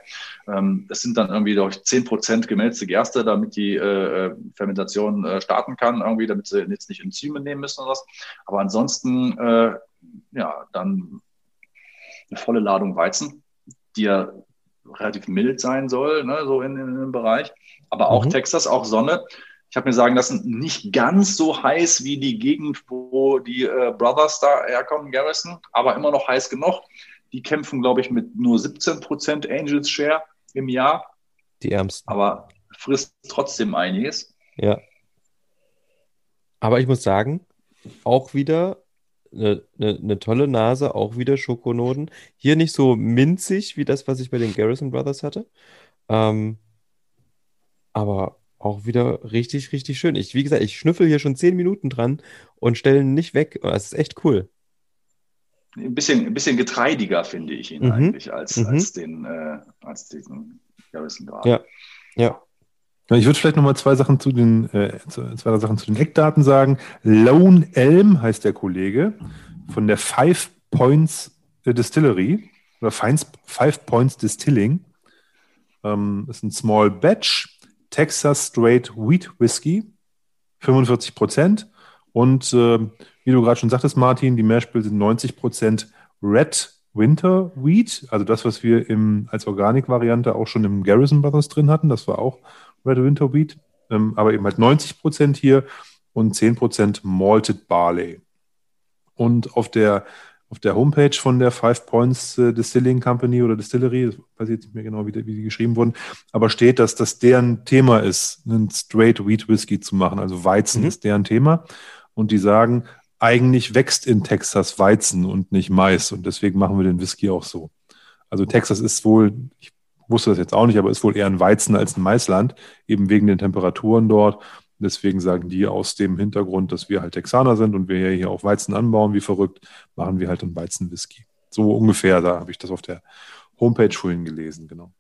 Ähm, das sind dann irgendwie durch 10 Prozent gemälzte Gerste, damit die äh, äh, Fermentation äh, starten kann, irgendwie, damit sie jetzt nicht Enzyme nehmen müssen oder was. Aber ansonsten äh, ja, dann eine volle Ladung Weizen, die ja relativ mild sein soll, ne, so in, in, dem Bereich. Aber auch mhm. Texas, auch Sonne. Ich habe mir sagen lassen, nicht ganz so heiß wie die Gegend, wo die äh, Brothers da herkommen, Garrison, aber immer noch heiß genug. Die kämpfen, glaube ich, mit nur 17 Prozent Angels Share im Jahr. Die Ärmsten. Aber frisst trotzdem einiges. Ja. Aber ich muss sagen, auch wieder eine, eine, eine tolle Nase, auch wieder Schokonoden. Hier nicht so minzig wie das, was ich bei den Garrison Brothers hatte. Ähm, aber auch wieder richtig, richtig schön. Ich, wie gesagt, ich schnüffel hier schon zehn Minuten dran und stelle ihn nicht weg. Das ist echt cool. Ein bisschen, ein bisschen getreidiger finde ich ihn mhm. eigentlich als, mhm. als den äh, als diesen Garrison gerade. Ja, ja. Ich würde vielleicht nochmal zwei Sachen zu den, äh, zwei Sachen zu den Eckdaten sagen. Lone Elm heißt der Kollege von der Five Points Distillery oder Five Points Distilling. Ähm, ist ein Small Batch Texas Straight Wheat Whiskey, 45 Prozent. Und äh, wie du gerade schon sagtest, Martin, die Mashbill sind 90 Prozent Red Winter Wheat, also das, was wir im, als Organik-Variante auch schon im Garrison Brothers drin hatten. Das war auch Red Winter Wheat, ähm, aber eben halt 90 Prozent hier und 10 Prozent Malted Barley. Und auf der, auf der Homepage von der Five Points äh, Distilling Company oder Distillery, ich weiß jetzt nicht mehr genau, wie, die, wie die geschrieben wurden, aber steht, dass das deren Thema ist, einen Straight Wheat Whisky zu machen. Also Weizen mhm. ist deren Thema. Und die sagen, eigentlich wächst in Texas Weizen und nicht Mais. Und deswegen machen wir den Whisky auch so. Also Texas ist wohl, ich wusste das jetzt auch nicht, aber ist wohl eher ein Weizen als ein Maisland, eben wegen den Temperaturen dort. Deswegen sagen die aus dem Hintergrund, dass wir halt Texaner sind und wir hier auch Weizen anbauen, wie verrückt, machen wir halt einen Weizenwhisky. So ungefähr, da habe ich das auf der Homepage vorhin gelesen, genau.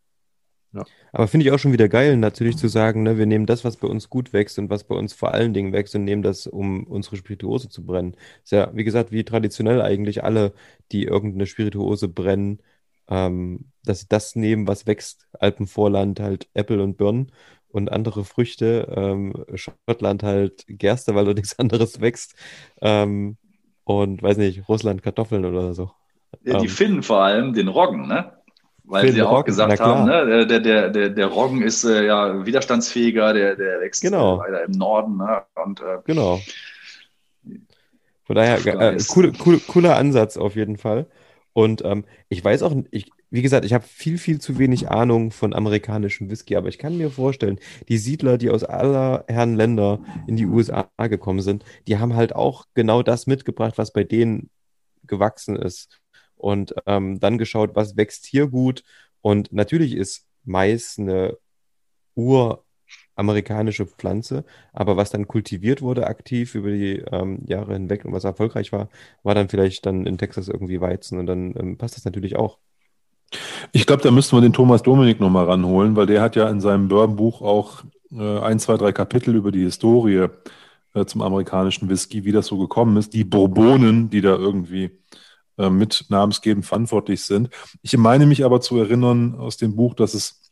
Ja. Aber finde ich auch schon wieder geil, natürlich zu sagen, ne, wir nehmen das, was bei uns gut wächst und was bei uns vor allen Dingen wächst und nehmen das, um unsere Spirituose zu brennen. Ist ja, wie gesagt, wie traditionell eigentlich alle, die irgendeine Spirituose brennen, ähm, dass sie das nehmen, was wächst, Alpenvorland, halt Äpfel und Birnen und andere Früchte. Ähm, Schottland halt Gerste, weil dort (laughs) nichts anderes wächst. Ähm, und weiß nicht, Russland Kartoffeln oder so. Ja, die ähm, Finnen vor allem den Roggen, ne? Weil Finnen, sie auch Roggen, gesagt haben, ne? der, der, der, der Roggen ist äh, ja widerstandsfähiger, der, der wächst genau. weiter im Norden. Ne? Und, äh, genau. Von daher, äh, cool, cool, cooler Ansatz auf jeden Fall. Und ähm, ich weiß auch, ich, wie gesagt, ich habe viel, viel zu wenig Ahnung von amerikanischem Whisky, aber ich kann mir vorstellen, die Siedler, die aus aller Herren Länder in die USA gekommen sind, die haben halt auch genau das mitgebracht, was bei denen gewachsen ist. Und ähm, dann geschaut, was wächst hier gut. Und natürlich ist Mais eine Ur- amerikanische Pflanze, aber was dann kultiviert wurde aktiv über die ähm, Jahre hinweg und was erfolgreich war, war dann vielleicht dann in Texas irgendwie Weizen und dann ähm, passt das natürlich auch. Ich glaube, da müssten wir den Thomas Dominik nochmal ranholen, weil der hat ja in seinem Bourbon-Buch auch äh, ein, zwei, drei Kapitel über die Historie äh, zum amerikanischen Whisky, wie das so gekommen ist, die Bourbonen, die da irgendwie äh, mit namensgebend verantwortlich sind. Ich meine mich aber zu erinnern aus dem Buch, dass es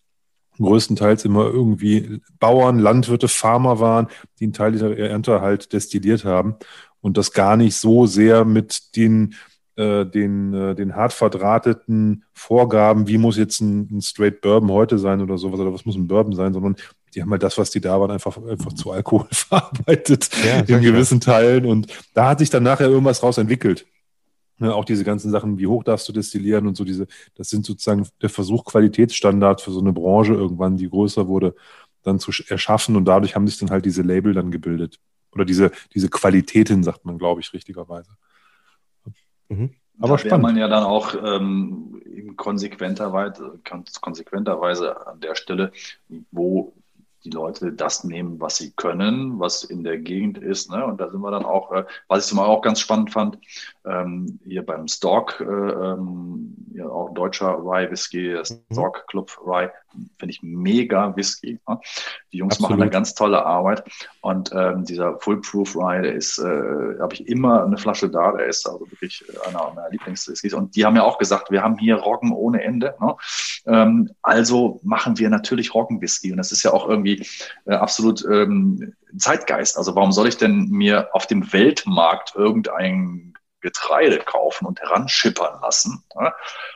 größtenteils immer irgendwie Bauern, Landwirte, Farmer waren, die einen Teil ihrer Ernte halt destilliert haben und das gar nicht so sehr mit den, äh, den, äh, den hart verdrahteten Vorgaben, wie muss jetzt ein, ein Straight Bourbon heute sein oder sowas oder was muss ein Bourbon sein, sondern die haben halt das, was die da waren, einfach, einfach zu Alkohol (laughs) verarbeitet ja, in gewissen. Teilen und da hat sich dann nachher irgendwas raus entwickelt. Ne, auch diese ganzen Sachen, wie hoch darfst du destillieren und so diese, das sind sozusagen der Versuch, Qualitätsstandard für so eine Branche irgendwann, die größer wurde, dann zu erschaffen und dadurch haben sich dann halt diese Label dann gebildet. Oder diese, diese Qualitäten, sagt man, glaube ich, richtigerweise. Mhm. Aber da spannend. man ja dann auch ähm, konsequenterweise, konsequenterweise an der Stelle, wo die Leute das nehmen, was sie können, was in der Gegend ist. Ne? Und da sind wir dann auch, äh, was ich zum Beispiel auch ganz spannend fand, ähm, hier beim Stork, äh, ähm, ja, auch deutscher Rye Whisky, mhm. Stork Club Rye, finde ich mega Whisky. Ne? Die Jungs Absolut. machen eine ganz tolle Arbeit. Und ähm, dieser Full-Proof Rye, der ist, äh, habe ich immer eine Flasche da, der ist also wirklich einer meiner Lieblingswhiskys. Und die haben ja auch gesagt, wir haben hier Roggen ohne Ende. Ne? Ähm, also machen wir natürlich Roggen-Whisky. Und das ist ja auch irgendwie äh, absolut ähm, Zeitgeist. Also warum soll ich denn mir auf dem Weltmarkt irgendein Getreide kaufen und heranschippern lassen, ja,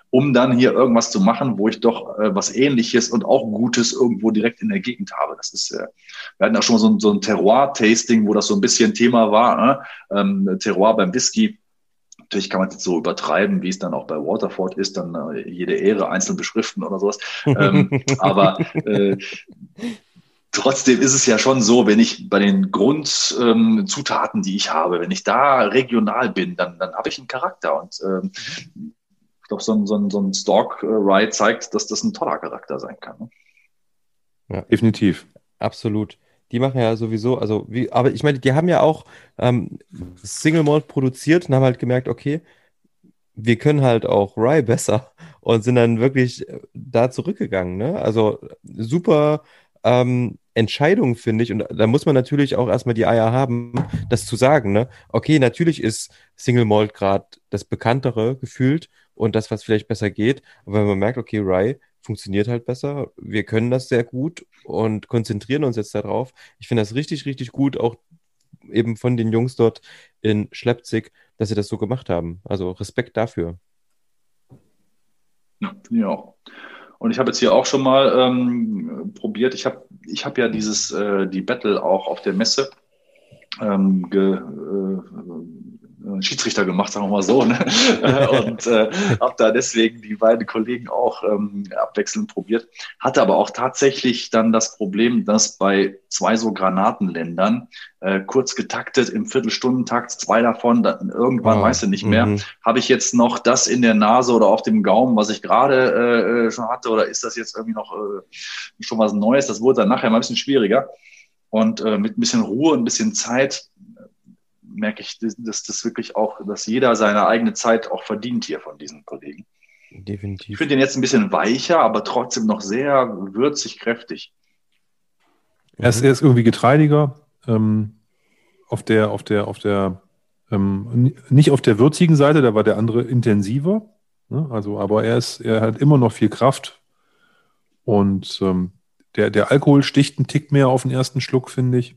um dann hier irgendwas zu machen, wo ich doch äh, was Ähnliches und auch Gutes irgendwo direkt in der Gegend habe. Das ist, äh, wir hatten ja schon mal so, so ein Terroir-Tasting, wo das so ein bisschen Thema war. Ne? Ähm, Terroir beim Whisky. Natürlich kann man es so übertreiben, wie es dann auch bei Waterford ist, dann äh, jede Ehre einzeln beschriften oder sowas. ähm, (laughs) aber äh, Trotzdem ist es ja schon so, wenn ich bei den Grundzutaten, ähm, die ich habe, wenn ich da regional bin, dann, dann habe ich einen Charakter. Und ähm, ich glaube, so ein, so ein, so ein Stalk-Ride zeigt, dass das ein toller Charakter sein kann. Ne? Ja, definitiv. Absolut. Die machen ja sowieso, also wie, aber ich meine, die haben ja auch ähm, Single Malt produziert und haben halt gemerkt, okay, wir können halt auch Rye besser und sind dann wirklich da zurückgegangen. Ne? Also super ähm, Entscheidung, finde ich. Und da muss man natürlich auch erstmal die Eier haben, das zu sagen. Ne? Okay, natürlich ist Single Malt gerade das bekanntere gefühlt und das, was vielleicht besser geht. Aber wenn man merkt, okay, Rye funktioniert halt besser, wir können das sehr gut und konzentrieren uns jetzt darauf. Ich finde das richtig, richtig gut, auch eben von den Jungs dort in Schleppzig, dass sie das so gemacht haben. Also Respekt dafür. Ja, finde ich auch. Und ich habe jetzt hier auch schon mal ähm, probiert. Ich habe ich hab ja dieses, äh, die Battle auch auf der Messe ähm, ge, äh, Schiedsrichter gemacht, sagen wir mal so. Ne? (laughs) und äh, habe da deswegen die beiden Kollegen auch ähm, abwechselnd probiert. Hatte aber auch tatsächlich dann das Problem, dass bei zwei so Granatenländern äh, kurz getaktet im Viertelstundentakt, zwei davon, dann irgendwann, oh, weißt du nicht mehr, mhm. habe ich jetzt noch das in der Nase oder auf dem Gaumen, was ich gerade äh, schon hatte, oder ist das jetzt irgendwie noch äh, schon was Neues? Das wurde dann nachher mal ein bisschen schwieriger. Und äh, mit ein bisschen Ruhe, ein bisschen Zeit merke ich, dass das wirklich auch, dass jeder seine eigene Zeit auch verdient hier von diesen Kollegen. Definitiv. Ich finde den jetzt ein bisschen weicher, aber trotzdem noch sehr würzig, kräftig. Er ist, er ist irgendwie getreidiger. Ähm, auf der, auf der, auf der, ähm, nicht auf der würzigen Seite, da war der andere intensiver. Ne? Also, aber er ist, er hat immer noch viel Kraft und ähm, der, der Alkohol sticht einen Tick mehr auf den ersten Schluck, finde ich.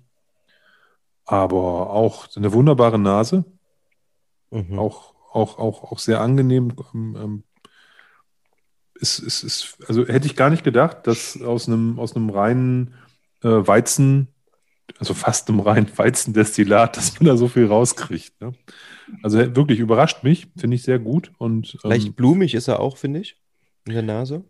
Aber auch eine wunderbare Nase. Mhm. Auch, auch, auch, auch sehr angenehm. Ähm, ähm ist, ist, ist, also hätte ich gar nicht gedacht, dass aus einem, aus einem reinen äh, Weizen, also fast einem reinen (laughs) Weizendestillat, dass man da so viel rauskriegt. Ne? Also wirklich überrascht mich, finde ich sehr gut. Und, ähm, Leicht blumig ist er auch, finde ich, in der Nase.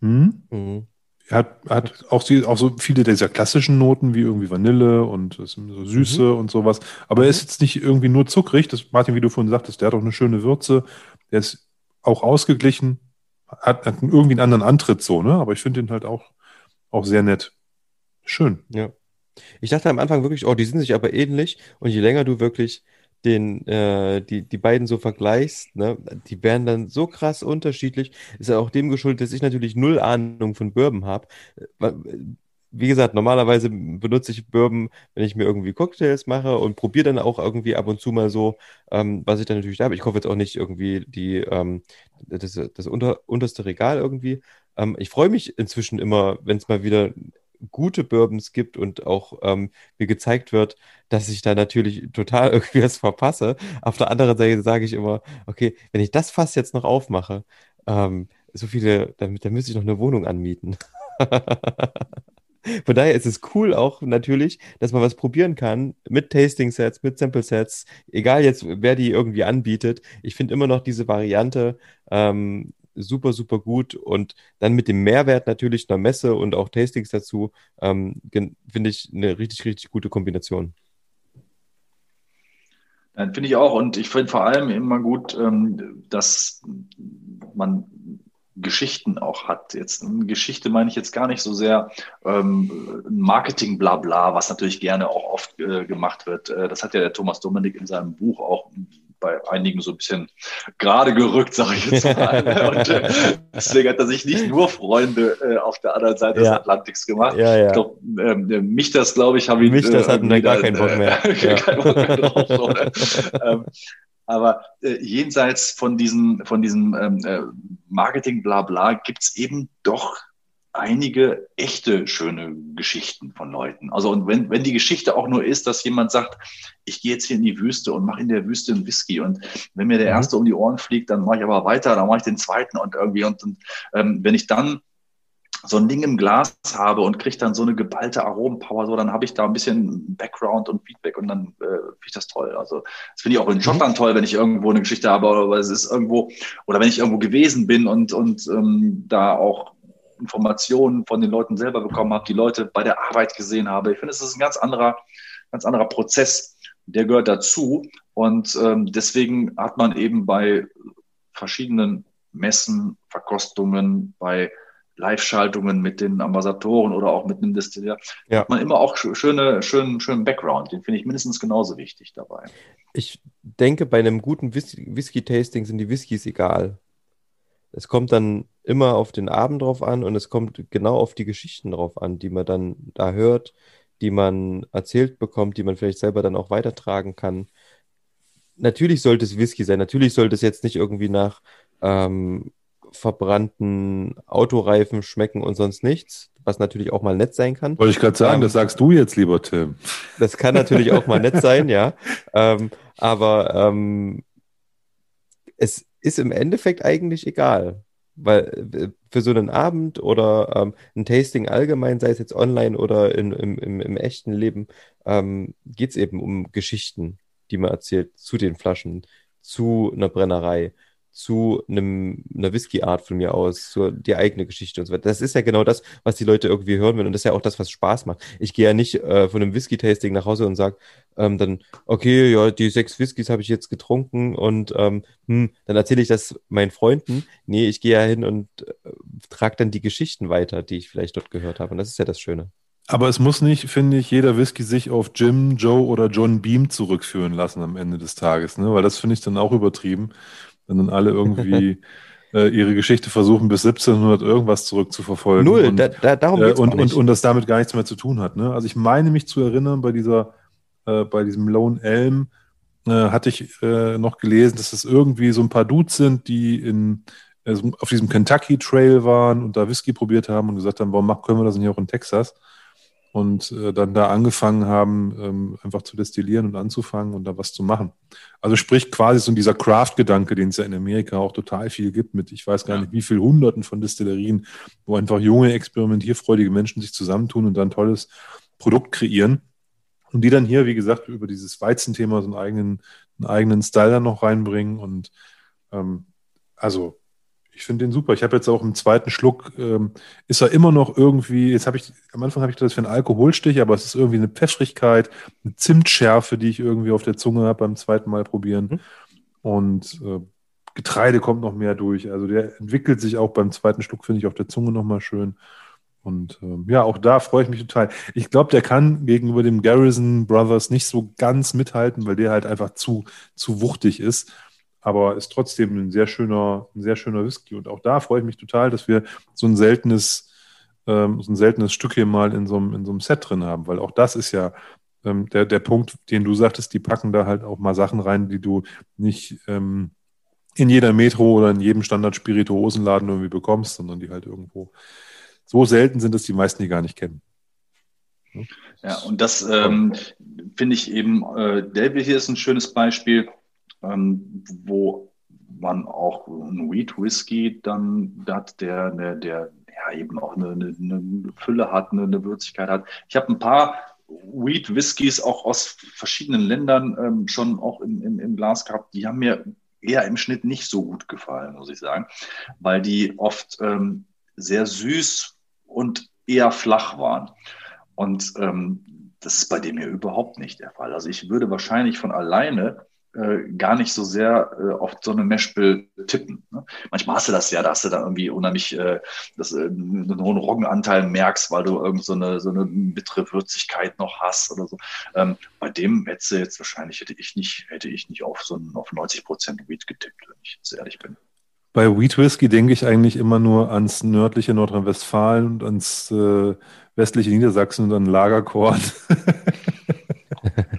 Hm? Mhm. Er hat, hat auch, auch so viele dieser klassischen Noten wie irgendwie Vanille und so Süße mhm. und sowas. Aber er ist mhm. jetzt nicht irgendwie nur zuckrig. Das, Martin, wie du vorhin sagtest, der hat auch eine schöne Würze. Der ist auch ausgeglichen, hat, hat irgendwie einen anderen Antritt so, ne? Aber ich finde ihn halt auch, auch sehr nett. Schön. Ja. Ich dachte am Anfang wirklich, oh, die sind sich aber ähnlich. Und je länger du wirklich den, äh, die, die beiden so vergleichst, ne, die werden dann so krass unterschiedlich. Ist ja auch dem geschuldet, dass ich natürlich null Ahnung von Bourbon habe. Äh, wie gesagt, normalerweise benutze ich Bourbon, wenn ich mir irgendwie Cocktails mache und probiere dann auch irgendwie ab und zu mal so, ähm, was ich dann natürlich da habe. Ich kaufe jetzt auch nicht irgendwie die, ähm, das, das unter, unterste Regal irgendwie. Ähm, ich freue mich inzwischen immer, wenn es mal wieder gute Bourbons gibt und auch ähm, mir gezeigt wird, dass ich da natürlich total (laughs) irgendwie was verpasse. Auf der anderen Seite sage ich immer, okay, wenn ich das Fass jetzt noch aufmache, ähm, so viele, dann, dann müsste ich noch eine Wohnung anmieten. (laughs) Von daher ist es cool auch natürlich, dass man was probieren kann mit Tasting-Sets, mit Sample-Sets, egal jetzt, wer die irgendwie anbietet. Ich finde immer noch diese Variante ähm, super, super gut und dann mit dem Mehrwert natürlich einer Messe und auch Tastings dazu, ähm, finde ich eine richtig, richtig gute Kombination. Finde ich auch. Und ich finde vor allem immer gut, ähm, dass man Geschichten auch hat. Jetzt Geschichte meine ich jetzt gar nicht so sehr ähm, Marketing blabla, was natürlich gerne auch oft äh, gemacht wird. Äh, das hat ja der Thomas Dominik in seinem Buch auch bei einigen so ein bisschen gerade gerückt, sage ich jetzt mal. (laughs) Und äh, deswegen hat er sich nicht nur Freunde äh, auf der anderen Seite ja. des Atlantiks gemacht. Ja, ja. Ich glaube, ähm, mich das, glaube ich, habe ich. Mich das äh, hatten wir gar keinen Bock mehr. (laughs) ja. keinen Bock mehr drauf. So, ne? (laughs) ähm, aber äh, jenseits von diesem, von diesem ähm, äh, Marketing-Blabla gibt es eben doch einige echte schöne Geschichten von Leuten. Also und wenn, wenn die Geschichte auch nur ist, dass jemand sagt, ich gehe jetzt hier in die Wüste und mache in der Wüste einen Whisky und wenn mir der mhm. erste um die Ohren fliegt, dann mache ich aber weiter, dann mache ich den zweiten und irgendwie und, und ähm, wenn ich dann so ein Ding im Glas habe und kriege dann so eine geballte Aromenpower, so dann habe ich da ein bisschen Background und Feedback und dann äh, finde ich das toll. Also das finde ich auch in mhm. Schottland toll, wenn ich irgendwo eine Geschichte habe oder es ist irgendwo oder wenn ich irgendwo gewesen bin und und ähm, da auch Informationen von den Leuten selber bekommen habe, die Leute bei der Arbeit gesehen habe. Ich finde, es ist ein ganz anderer, ganz anderer Prozess, der gehört dazu. Und ähm, deswegen hat man eben bei verschiedenen Messen, Verkostungen, bei Live-Schaltungen mit den Ambassadoren oder auch mit einem Destiller, ja. hat man immer auch schöne, schönen, schönen Background. Den finde ich mindestens genauso wichtig dabei. Ich denke, bei einem guten Whisky-Tasting sind die Whiskys egal. Es kommt dann immer auf den Abend drauf an und es kommt genau auf die Geschichten drauf an, die man dann da hört, die man erzählt bekommt, die man vielleicht selber dann auch weitertragen kann. Natürlich sollte es Whisky sein, natürlich sollte es jetzt nicht irgendwie nach ähm, verbrannten Autoreifen schmecken und sonst nichts, was natürlich auch mal nett sein kann. Wollte ich gerade sagen, ähm, das sagst du jetzt, lieber Tim. Das kann natürlich auch mal nett sein, ja. (laughs) Ähm, aber ähm, es ist im Endeffekt eigentlich egal. Weil äh, für so einen Abend oder ähm, ein Tasting allgemein, sei es jetzt online oder in, im, im, im echten Leben, ähm, geht es eben um Geschichten, die man erzählt zu den Flaschen, zu einer Brennerei, zu einem, einer Whisky-Art von mir aus, zu die eigene Geschichte und so weiter. Das ist ja genau das, was die Leute irgendwie hören wollen und das ist ja auch das, was Spaß macht. Ich gehe ja nicht äh, von einem Whisky-Tasting nach Hause und sage ähm, dann, okay, ja, die sechs Whiskys habe ich jetzt getrunken und ähm, hm, dann erzähle ich das meinen Freunden. Nee, ich gehe ja hin und äh, trage dann die Geschichten weiter, die ich vielleicht dort gehört habe und das ist ja das Schöne. Aber es muss nicht, finde ich, jeder Whisky sich auf Jim, Joe oder John Beam zurückführen lassen am Ende des Tages, ne? weil das finde ich dann auch übertrieben wenn dann alle irgendwie (laughs) äh, ihre Geschichte versuchen, bis 1700 irgendwas zurückzuverfolgen. Null, und, da, da, darum geht's äh, und, und, und das damit gar nichts mehr zu tun hat. Ne? Also ich meine mich zu erinnern, bei dieser, äh, bei diesem Lone Elm äh, hatte ich äh, noch gelesen, dass es irgendwie so ein paar Dudes sind, die in, also auf diesem Kentucky Trail waren und da Whisky probiert haben und gesagt haben, warum können wir das nicht auch in Texas? Und äh, dann da angefangen haben, ähm, einfach zu destillieren und anzufangen und da was zu machen. Also sprich quasi so dieser Craft-Gedanke, den es ja in Amerika auch total viel gibt, mit ich weiß gar nicht wie viel Hunderten von Destillerien, wo einfach junge, experimentierfreudige Menschen sich zusammentun und dann ein tolles Produkt kreieren. Und die dann hier, wie gesagt, über dieses Weizenthema so einen eigenen, einen eigenen Style dann noch reinbringen. Und ähm, also ich finde den super. Ich habe jetzt auch im zweiten Schluck, ähm, ist er immer noch irgendwie, jetzt habe ich, am Anfang habe ich das für einen Alkoholstich, aber es ist irgendwie eine Pfeffrigkeit, eine Zimtschärfe, die ich irgendwie auf der Zunge habe beim zweiten Mal probieren. Mhm. Und äh, Getreide kommt noch mehr durch. Also der entwickelt sich auch beim zweiten Schluck, finde ich, auf der Zunge nochmal schön. Und ähm, ja, auch da freue ich mich total. Ich glaube, der kann gegenüber dem Garrison Brothers nicht so ganz mithalten, weil der halt einfach zu, zu wuchtig ist aber ist trotzdem ein sehr schöner, ein sehr schöner Whisky. Und auch da freue ich mich total, dass wir so ein seltenes, ähm, so ein seltenes Stück hier mal in so, einem, in so einem Set drin haben, weil auch das ist ja ähm, der, der Punkt, den du sagtest, die packen da halt auch mal Sachen rein, die du nicht ähm, in jeder Metro oder in jedem Standard-Spirituosenladen irgendwie bekommst, sondern die halt irgendwo so selten sind, dass die meisten die gar nicht kennen. Ja, und das ähm, finde ich eben, äh, Delby hier ist ein schönes Beispiel ähm, wo man auch ein Wheat Whisky dann hat, der, der, der ja eben auch eine, eine, eine Fülle hat, eine, eine Würzigkeit hat. Ich habe ein paar Wheat Whiskys auch aus verschiedenen Ländern ähm, schon auch im, im, im Glas gehabt. Die haben mir eher im Schnitt nicht so gut gefallen, muss ich sagen, weil die oft ähm, sehr süß und eher flach waren. Und ähm, das ist bei dem hier überhaupt nicht der Fall. Also ich würde wahrscheinlich von alleine äh, gar nicht so sehr äh, auf so eine Meshbill tippen. Ne? Manchmal hast du das ja, dass du da irgendwie unheimlich äh, das, äh, einen hohen Roggenanteil merkst, weil du irgend so eine, so eine bittere Würzigkeit noch hast oder so. Ähm, bei dem hätte jetzt wahrscheinlich hätte ich nicht, hätte ich nicht auf so einen, auf 90 Prozent Wheat getippt, wenn ich jetzt ehrlich bin. Bei Wheat Whisky denke ich eigentlich immer nur ans nördliche Nordrhein-Westfalen und ans äh, westliche Niedersachsen und an Lagerkorn. (laughs)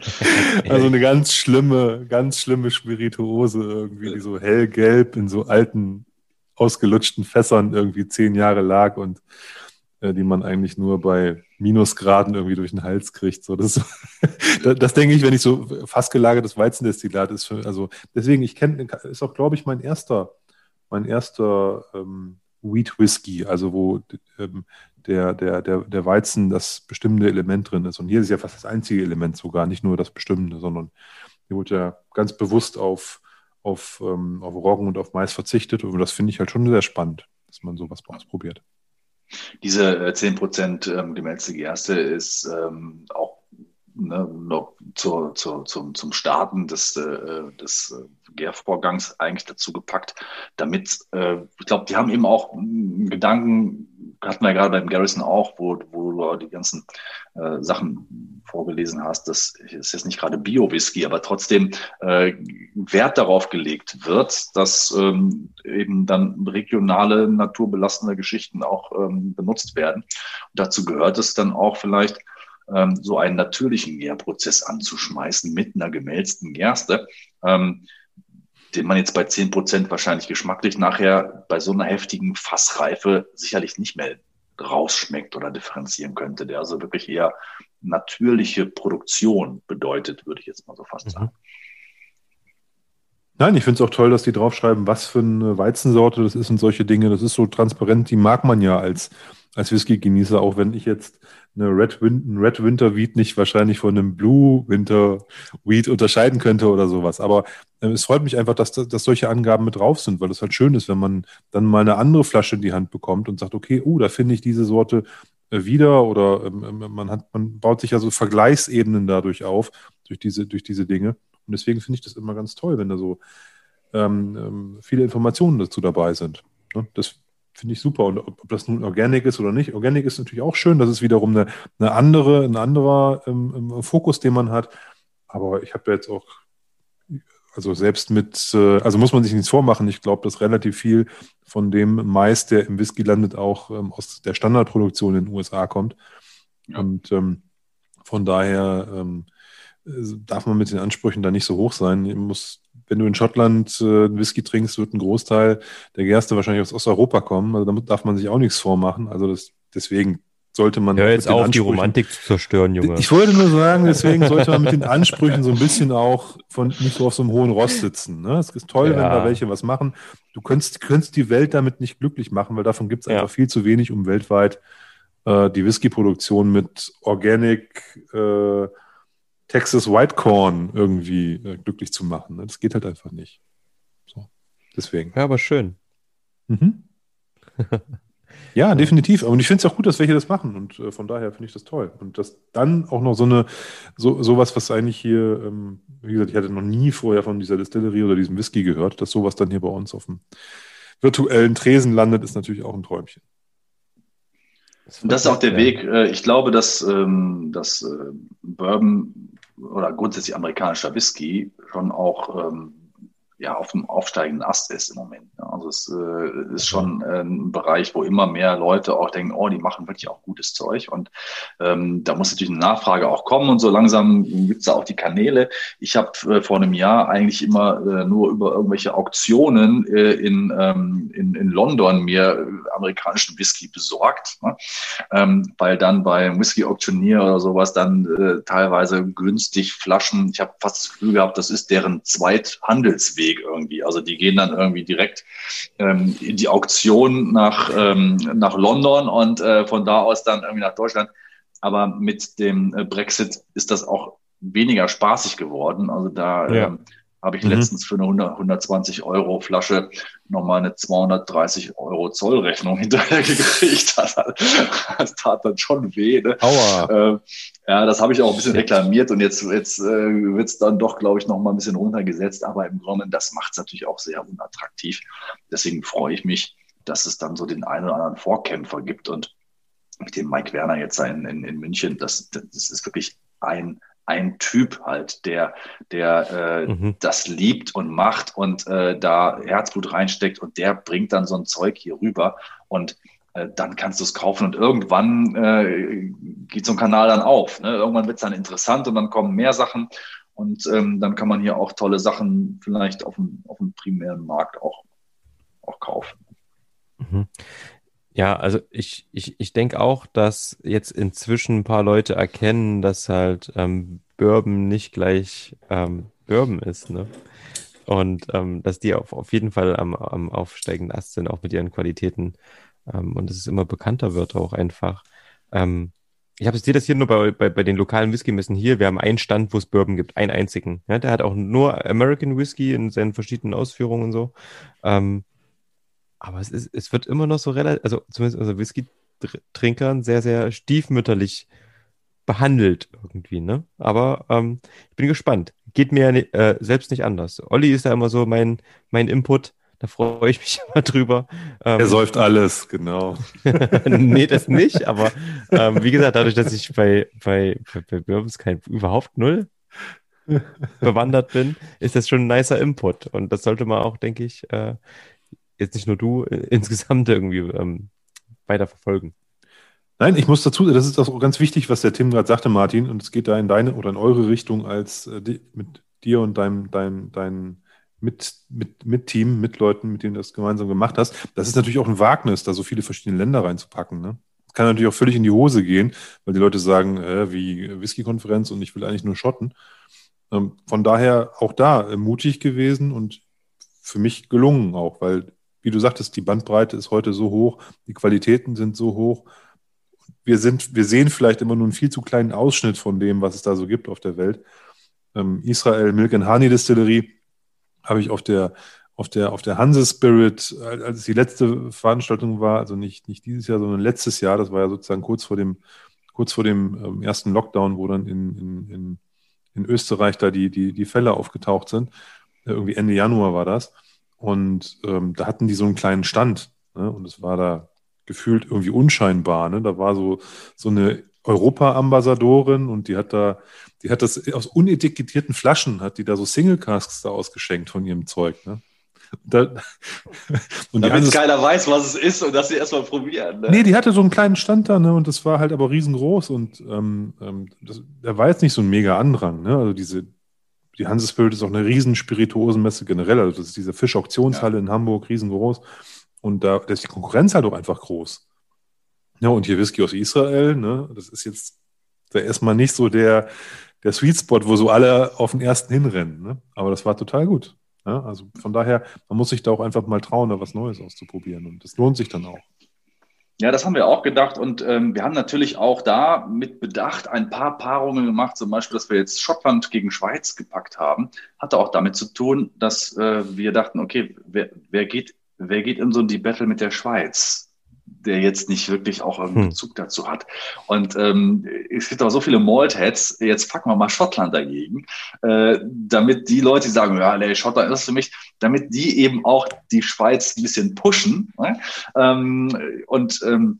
(laughs) also eine ganz schlimme, ganz schlimme Spirituose irgendwie, die so hellgelb in so alten, ausgelutschten Fässern irgendwie zehn Jahre lag und äh, die man eigentlich nur bei Minusgraden irgendwie durch den Hals kriegt. So, das, (laughs) das, das denke ich, wenn ich so fast gelagertes Weizendestillat ist. Für, also deswegen, ich kenne, ist auch, glaube ich, mein erster, mein erster ähm, Wheat Whisky, also wo ähm, der, der, der, der Weizen das bestimmende Element drin ist. Und hier ist ja fast das einzige Element sogar, nicht nur das bestimmende, sondern hier wurde ja ganz bewusst auf, auf, ähm, auf Roggen und auf Mais verzichtet. Und das finde ich halt schon sehr spannend, dass man sowas ausprobiert. Diese äh, 10% ähm, gemälzte Gerste ist ähm, auch ne, noch zur, zur, zum, zum Starten des, äh, des äh, Gärvorgangs eigentlich dazu gepackt, damit, äh, ich glaube, die haben eben auch Gedanken hatten wir gerade beim Garrison auch, wo, wo du die ganzen äh, Sachen vorgelesen hast. Das ist jetzt nicht gerade Bio-Whisky, aber trotzdem äh, Wert darauf gelegt wird, dass ähm, eben dann regionale, naturbelassene Geschichten auch ähm, benutzt werden. Und dazu gehört es dann auch vielleicht, ähm, so einen natürlichen Gärprozess anzuschmeißen mit einer gemälzten Gerste. Ähm, den man jetzt bei 10 Prozent wahrscheinlich geschmacklich nachher bei so einer heftigen Fassreife sicherlich nicht mehr rausschmeckt oder differenzieren könnte, der also wirklich eher natürliche Produktion bedeutet, würde ich jetzt mal so fast mhm. sagen. Nein, ich finde es auch toll, dass die draufschreiben, was für eine Weizensorte das ist und solche Dinge. Das ist so transparent, die mag man ja als, als Whisky-Genießer, auch wenn ich jetzt eine Red, Win Red Winter Wheat nicht wahrscheinlich von einem Blue Winter Wheat unterscheiden könnte oder sowas. Aber äh, es freut mich einfach, dass, dass solche Angaben mit drauf sind, weil es halt schön ist, wenn man dann mal eine andere Flasche in die Hand bekommt und sagt, okay, uh, da finde ich diese Sorte äh, wieder oder ähm, ähm, man hat, man baut sich ja so Vergleichsebenen dadurch auf, durch diese, durch diese Dinge. Und deswegen finde ich das immer ganz toll, wenn da so ähm, ähm viele Informationen dazu dabei sind. Ne? Das finde ich super. Und ob, ob, das nun Organic ist oder nicht, Organic ist natürlich auch schön. Das ist wiederum eine, eine andere, ein anderer ähm, ähm Fokus, den man hat. Aber ich habe jetzt auch, also selbst mit, äh, also muss man sich nichts vormachen. Ich glaube, dass relativ viel von dem Mais, der im Whisky landet, auch ähm, aus der Standardproduktion in den USA kommt. Ja. Und ähm, von daher ähm, darf man mit den Ansprüchen da nicht so hoch sein. Muss, wenn du in Schottland äh, Whisky trinkst, wird ein Großteil der Gerste wahrscheinlich aus Osteuropa kommen. Also damit darf man sich auch nichts vormachen. Also das, deswegen sollte man. Ja, jetzt auf, die Romantik zu zerstören, Junge. Ich wollte nur sagen, deswegen sollte man mit den Ansprüchen so ein bisschen auch von nicht so auf so einem hohen Ross sitzen. Ne? Es ist toll, ja. wenn da welche was machen. Du könntest, könntest die Welt damit nicht glücklich machen, weil davon gibt es einfach viel zu wenig, um weltweit äh, die Whisky-Produktion mit Organic äh, Texas White Corn irgendwie äh, glücklich zu machen. Ne? Das geht halt einfach nicht. So. Deswegen. Ja, aber schön. Mhm. (laughs) Ja, definitiv. Und ich finde es auch gut, dass welche das machen. Und äh, von daher finde ich das toll. Und dass dann auch noch so eine, so sowas, was eigentlich hier, ähm, wie gesagt, ich hatte noch nie vorher von dieser Distillerie oder diesem Whisky gehört, dass sowas dann hier bei uns auf dem virtuellen Tresen landet, ist natürlich auch ein Träumchen. Und das ist auch der Weg. Äh, ich glaube, dass, ähm, dass äh, Bourbon oder grundsätzlich amerikanischer Whisky schon auch ähm, ja, auf dem aufsteigenden Ast ist im Moment. Also es äh, ist schon äh, ein Bereich, wo immer mehr Leute auch denken, oh, die machen wirklich auch gutes Zeug. Und ähm, da muss natürlich eine Nachfrage auch kommen und so langsam gibt es da auch die Kanäle. Ich habe äh, vor einem Jahr eigentlich immer äh, nur über irgendwelche Auktionen äh, in, ähm, in, in London mir amerikanischen Whisky besorgt, ne? ähm, weil dann bei Whisky Auktionier oder sowas dann äh, teilweise günstig Flaschen, ich habe fast das Gefühl gehabt, das ist deren Zweithandelsweg Weg irgendwie. Also die gehen dann irgendwie direkt ähm, in die Auktion nach, ähm, nach London und äh, von da aus dann irgendwie nach Deutschland. Aber mit dem äh, Brexit ist das auch weniger spaßig geworden. Also da ja. ähm, habe ich mhm. letztens für eine 100, 120 Euro Flasche nochmal eine 230 Euro Zollrechnung (laughs) hinterher gekriegt. Das, das tat dann schon weh. Ne? Aua. Äh, ja, das habe ich auch ein bisschen reklamiert und jetzt, jetzt äh, wird es dann doch, glaube ich, nochmal ein bisschen runtergesetzt. Aber im Grunde, das macht es natürlich auch sehr unattraktiv. Deswegen freue ich mich, dass es dann so den einen oder anderen Vorkämpfer gibt und mit dem Mike Werner jetzt in, in, in München, das, das ist wirklich ein ein Typ halt, der, der äh, mhm. das liebt und macht und äh, da Herzblut reinsteckt und der bringt dann so ein Zeug hier rüber und äh, dann kannst du es kaufen und irgendwann äh, geht so ein Kanal dann auf. Ne? Irgendwann wird es dann interessant und dann kommen mehr Sachen und ähm, dann kann man hier auch tolle Sachen vielleicht auf dem, auf dem primären Markt auch, auch kaufen. Mhm. Ja, also ich, ich, ich denke auch, dass jetzt inzwischen ein paar Leute erkennen, dass halt ähm, Bourbon nicht gleich ähm, Bourbon ist, ne? Und ähm, dass die auf, auf jeden Fall am, am aufsteigenden Ast sind, auch mit ihren Qualitäten. Ähm, und dass es immer bekannter wird auch einfach. Ähm, ich habe sehe das hier nur bei, bei, bei den lokalen Whisky-Messen hier. Wir haben einen Stand, wo es Bourbon gibt, einen einzigen. Ja, der hat auch nur American Whisky in seinen verschiedenen Ausführungen und so. Ähm, aber es, ist, es wird immer noch so relativ, also zumindest unser Whisky-Trinkern sehr, sehr stiefmütterlich behandelt irgendwie, ne? Aber ähm, ich bin gespannt. Geht mir äh, selbst nicht anders. Olli ist da immer so mein, mein Input. Da freue ich mich (laughs) immer drüber. Ähm, er säuft alles, genau. (laughs) nee, das nicht, aber ähm, wie gesagt, dadurch, dass ich bei, bei, bei, bei Bourbons kein, überhaupt null bewandert bin, ist das schon ein nicer Input. Und das sollte man auch, denke ich, äh, jetzt nicht nur du, äh, (laughs) insgesamt irgendwie ähm, weiter verfolgen. Nein, ich muss dazu, das ist auch ganz wichtig, was der Tim gerade sagte, Martin, und es geht da in deine oder in eure Richtung als äh, die, mit dir und deinem, deinem, deinem mit, mit, mit Team, mit Leuten, mit denen du das gemeinsam gemacht hast. Das ist natürlich auch ein Wagnis, da so viele verschiedene Länder reinzupacken. Ne? Kann natürlich auch völlig in die Hose gehen, weil die Leute sagen, äh, wie Whisky-Konferenz und ich will eigentlich nur Schotten. Ähm, von daher auch da äh, mutig gewesen und für mich gelungen auch, weil wie du sagtest, die Bandbreite ist heute so hoch, die Qualitäten sind so hoch. Wir, sind, wir sehen vielleicht immer nur einen viel zu kleinen Ausschnitt von dem, was es da so gibt auf der Welt. Ähm, Israel Milk and Honey Distillery habe ich auf der, auf der, auf der Hanse Spirit, als es die letzte Veranstaltung war, also nicht, nicht dieses Jahr, sondern letztes Jahr, das war ja sozusagen kurz vor dem, kurz vor dem ähm, ersten Lockdown, wo dann in, in, in, in Österreich da die, die, die Fälle aufgetaucht sind. Irgendwie Ende Januar war das. Und ähm, da hatten die so einen kleinen Stand. Ne? Und es war da gefühlt irgendwie unscheinbar. Ne? Da war so, so eine Europa-Ambassadorin und die hat da, die hat das aus unetikettierten Flaschen, hat die da so Single-Casks da ausgeschenkt von ihrem Zeug. Ne? Da, (laughs) Damit keiner weiß, was es ist und dass sie erstmal probieren. Ne? Nee, die hatte so einen kleinen Stand da, ne? Und das war halt aber riesengroß und ähm, ähm, das, da war jetzt nicht so ein mega Andrang, ne? Also diese die Hanse Spirit ist auch eine riesen Spirituosenmesse generell. Also das ist diese Fischauktionshalle ja. in Hamburg, riesengroß. Und da, da ist die Konkurrenz halt auch einfach groß. Ja, und hier Whisky aus Israel, ne, das ist jetzt da erstmal nicht so der, der Sweet Spot, wo so alle auf den ersten hinrennen. Ne? Aber das war total gut. Ja? Also von daher, man muss sich da auch einfach mal trauen, da was Neues auszuprobieren. Und das lohnt sich dann auch. Ja, das haben wir auch gedacht und ähm, wir haben natürlich auch da mit Bedacht ein paar Paarungen gemacht, zum Beispiel, dass wir jetzt Schottland gegen Schweiz gepackt haben, hatte auch damit zu tun, dass äh, wir dachten, okay, wer, wer, geht, wer geht in so die Battle mit der Schweiz? der jetzt nicht wirklich auch einen hm. Bezug dazu hat. Und ähm, es gibt auch so viele Maltheads, jetzt packen wir mal Schottland dagegen, äh, damit die Leute, die sagen, ja, nee, Schottland ist für mich, damit die eben auch die Schweiz ein bisschen pushen. Ne? Ähm, und ähm,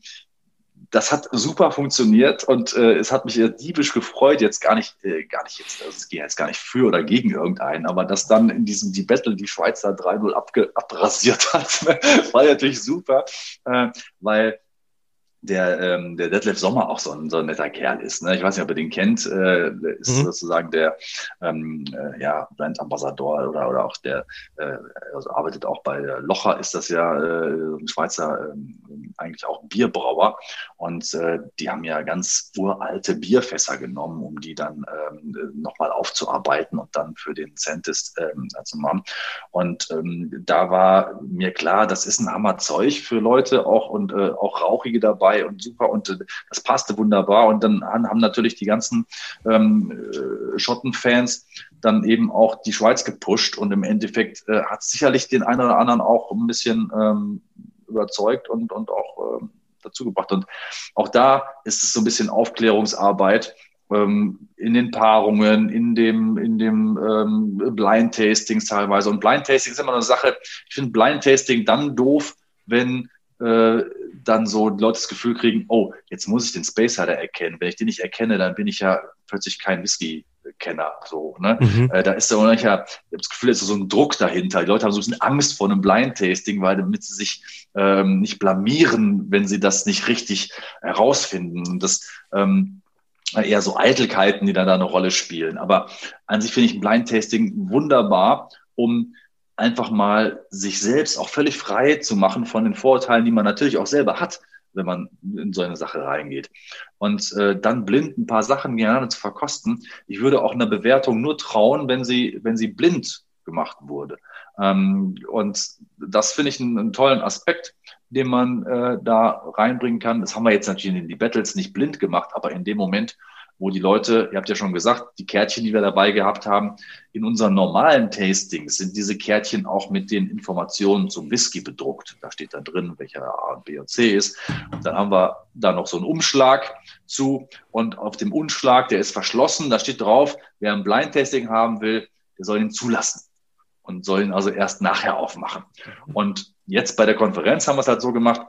das hat super funktioniert und äh, es hat mich diebisch gefreut, jetzt gar nicht, äh, gar nicht jetzt, also es geht jetzt gar nicht für oder gegen irgendeinen, aber dass dann in diesem die Battle die Schweizer 3-0 abrasiert hat, (laughs) war natürlich super, äh, weil der, ähm, der Detlef Sommer auch so ein, so ein netter Kerl ist. Ne? Ich weiß nicht, ob ihr den kennt. Äh, ist mhm. sozusagen der ähm, äh, ja, Brand Ambassador oder, oder auch der, äh, also arbeitet auch bei Locher, ist das ja äh, ein Schweizer, äh, eigentlich auch Bierbrauer. Und äh, die haben ja ganz uralte Bierfässer genommen, um die dann ähm, nochmal aufzuarbeiten und dann für den Centist ähm, zu machen. Und ähm, da war mir klar, das ist ein Hammerzeug für Leute auch und äh, auch Rauchige dabei dabei und super und äh, das passte wunderbar. Und dann haben natürlich die ganzen ähm, äh, Schottenfans dann eben auch die Schweiz gepusht und im Endeffekt äh, hat sicherlich den einen oder anderen auch ein bisschen ähm, überzeugt und, und auch ähm, dazu gebracht. Und auch da ist es so ein bisschen Aufklärungsarbeit ähm, in den Paarungen, in dem, in dem ähm, Blind Tastings teilweise. Und Blind Tasting ist immer eine Sache. Ich finde Blind Tasting dann doof, wenn äh, dann so Leute das Gefühl kriegen, oh, jetzt muss ich den Space Hider erkennen. Wenn ich den nicht erkenne, dann bin ich ja plötzlich kein Whisky-Kenner. So, ne? Mhm. Äh, da ist ja, ich habe das Gefühl, es ist so ein Druck dahinter. Die Leute haben so ein bisschen Angst vor einem Blind-Tasting, weil damit sie sich ähm, nicht blamieren, wenn sie das nicht richtig herausfinden. Und das ähm, eher so Eitelkeiten, die dann da eine Rolle spielen. Aber an sich finde ich ein Blind-Tasting wunderbar, um einfach mal sich selbst auch völlig frei zu machen von den Vorurteilen, die man natürlich auch selber hat, wenn man in so eine Sache reingeht. Und äh, dann blind ein paar Sachen gegeneinander zu verkosten. Ich würde auch einer Bewertung nur trauen, wenn sie, wenn sie blind gemacht wurde. Ähm, und das finde ich einen, einen, tollen Aspekt, den man äh, da reinbringen kann. Das haben wir jetzt natürlich in die Battles nicht blind gemacht, aber in dem Moment, wo die Leute, ihr habt ja schon gesagt, die Kärtchen, die wir dabei gehabt haben, in unseren normalen Tastings sind diese Kärtchen auch mit den Informationen zum Whisky bedruckt. Da steht dann drin, welcher A, B und C ist. Und dann haben wir da noch so einen Umschlag zu und auf dem Umschlag, der ist verschlossen, da steht drauf, wer ein Blind Tasting haben will, der soll ihn zulassen und soll ihn also erst nachher aufmachen. Und jetzt bei der Konferenz haben wir es halt so gemacht,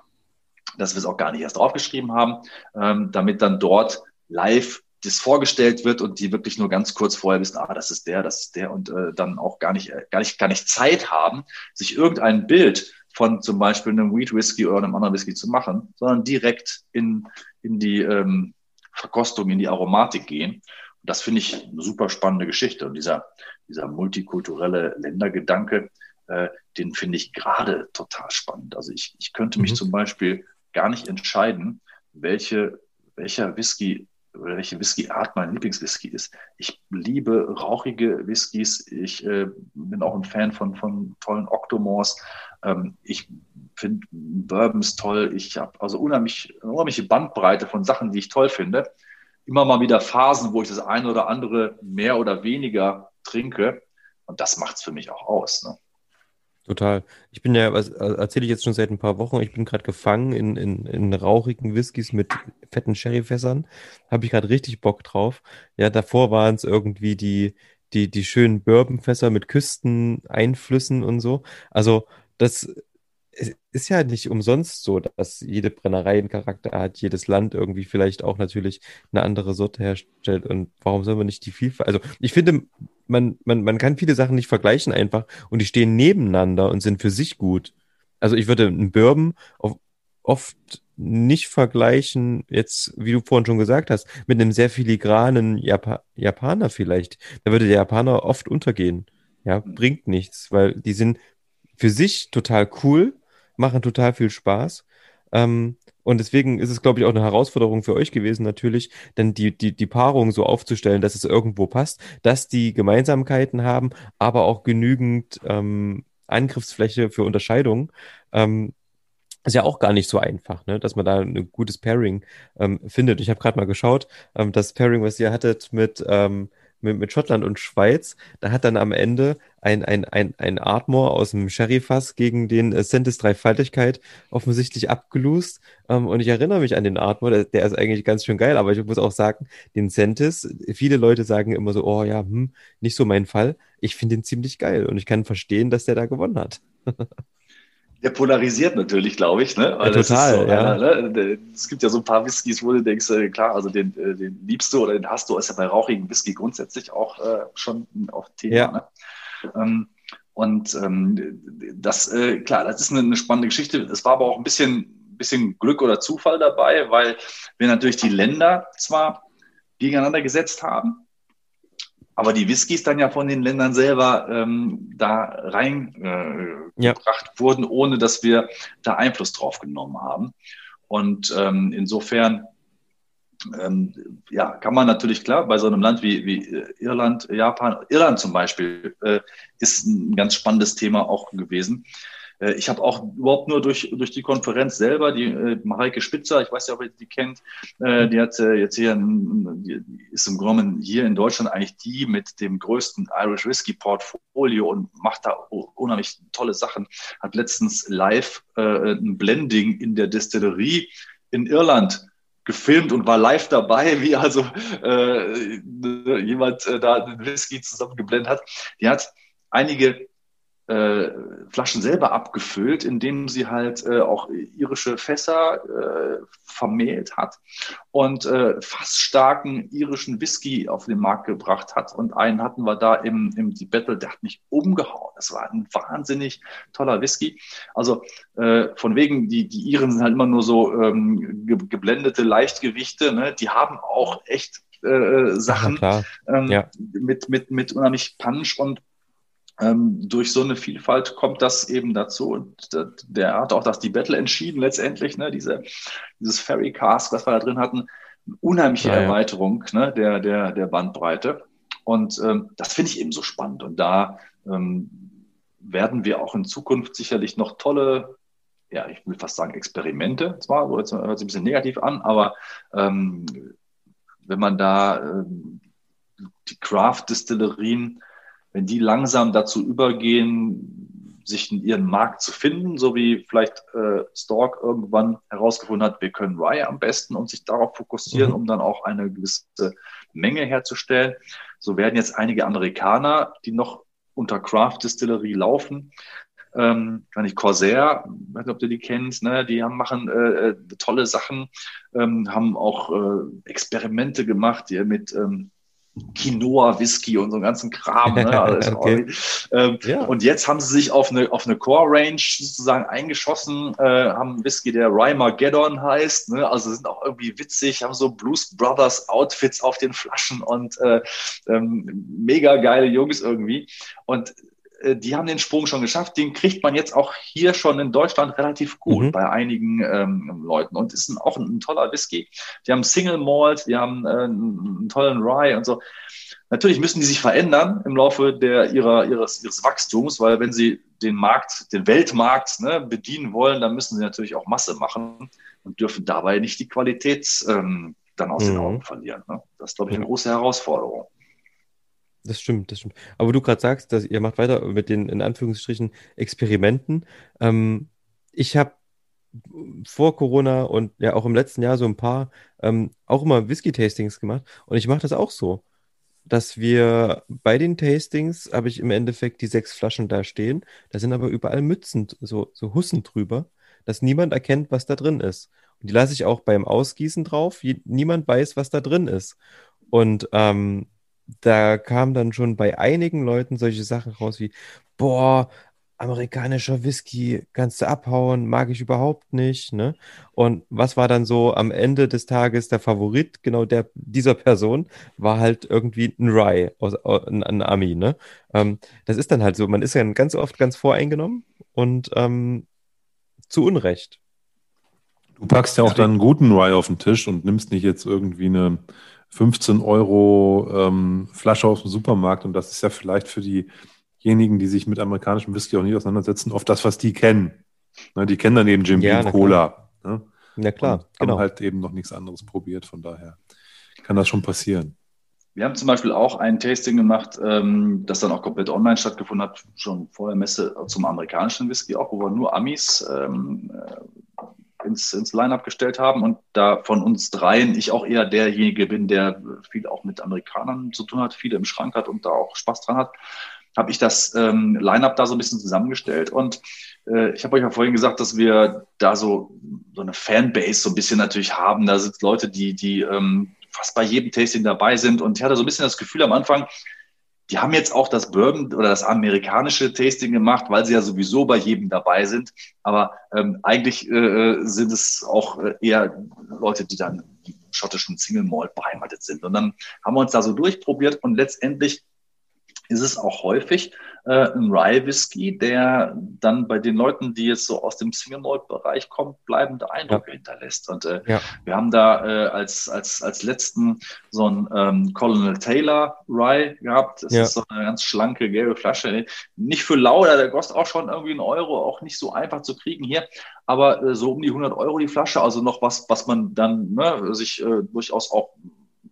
dass wir es auch gar nicht erst draufgeschrieben haben, ähm, damit dann dort live das vorgestellt wird und die wirklich nur ganz kurz vorher wissen, ah, das ist der, das ist der und äh, dann auch gar nicht, gar nicht, gar nicht Zeit haben, sich irgendein Bild von zum Beispiel einem Wheat Whisky oder einem anderen Whisky zu machen, sondern direkt in, in die ähm, Verkostung, in die Aromatik gehen. Und das finde ich eine super spannende Geschichte. Und dieser, dieser multikulturelle Ländergedanke, äh, den finde ich gerade total spannend. Also ich, ich könnte mich mhm. zum Beispiel gar nicht entscheiden, welche, welcher Whisky oder welche Whisky-Art mein Lieblingswhisky ist. Ich liebe rauchige Whiskys. Ich äh, bin auch ein Fan von, von tollen Octomores. Ähm, ich finde Bourbons toll. Ich habe also unheimlich, unheimliche Bandbreite von Sachen, die ich toll finde. Immer mal wieder Phasen, wo ich das eine oder andere mehr oder weniger trinke. Und das macht es für mich auch aus. Ne? Total. Ich bin ja, was erzähle ich jetzt schon seit ein paar Wochen, ich bin gerade gefangen in, in, in rauchigen Whiskys mit fetten Sherryfässern. Habe ich gerade richtig Bock drauf. Ja, davor waren es irgendwie die, die, die schönen Bourbonfässer mit Küsteneinflüssen und so. Also, das ist ja nicht umsonst so, dass jede Brennerei einen Charakter hat, jedes Land irgendwie vielleicht auch natürlich eine andere Sorte herstellt. Und warum soll man nicht die Vielfalt? Also ich finde, man, man, man kann viele Sachen nicht vergleichen einfach und die stehen nebeneinander und sind für sich gut. Also ich würde einen Bourbon oft nicht vergleichen, jetzt, wie du vorhin schon gesagt hast, mit einem sehr filigranen Japa Japaner vielleicht. Da würde der Japaner oft untergehen. Ja, bringt nichts, weil die sind für sich total cool, machen total viel Spaß. Ähm, und deswegen ist es, glaube ich, auch eine Herausforderung für euch gewesen, natürlich, denn die, die, die Paarung so aufzustellen, dass es irgendwo passt, dass die Gemeinsamkeiten haben, aber auch genügend ähm, Angriffsfläche für Unterscheidung. Ähm, ist ja auch gar nicht so einfach, ne? dass man da ein gutes Pairing ähm, findet. Ich habe gerade mal geschaut, ähm, das Pairing, was ihr hattet mit, ähm, mit, mit Schottland und Schweiz, da hat dann am Ende ein, ein, ein, ein Artmore aus dem Sherry-Fass gegen den äh, Dreifaltigkeit offensichtlich abgelust. Ähm, und ich erinnere mich an den Artmore, der, der, ist eigentlich ganz schön geil, aber ich muss auch sagen, den Sentis, viele Leute sagen immer so, oh ja, hm, nicht so mein Fall. Ich finde den ziemlich geil und ich kann verstehen, dass der da gewonnen hat. (laughs) Der polarisiert natürlich, glaube ich. Ne? Ja, total, so ja. Ne? Es gibt ja so ein paar Whiskys, wo du denkst, äh, klar, also den, äh, den liebst du oder den hast du, ist ja bei rauchigen Whisky grundsätzlich auch äh, schon auch Thema. Ja. Ne? Ähm, und ähm, das, äh, klar, das ist eine, eine, spannende Geschichte. Es war aber auch ein bisschen, bisschen Glück oder Zufall dabei, weil wir natürlich die Länder zwar gegeneinander gesetzt haben, aber die Whiskys dann ja von den Ländern selber ähm, da reingebracht äh, ja. wurden, ohne dass wir da Einfluss drauf genommen haben. Und ähm, insofern ähm, ja, kann man natürlich klar bei so einem Land wie, wie äh, Irland, Japan, Irland zum Beispiel, äh, ist ein ganz spannendes Thema auch gewesen. Äh, ich habe auch überhaupt nur durch, durch die Konferenz selber, die äh, Mareike Spitzer, ich weiß ja, ob ihr die kennt, äh, die hat äh, jetzt hier, die ist im Grunde hier in Deutschland eigentlich die mit dem größten Irish Whisky Portfolio und macht da unheimlich tolle Sachen. Hat letztens live äh, ein Blending in der Destillerie in Irland gefilmt und war live dabei, wie also äh, jemand äh, da einen Whisky zusammengeblendet hat. Die hat einige äh, Flaschen selber abgefüllt, indem sie halt äh, auch irische Fässer äh, vermählt hat und äh, fast starken irischen Whisky auf den Markt gebracht hat. Und einen hatten wir da im, im die Battle, der hat mich umgehauen. Das war ein wahnsinnig toller Whisky. Also äh, von wegen, die, die Iren sind halt immer nur so ähm, ge geblendete Leichtgewichte. Ne? Die haben auch echt äh, Sachen ja, ähm, ja. mit, mit, mit unheimlich Punch und ähm, durch so eine Vielfalt kommt das eben dazu. Und der hat auch das die Battle entschieden letztendlich, ne, diese, dieses Ferry Cask, was wir da drin hatten, unheimliche ja, Erweiterung ne, der, der, der Bandbreite. Und ähm, das finde ich eben so spannend. Und da ähm, werden wir auch in Zukunft sicherlich noch tolle, ja, ich will fast sagen Experimente, zwar, so jetzt hört sich ein bisschen negativ an, aber ähm, wenn man da ähm, die Craft-Distillerien wenn die langsam dazu übergehen, sich in ihren Markt zu finden, so wie vielleicht äh, Stork irgendwann herausgefunden hat, wir können Rye am besten und sich darauf fokussieren, mhm. um dann auch eine gewisse Menge herzustellen. So werden jetzt einige Amerikaner, die noch unter Craft Distillery laufen, ähm, kann ich Corsair, weiß nicht, ob du die kennst, ne? die haben, machen äh, äh tolle Sachen, ähm, haben auch äh, Experimente gemacht, die mit ähm, Quinoa, Whisky und so einen ganzen Kram. Ne? (laughs) Also okay. ähm, ja. Und jetzt haben sie sich auf eine, auf eine Core-Range sozusagen eingeschossen, äh, haben Whisky, der Rymageddon heißt. Ne? Also sind auch irgendwie witzig, haben so Blues Brothers Outfits auf den Flaschen und äh, ähm, mega geile Jungs irgendwie. Und die haben den Sprung schon geschafft. Den kriegt man jetzt auch hier schon in Deutschland relativ gut mhm. bei einigen ähm, Leuten und ist ein, auch ein, ein, toller Whisky. Die haben Single Malt, die haben äh, einen tollen Rye und so. Natürlich müssen die sich verändern im Laufe der, ihrer, ihres, ihres Wachstums, weil wenn sie den Markt, den Weltmarkt ne, bedienen wollen, dann müssen sie natürlich auch Masse machen und dürfen dabei nicht die Qualität ähm, dann aus mhm. den Augen verlieren. Ne? Das ist, glaube ich, eine große Herausforderung. Das stimmt, das stimmt. Aber du gerade sagst, dass ihr macht weiter mit den in Anführungsstrichen Experimenten. Ähm, ich habe vor Corona und ja auch im letzten Jahr so ein paar ähm, auch immer Whisky-Tastings gemacht und ich mache das auch so, dass wir bei den Tastings habe ich im Endeffekt die sechs Flaschen da stehen, da sind aber überall Mützen, so, so Hussen drüber, dass niemand erkennt, was da drin ist. Und die lasse ich auch beim Ausgießen drauf, niemand weiß, was da drin ist. Und ähm, da kamen dann schon bei einigen Leuten solche Sachen raus wie, boah, amerikanischer Whisky, kannst du abhauen, mag ich überhaupt nicht. Ne? Und was war dann so am Ende des Tages der Favorit genau der, dieser Person? War halt irgendwie ein Rye, aus, ein, ein Ami. Ne? Ähm, das ist dann halt so, man ist ja ganz oft ganz voreingenommen und ähm, zu Unrecht. Du packst ja auch dann einen guten Rye auf den Tisch und nimmst nicht jetzt irgendwie eine 15 Euro ähm, Flasche aus dem Supermarkt und das ist ja vielleicht für die diejenigen, die sich mit amerikanischem Whisky auch nicht auseinandersetzen, oft das, was die kennen. Ne, die kennen dann eben Jim ja, Beam Cola. Ne? Na klar, und genau. Haben halt eben noch nichts anderes probiert, von daher kann das schon passieren. Wir haben zum Beispiel auch ein Tasting gemacht, ähm, das dann auch komplett online stattgefunden hat, schon vor der Messe zum amerikanischen Whisky, auch wo wir nur Amis ähm, äh, ins, ins Line-Up gestellt haben und da von uns dreien ich auch eher derjenige bin, der viel auch mit Amerikanern zu tun hat, viele im Schrank hat und da auch Spaß dran hat habe ich das ähm, Line-up da so ein bisschen zusammengestellt. Und äh, ich habe euch ja vorhin gesagt, dass wir da so, so eine Fanbase so ein bisschen natürlich haben. Da sind Leute, die, die ähm, fast bei jedem Tasting dabei sind. Und ich hatte so ein bisschen das Gefühl am Anfang, die haben jetzt auch das Bourbon oder das amerikanische Tasting gemacht, weil sie ja sowieso bei jedem dabei sind. Aber ähm, eigentlich äh, sind es auch äh, eher Leute, die dann im schottischen Single Malt beheimatet sind. Und dann haben wir uns da so durchprobiert und letztendlich ist es auch häufig äh, ein Rye Whisky, der dann bei den Leuten, die jetzt so aus dem Single Malt Bereich kommen, bleibende Eindrücke ja. hinterlässt. Und äh, ja. wir haben da äh, als, als, als letzten so ein ähm, Colonel Taylor Rye gehabt. Das ja. ist so eine ganz schlanke gelbe Flasche. Nicht für lau, der kostet auch schon irgendwie einen Euro, auch nicht so einfach zu kriegen hier. Aber äh, so um die 100 Euro die Flasche, also noch was, was man dann ne, sich äh, durchaus auch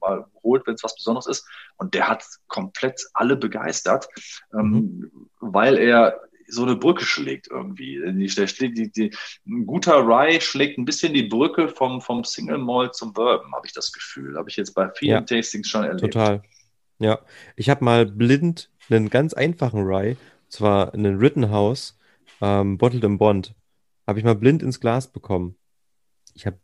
mal holt, wenn es was Besonderes ist. Und der hat komplett alle begeistert, ähm, mhm. weil er so eine Brücke schlägt irgendwie. Die, der schlägt, die, die, ein guter Rye schlägt ein bisschen die Brücke vom, vom Single Malt zum Bourbon, habe ich das Gefühl. Habe ich jetzt bei vielen ja, Tastings schon erlebt. Total. Ja, ich habe mal blind einen ganz einfachen Rye, zwar einen Rittenhouse, ähm, Bottled in Bond, habe ich mal blind ins Glas bekommen. Ich habe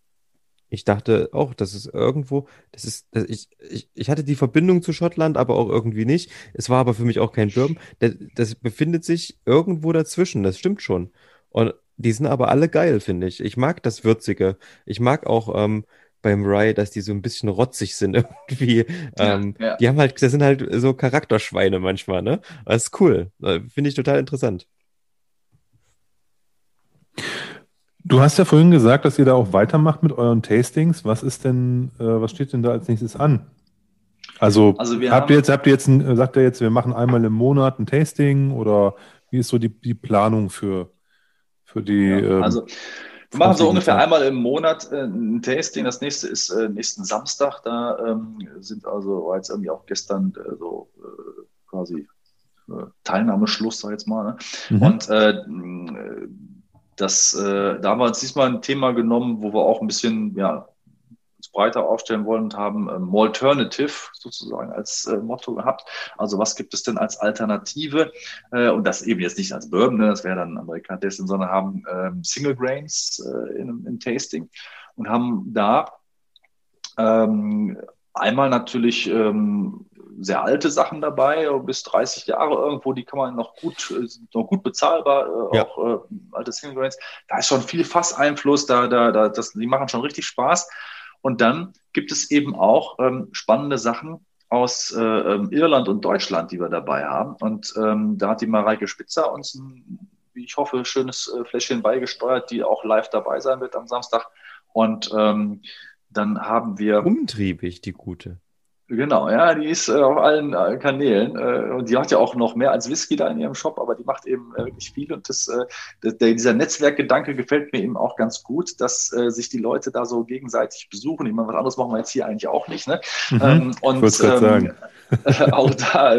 ich dachte auch, das ist irgendwo, das ist, das, ich, ich, ich hatte die Verbindung zu Schottland, aber auch irgendwie nicht. Es war aber für mich auch kein Bourbon. Das, das befindet sich irgendwo dazwischen, das stimmt schon. Und die sind aber alle geil, finde ich. Ich mag das Würzige. Ich mag auch ähm, beim Rye, dass die so ein bisschen rotzig sind (laughs) irgendwie. Ähm, ja, ja. Die haben halt, das sind halt so Charakterschweine manchmal, ne? Das ist cool. Äh, finde ich total interessant. Du hast ja vorhin gesagt, dass ihr da auch weitermacht mit euren Tastings. Was ist denn, äh, was steht denn da als nächstes an? Also, also habt ihr jetzt, habt ihr jetzt, ein, sagt ihr jetzt, wir machen einmal im Monat ein Tasting oder wie ist so die, die Planung für, für die? Ja, ähm, also wir machen so ungefähr Zeit. einmal im Monat äh, ein Tasting. Das nächste ist äh, nächsten Samstag. Da ähm, sind also war jetzt irgendwie auch gestern äh, so äh, quasi Teilnahmeschluss, sag ich jetzt mal. Ne? Mhm. Und das, äh, da haben wir uns diesmal ein Thema genommen, wo wir auch ein bisschen ja, uns breiter aufstellen wollen und haben ähm, Alternative sozusagen als äh, Motto gehabt. Also was gibt es denn als Alternative? Äh, und das eben jetzt nicht als Bourbon, ne, das wäre dann Amerikanistin, sondern haben ähm, Single Grains äh, in, in Tasting und haben da ähm, einmal natürlich ähm, sehr alte Sachen dabei, bis 30 Jahre irgendwo, die kann man noch gut, äh, noch gut bezahlbar, äh, ja. auch äh, alte Single Grains. Da ist schon viel Fasseinfluss, da, da, da, das, die machen schon richtig Spaß. Und dann gibt es eben auch ähm, spannende Sachen aus äh, ähm, Irland und Deutschland, die wir dabei haben. Und ähm, da hat die Mareike Spitzer uns ein, wie ich hoffe, schönes äh, Fläschchen beigesteuert, die auch live dabei sein wird am Samstag. Und ähm, dann haben wir. Umtriebig, die gute. Genau, ja, die ist äh, auf allen äh, Kanälen äh, und die hat ja auch noch mehr als Whisky da in ihrem Shop, aber die macht eben äh, wirklich viel und das, äh, der, dieser Netzwerkgedanke gefällt mir eben auch ganz gut, dass äh, sich die Leute da so gegenseitig besuchen. Ich meine, was anderes machen wir jetzt hier eigentlich auch nicht, ne? Mhm, ähm, und ähm, sagen. (laughs) auch da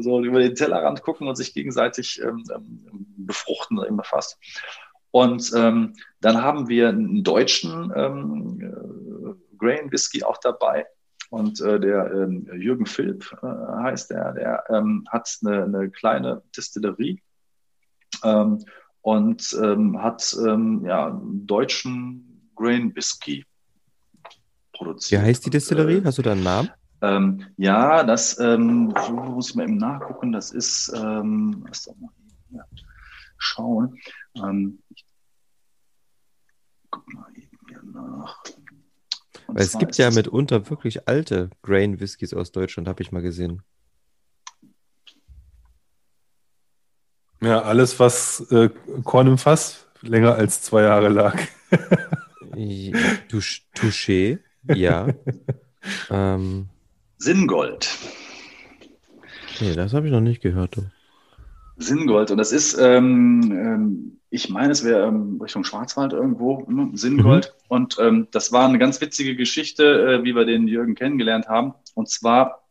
so über den Tellerrand gucken und sich gegenseitig ähm, ähm befruchten immer fast. Und ähm, dann haben wir einen deutschen ähm, äh, Grain Whisky auch dabei und äh, der ähm, Jürgen Philipp äh, heißt der, der ähm, hat eine, eine, kleine Distillerie ähm, und ähm, hat ähm, ja, deutschen Grain Whisky produziert. Wie heißt die Distillerie? Äh, Hast du da einen Namen? Ähm, ja, das muss ich mal eben nachgucken. Das ist, was doch mal, ja. schauen. Ähm, ich guck mal eben hier nach. Weil es gibt ja mitunter wirklich alte Grain Whiskys aus Deutschland, habe ich mal gesehen. Ja, alles, was äh, Korn im Fass länger als zwei Jahre lag. Touché, ja. (laughs) ähm. Sinngold. Nee, das habe ich noch nicht gehört. Du. Sinngold. Und das ist, ähm, ähm, ich meine, es wäre ähm, Richtung Schwarzwald irgendwo, ne? Sinngold. Mhm. Und ähm, das war eine ganz witzige Geschichte, äh, wie wir den Jürgen kennengelernt haben. Und zwar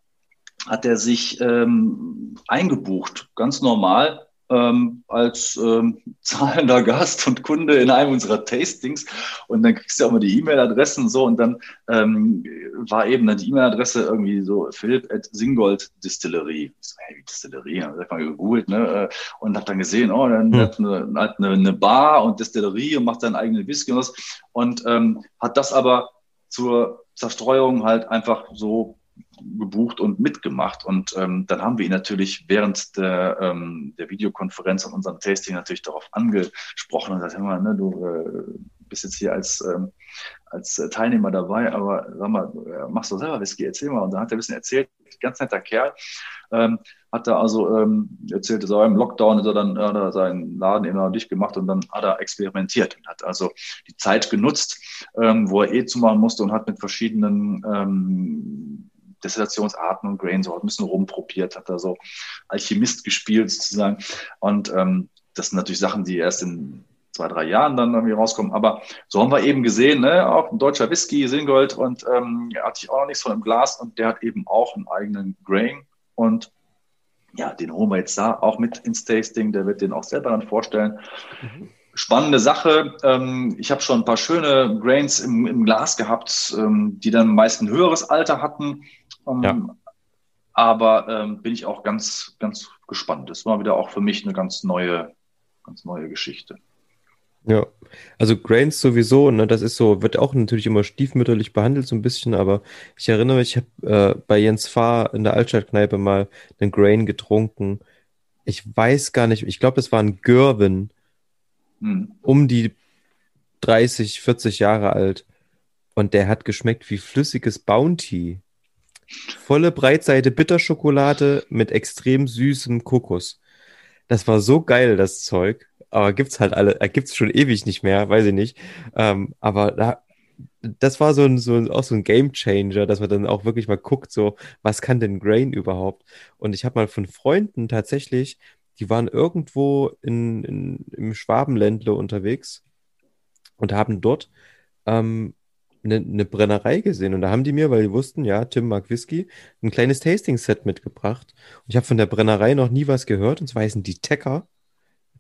hat er sich ähm, eingebucht, ganz normal, ähm, als ähm, (laughs) zahlender Gast und Kunde in einem unserer Tastings. Und dann kriegst du auch mal die E-Mail-Adressen und so. Und dann ähm, war eben dann die E-Mail-Adresse irgendwie so Philipp at Singold Distillerie. Ich so, hey, wie Distillerie? Hab ich mal gegoogelt, ne? Und hab dann gesehen, oh, dann hm. hat eine, hat eine, eine, Bar und Distillerie und macht seinen eigenen Whisky und was. Und ähm, hat das aber zur Zerstreuung halt einfach so gebucht und mitgemacht. Und ähm, dann haben wir ihn natürlich während der, ähm, der Videokonferenz und unserem Tasting natürlich darauf angesprochen und gesagt, hör mal, ne, du äh, bist jetzt hier als, ähm, als Teilnehmer dabei, aber sag mal, äh, machst du selber Whisky, erzähl mal. Und dann hat er ein bisschen erzählt, ganz netter Kerl, ähm, hat er also ähm, erzählt, so im Lockdown ist er dann hat seinen Laden immer dicht gemacht und dann hat er experimentiert und hat also die Zeit genutzt, ähm, wo er eh zumachen musste und hat mit verschiedenen ähm, Destillationsarten und Grainsorten, ein bisschen rumprobiert, hat da so Alchemist gespielt sozusagen. Und ähm, das sind natürlich Sachen, die erst in zwei, drei Jahren dann irgendwie rauskommen. Aber so haben wir eben gesehen, ne, auch ein deutscher Whisky, Singold und ähm, hatte ich auch noch nichts von im Glas und der hat eben auch einen eigenen Grain und ja, den holen wir jetzt da auch mit ins Tasting. Der wird den auch selber dann vorstellen. Mhm. Spannende Sache. Ähm, ich habe schon ein paar schöne Grains im, im Glas gehabt, ähm, die dann meist ein höheres Alter hatten. Um, ja. Ähm, aber ähm, bin ich auch ganz, ganz gespannt. Das war wieder auch für mich eine ganz neue, ganz neue Geschichte. Ja, also Grains sowieso, ne, das ist so, wird auch natürlich immer stiefmütterlich behandelt, so ein bisschen, aber ich erinnere mich, ich habe äh, bei Jens Fahr in der Altstadtkneipe mal einen Grain getrunken. Ich weiß gar nicht, ich glaube, es war ein Görwin, hm. um die 30, 40 Jahre alt. Und der hat geschmeckt wie flüssiges Bounty. Volle Breitseite Bitterschokolade mit extrem süßem Kokos. Das war so geil, das Zeug. Aber gibt's halt alle, äh, gibt's schon ewig nicht mehr, weiß ich nicht. Ähm, aber da, das war so ein, so auch so ein Game Changer, dass man dann auch wirklich mal guckt, so, was kann denn Grain überhaupt? Und ich habe mal von Freunden tatsächlich, die waren irgendwo in, in, im Schwabenländle unterwegs und haben dort ähm, eine, eine Brennerei gesehen und da haben die mir, weil die wussten, ja, Tim mag Whisky, ein kleines Tasting-Set mitgebracht. Und ich habe von der Brennerei noch nie was gehört und zwar heißen die Tecker,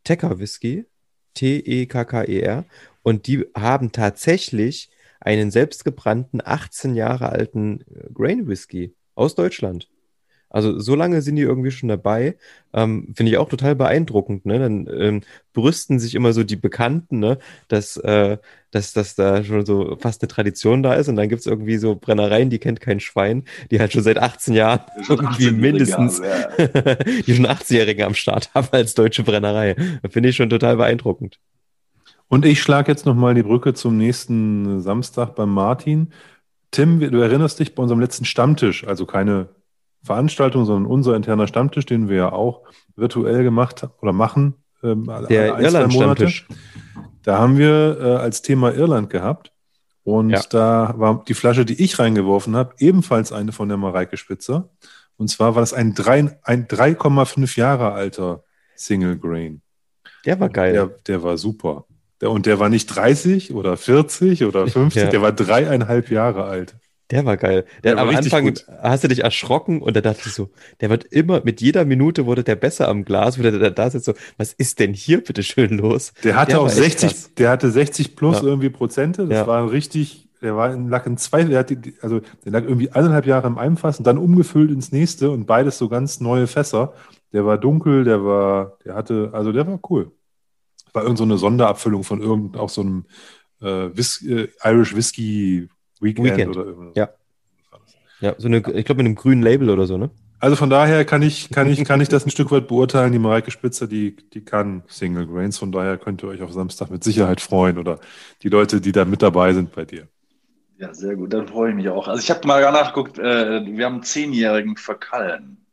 Tecker Whisky, T-E-K-K-E-R und die haben tatsächlich einen selbstgebrannten 18 Jahre alten äh, Grain Whisky aus Deutschland. Also so lange sind die irgendwie schon dabei. Ähm, Finde ich auch total beeindruckend. Ne? Dann ähm, brüsten sich immer so die Bekannten, ne? dass, äh, dass, dass da schon so fast eine Tradition da ist. Und dann gibt es irgendwie so Brennereien, die kennt kein Schwein, die halt schon seit 18 Jahren irgendwie mindestens ja. die schon 18-Jährige (laughs) am Start haben als deutsche Brennerei. Finde ich schon total beeindruckend. Und ich schlage jetzt nochmal die Brücke zum nächsten Samstag beim Martin. Tim, du erinnerst dich bei unserem letzten Stammtisch, also keine Veranstaltung, sondern unser interner Stammtisch, den wir ja auch virtuell gemacht oder machen. Ähm, Der Irland-Stammtisch. Da haben wir äh, als Thema Irland gehabt. Und ja. da war die Flasche, die ich reingeworfen habe, ebenfalls eine von der Mareike Spitzer. Und zwar war das ein 3,5 Jahre alter Single Grain. Der war geil. Der, der war super. Der, und der war nicht 30 oder 40 oder 50, ja. der war dreieinhalb Jahre alt. Der war geil. Der, der am Anfang gut. hast du dich erschrocken und da dachte ich so, der wird immer, mit jeder Minute wurde der besser am Glas, wo der da, sitzt so, was ist denn hier bitte schön los? Der hatte der auch 60, der hatte 60 plus ja. irgendwie Prozente. Das ja. war richtig, der war in, lag in zwei, der hatte, also der lag irgendwie eineinhalb Jahre im einen Fass und dann umgefüllt ins nächste und beides so ganz neue Fässer. Der war dunkel, der war, der hatte, also der war cool. War irgend so eine Sonderabfüllung von irgend, auch so einem äh, Whis äh, Irish Whisky Weekend, Weekend. oder irgendwas. Ja. Ja, so eine, ich glaube mit einem grünen Label oder so, ne? Also von daher kann ich, kann ich, kann ich das ein Stück weit beurteilen. Die Mareike Spitzer, die, die kann Single Grains. Von daher könnt ihr euch auf Samstag mit Sicherheit freuen oder die Leute, die da mit dabei sind bei dir. Ja, sehr gut. Dann freue ich mich auch. Also ich habe mal nachgeguckt, äh, wir haben einen zehnjährigen Verkallen.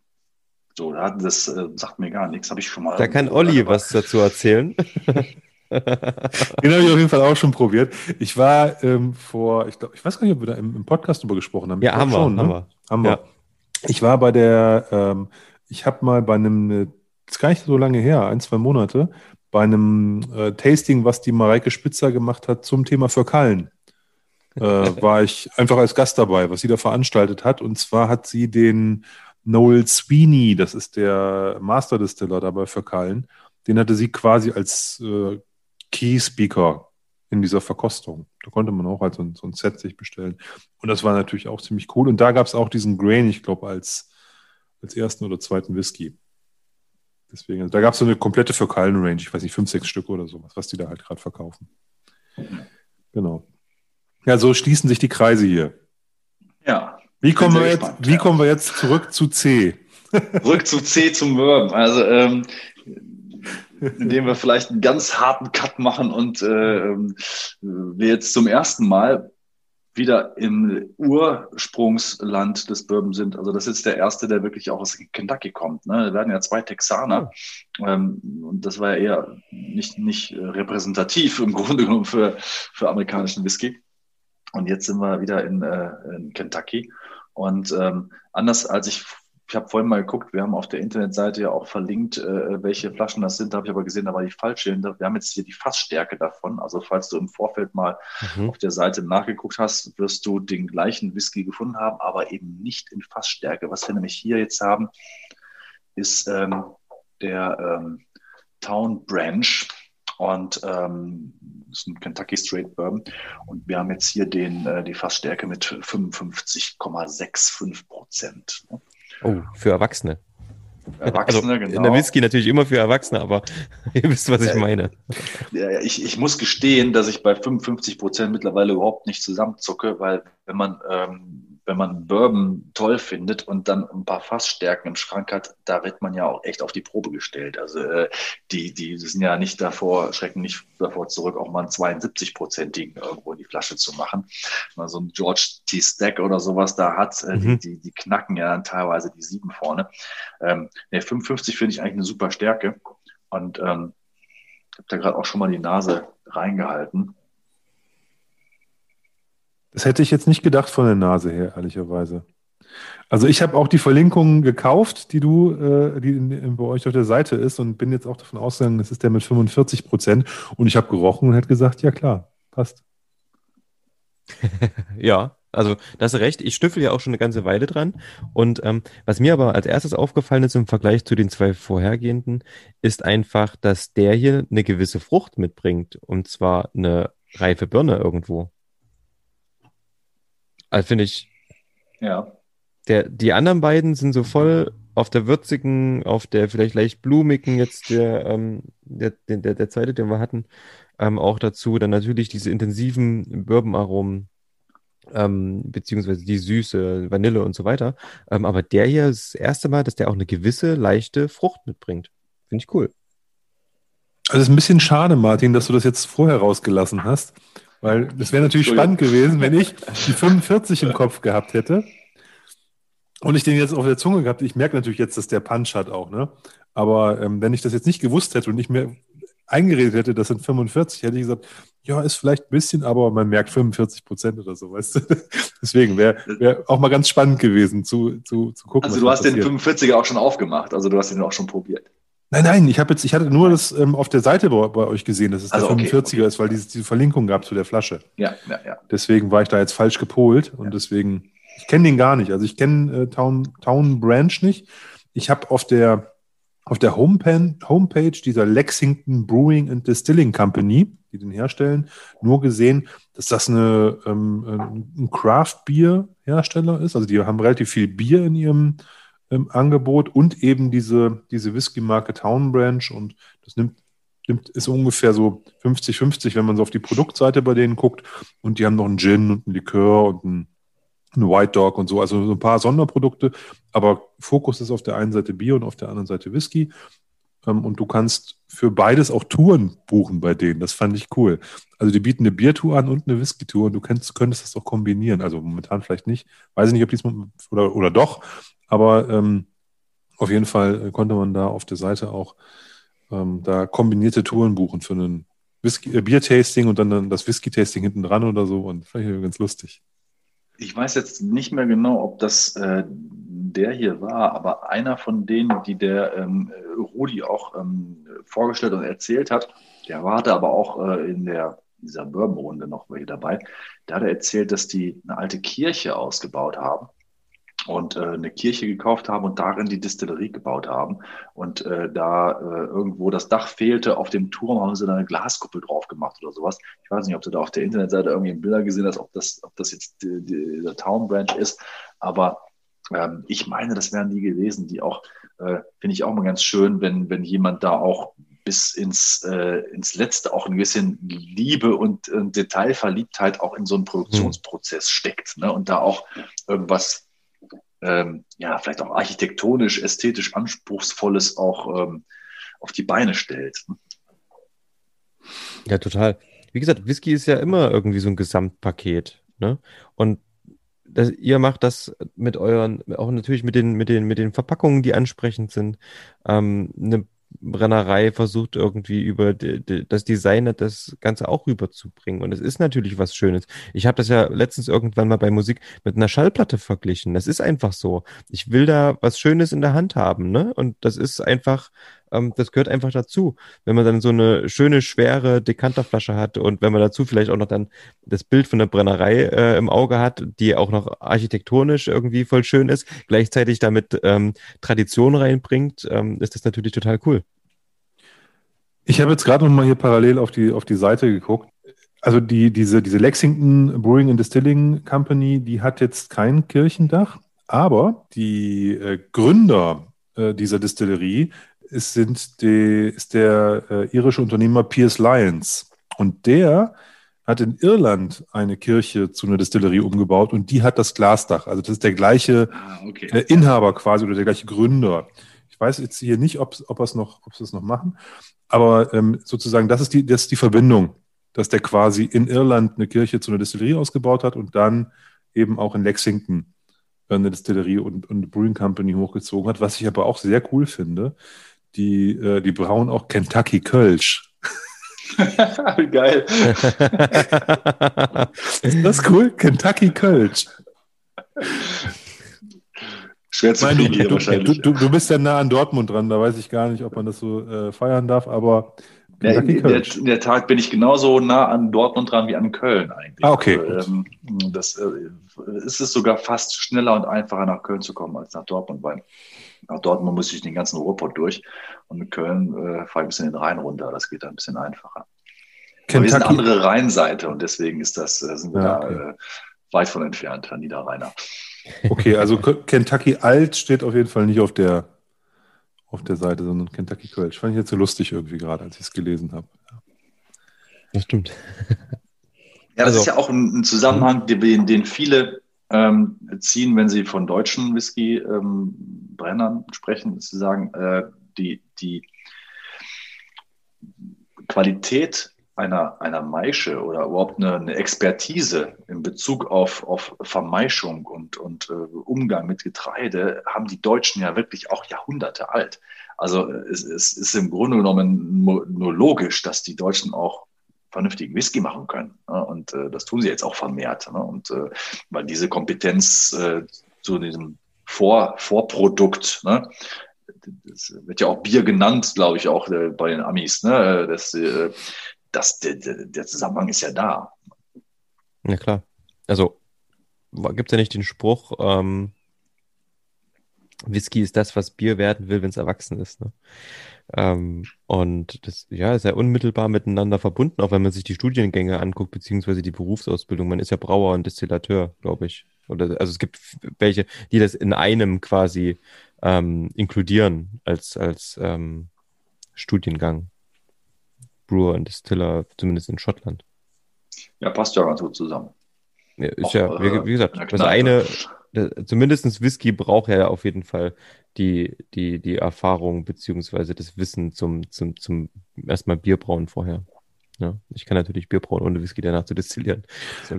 So, das äh, sagt mir gar nichts. Habe ich schon mal. Da kann Olli was dazu erzählen. (laughs) (laughs) Den habe ich auf jeden Fall auch schon probiert. Ich war ähm, vor, ich glaube, ich weiß gar nicht, ob wir da im, im Podcast drüber gesprochen haben. Ja, haben wir, schon, ne? haben wir. Haben wir. Ja. Ich war bei der, ähm, ich habe mal bei einem, äh, das ist gar nicht so lange her, ein, zwei Monate, bei einem äh, Tasting, was die Mareike Spitzer gemacht hat zum Thema Fäkallen, äh, (laughs) war ich einfach als Gast dabei, was sie da veranstaltet hat. Und zwar hat sie den Noel Sweeney, das ist der Master Distiller dabei für Kallen, den hatte sie quasi als äh, Key Speaker in dieser Verkostung. Da konnte man auch halt so ein, so ein Set sich bestellen. Und das war natürlich auch ziemlich cool. Und da gab es auch diesen Grain, ich glaube, als, als ersten oder zweiten Whisky. Deswegen, also da gab es so eine komplette Fäkalen-Range, ich weiß nicht, fünf, sechs Stück oder sowas, was die da halt gerade verkaufen. Genau. Ja, so schließen sich die Kreise hier. Ja. Wie kommen, wir jetzt, wie ja. kommen wir jetzt zurück zu C? Zurück zu C zum Verb. Also ähm, indem wir vielleicht einen ganz harten Cut machen und äh, ähm, wir jetzt zum ersten Mal wieder im Ursprungsland des Bourbon sind. Also das ist der erste, der wirklich auch aus Kentucky kommt. Ne? Da werden ja zwei Texaner. Ähm, und das war ja eher nicht, nicht repräsentativ im Grunde genommen für, für amerikanischen Whisky. Und jetzt sind wir wieder in, äh, in Kentucky. Und ähm, anders als ich ich habe vorhin mal geguckt, wir haben auf der Internetseite ja auch verlinkt, äh, welche Flaschen das sind. Da habe ich aber gesehen, da war die falsche. Wir haben jetzt hier die Fassstärke davon. Also falls du im Vorfeld mal mhm. auf der Seite nachgeguckt hast, wirst du den gleichen Whisky gefunden haben, aber eben nicht in Fassstärke. Was wir nämlich hier jetzt haben, ist ähm, der ähm, Town Branch und ähm, das ist ein Kentucky Straight Bourbon. Und wir haben jetzt hier den, äh, die Fassstärke mit 55,65 Prozent. Oh, für Erwachsene. Erwachsene, also, genau. In der Whisky natürlich immer für Erwachsene, aber (laughs) ihr wisst, was ich meine. Ja, ich, ich muss gestehen, dass ich bei 55 Prozent mittlerweile überhaupt nicht zusammenzucke, weil wenn man ähm, wenn man Bourbon toll findet und dann ein paar Fassstärken im Schrank hat, da wird man ja auch echt auf die Probe gestellt. Also äh, die, die sind ja nicht davor, schrecken nicht davor zurück, auch mal einen 72-prozentigen irgendwo in die Flasche zu machen. Mal so ein George T. Stack oder sowas da hat, äh, mhm. die, die, die knacken ja dann teilweise die sieben vorne. Ähm, ne, 55 finde ich eigentlich eine super Stärke. Und ähm, ich habe da gerade auch schon mal die Nase reingehalten. Das hätte ich jetzt nicht gedacht von der Nase her, ehrlicherweise. Also ich habe auch die Verlinkung gekauft, die du, äh, die in, in, bei euch auf der Seite ist und bin jetzt auch davon ausgegangen, das ist der mit 45 Prozent. Und ich habe gerochen und hätte gesagt, ja klar, passt. (laughs) ja, also das ist recht. Ich stüffel ja auch schon eine ganze Weile dran. Und ähm, was mir aber als erstes aufgefallen ist im Vergleich zu den zwei vorhergehenden, ist einfach, dass der hier eine gewisse Frucht mitbringt. Und zwar eine reife Birne irgendwo. Also finde ich. Ja. Der, die anderen beiden sind so voll auf der würzigen, auf der vielleicht leicht blumigen, jetzt der, ähm, der, der, der zweite, den wir hatten, ähm, auch dazu. Dann natürlich diese intensiven Bourbon-Aromen, ähm, beziehungsweise die Süße, Vanille und so weiter. Ähm, aber der hier ist das erste Mal, dass der auch eine gewisse leichte Frucht mitbringt. Finde ich cool. Also es ist ein bisschen schade, Martin, dass du das jetzt vorher rausgelassen hast, weil das wäre natürlich spannend gewesen, wenn ich die 45 im Kopf gehabt hätte und ich den jetzt auf der Zunge gehabt. Ich merke natürlich jetzt, dass der Punch hat auch, ne? Aber ähm, wenn ich das jetzt nicht gewusst hätte und ich mir eingeredet hätte, das sind 45, hätte ich gesagt, ja, ist vielleicht ein bisschen, aber man merkt 45 Prozent oder so, weißt du? (laughs) Deswegen wäre wär auch mal ganz spannend gewesen zu, zu, zu gucken. Also du hast den 45er auch schon aufgemacht, also du hast ihn auch schon probiert. Nein, nein, ich habe jetzt, ich hatte nur das ähm, auf der Seite bei, bei, euch gesehen, dass es also, der 45er okay, okay. ist, weil diese, diese Verlinkung gab zu der Flasche. Ja, ja, ja. Deswegen war ich da jetzt falsch gepolt und ja. deswegen, ich kenne den gar nicht. Also ich kenne äh, Town, Town Branch nicht. Ich habe auf der auf der Homepage, Homepage dieser Lexington Brewing and Distilling Company, die den herstellen, nur gesehen, dass das eine, ähm, ein Craft Beer Hersteller ist. Also die haben relativ viel Bier in ihrem im Angebot und eben diese, diese Whisky-Marke Town Branch und das nimmt, nimmt, ist ungefähr so 50-50, wenn man so auf die Produktseite bei denen guckt und die haben noch einen Gin und einen Likör und einen ein White Dog und so, also so ein paar Sonderprodukte, aber Fokus ist auf der einen Seite Bier und auf der anderen Seite Whisky. Ähm, und du kannst für beides auch Touren buchen bei denen. Das fand ich cool. Also die bieten eine Biertour an und eine Whisky-Tour und du könntest, könntest das auch kombinieren. Also momentan vielleicht nicht. Weiß ich nicht, ob diesmal oder, oder doch, aber ähm, auf jeden Fall konnte man da auf der Seite auch ähm, da kombinierte Touren buchen für ein äh, Bier-Tasting und dann, dann das Whisky-Tasting hinten dran oder so. Und vielleicht ganz lustig. Ich weiß jetzt nicht mehr genau, ob das äh, der hier war, aber einer von denen, die der ähm, Rudi auch ähm, vorgestellt und erzählt hat, der war da aber auch äh, in der dieser Bourbon-Runde noch welche dabei. Da hat er erzählt, dass die eine alte Kirche ausgebaut haben und äh, eine Kirche gekauft haben und darin die Distillerie gebaut haben. Und äh, da äh, irgendwo das Dach fehlte, auf dem Turm haben sie da eine Glaskuppel drauf gemacht oder sowas. Ich weiß nicht, ob du da auf der Internetseite irgendwie Bilder gesehen hast, ob das, ob das jetzt die, die, der Town Branch ist. Aber ähm, ich meine, das wären die gewesen, die auch, äh, finde ich auch mal ganz schön, wenn, wenn jemand da auch bis ins, äh, ins Letzte auch ein bisschen Liebe und äh, Detailverliebtheit auch in so einen Produktionsprozess steckt ne? und da auch irgendwas ähm, ja, vielleicht auch architektonisch, ästhetisch anspruchsvolles auch ähm, auf die Beine stellt. Ja, total. Wie gesagt, Whisky ist ja immer irgendwie so ein Gesamtpaket. Ne? Und das, ihr macht das mit euren, auch natürlich mit den, mit den, mit den Verpackungen, die ansprechend sind. Ähm, eine Brennerei versucht irgendwie über das Design das Ganze auch rüberzubringen. Und es ist natürlich was Schönes. Ich habe das ja letztens irgendwann mal bei Musik mit einer Schallplatte verglichen. Das ist einfach so. Ich will da was Schönes in der Hand haben, ne? Und das ist einfach, ähm, das gehört einfach dazu. Wenn man dann so eine schöne, schwere Dekanterflasche hat und wenn man dazu vielleicht auch noch dann das Bild von der Brennerei äh, im Auge hat, die auch noch architektonisch irgendwie voll schön ist, gleichzeitig damit ähm, Tradition reinbringt, ähm, ist das natürlich total cool. Ich habe jetzt gerade noch mal hier parallel auf die, auf die Seite geguckt. Also die, diese, diese Lexington Brewing and Distilling Company, die hat jetzt kein Kirchendach, aber die äh, Gründer äh, dieser Distillerie ist, sind die, ist der äh, irische Unternehmer Piers Lyons. Und der hat in Irland eine Kirche zu einer Distillerie umgebaut und die hat das Glasdach. Also das ist der gleiche ah, okay. äh, Inhaber quasi oder der gleiche Gründer. Ich weiß jetzt hier nicht, ob, ob, noch, ob sie es noch machen, aber ähm, sozusagen, das ist, die, das ist die Verbindung, dass der quasi in Irland eine Kirche zu einer Distillerie ausgebaut hat und dann eben auch in Lexington eine Distillerie und, und eine Brewing Company hochgezogen hat. Was ich aber auch sehr cool finde, die, äh, die brauen auch Kentucky Kölsch. (laughs) Geil. ist das cool? Kentucky Kölsch. Schwer zu hier du, wahrscheinlich. Du, du, bist ja nah an Dortmund dran, da weiß ich gar nicht, ob man das so äh, feiern darf, aber ja, in, der, in, der, Tat bin ich genauso nah an Dortmund dran wie an Köln eigentlich. Ah, okay. Also, ähm, das äh, ist es sogar fast schneller und einfacher nach Köln zu kommen als nach Dortmund, weil nach Dortmund muss ich den ganzen Ruhrpott durch und mit Köln äh, fahre ich ein bisschen den Rhein runter. Das geht dann ein bisschen einfacher. Aber wir sind andere Rheinseite und deswegen ist das, äh, sind wir ja, okay. da äh, weit von entfernt, Herr Niederrheiner. Okay, also Kentucky Alt steht auf jeden Fall nicht auf der, auf der Seite, sondern Kentucky Kölsch. Fand ich jetzt so lustig irgendwie gerade, als ich es gelesen habe. Ja. Das stimmt. Ja, das also, ist ja auch ein, ein Zusammenhang, den, den viele ähm, ziehen, wenn sie von deutschen Whisky-Brennern ähm, sprechen, zu sagen, äh, die, die Qualität einer, einer Maische oder überhaupt eine, eine Expertise in Bezug auf, auf Vermeischung und, und äh, Umgang mit Getreide haben die Deutschen ja wirklich auch Jahrhunderte alt. Also es, es ist im Grunde genommen nur, nur logisch, dass die Deutschen auch vernünftigen Whisky machen können. Ne? Und äh, das tun sie jetzt auch vermehrt. Ne? Und äh, weil diese Kompetenz äh, zu diesem Vor Vorprodukt, ne? das wird ja auch Bier genannt, glaube ich, auch bei den Amis. Ne? Das, der, der Zusammenhang ist ja da. Ja, klar. Also gibt es ja nicht den Spruch, ähm, Whisky ist das, was Bier werden will, wenn es erwachsen ist. Ne? Ähm, und das ja, ist ja unmittelbar miteinander verbunden, auch wenn man sich die Studiengänge anguckt, beziehungsweise die Berufsausbildung. Man ist ja Brauer und Destillateur, glaube ich. Oder, also es gibt welche, die das in einem quasi ähm, inkludieren als, als ähm, Studiengang. Brewer und Distiller, zumindest in Schottland. Ja, passt ja ganz gut zusammen. ist ja, wie, wie gesagt, das eine, zumindest Whisky braucht ja auf jeden Fall die, die, die Erfahrung beziehungsweise das Wissen zum, zum, zum erstmal Bierbrauen vorher. Ja, ich kann natürlich Bier brauen, ohne Whisky danach zu destillieren.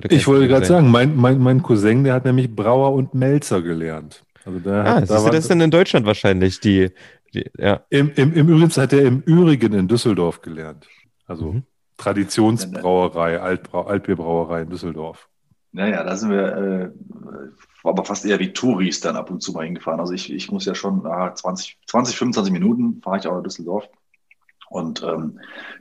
Ich wollte gerade sagen, mein, mein, mein Cousin, der hat nämlich Brauer und Melzer gelernt. Also der ah, hat, siehst da du, das ist dann in Deutschland wahrscheinlich, die, die ja. Im, im, Im Übrigen hat er im Übrigen in Düsseldorf gelernt. Also mhm. Traditionsbrauerei, Altbrau Altbierbrauerei in Düsseldorf. Naja, da sind wir äh, aber fast eher wie Touris dann ab und zu mal hingefahren. Also ich, ich muss ja schon ah, 20, 20, 25 Minuten fahre ich auch nach Düsseldorf. Und ähm,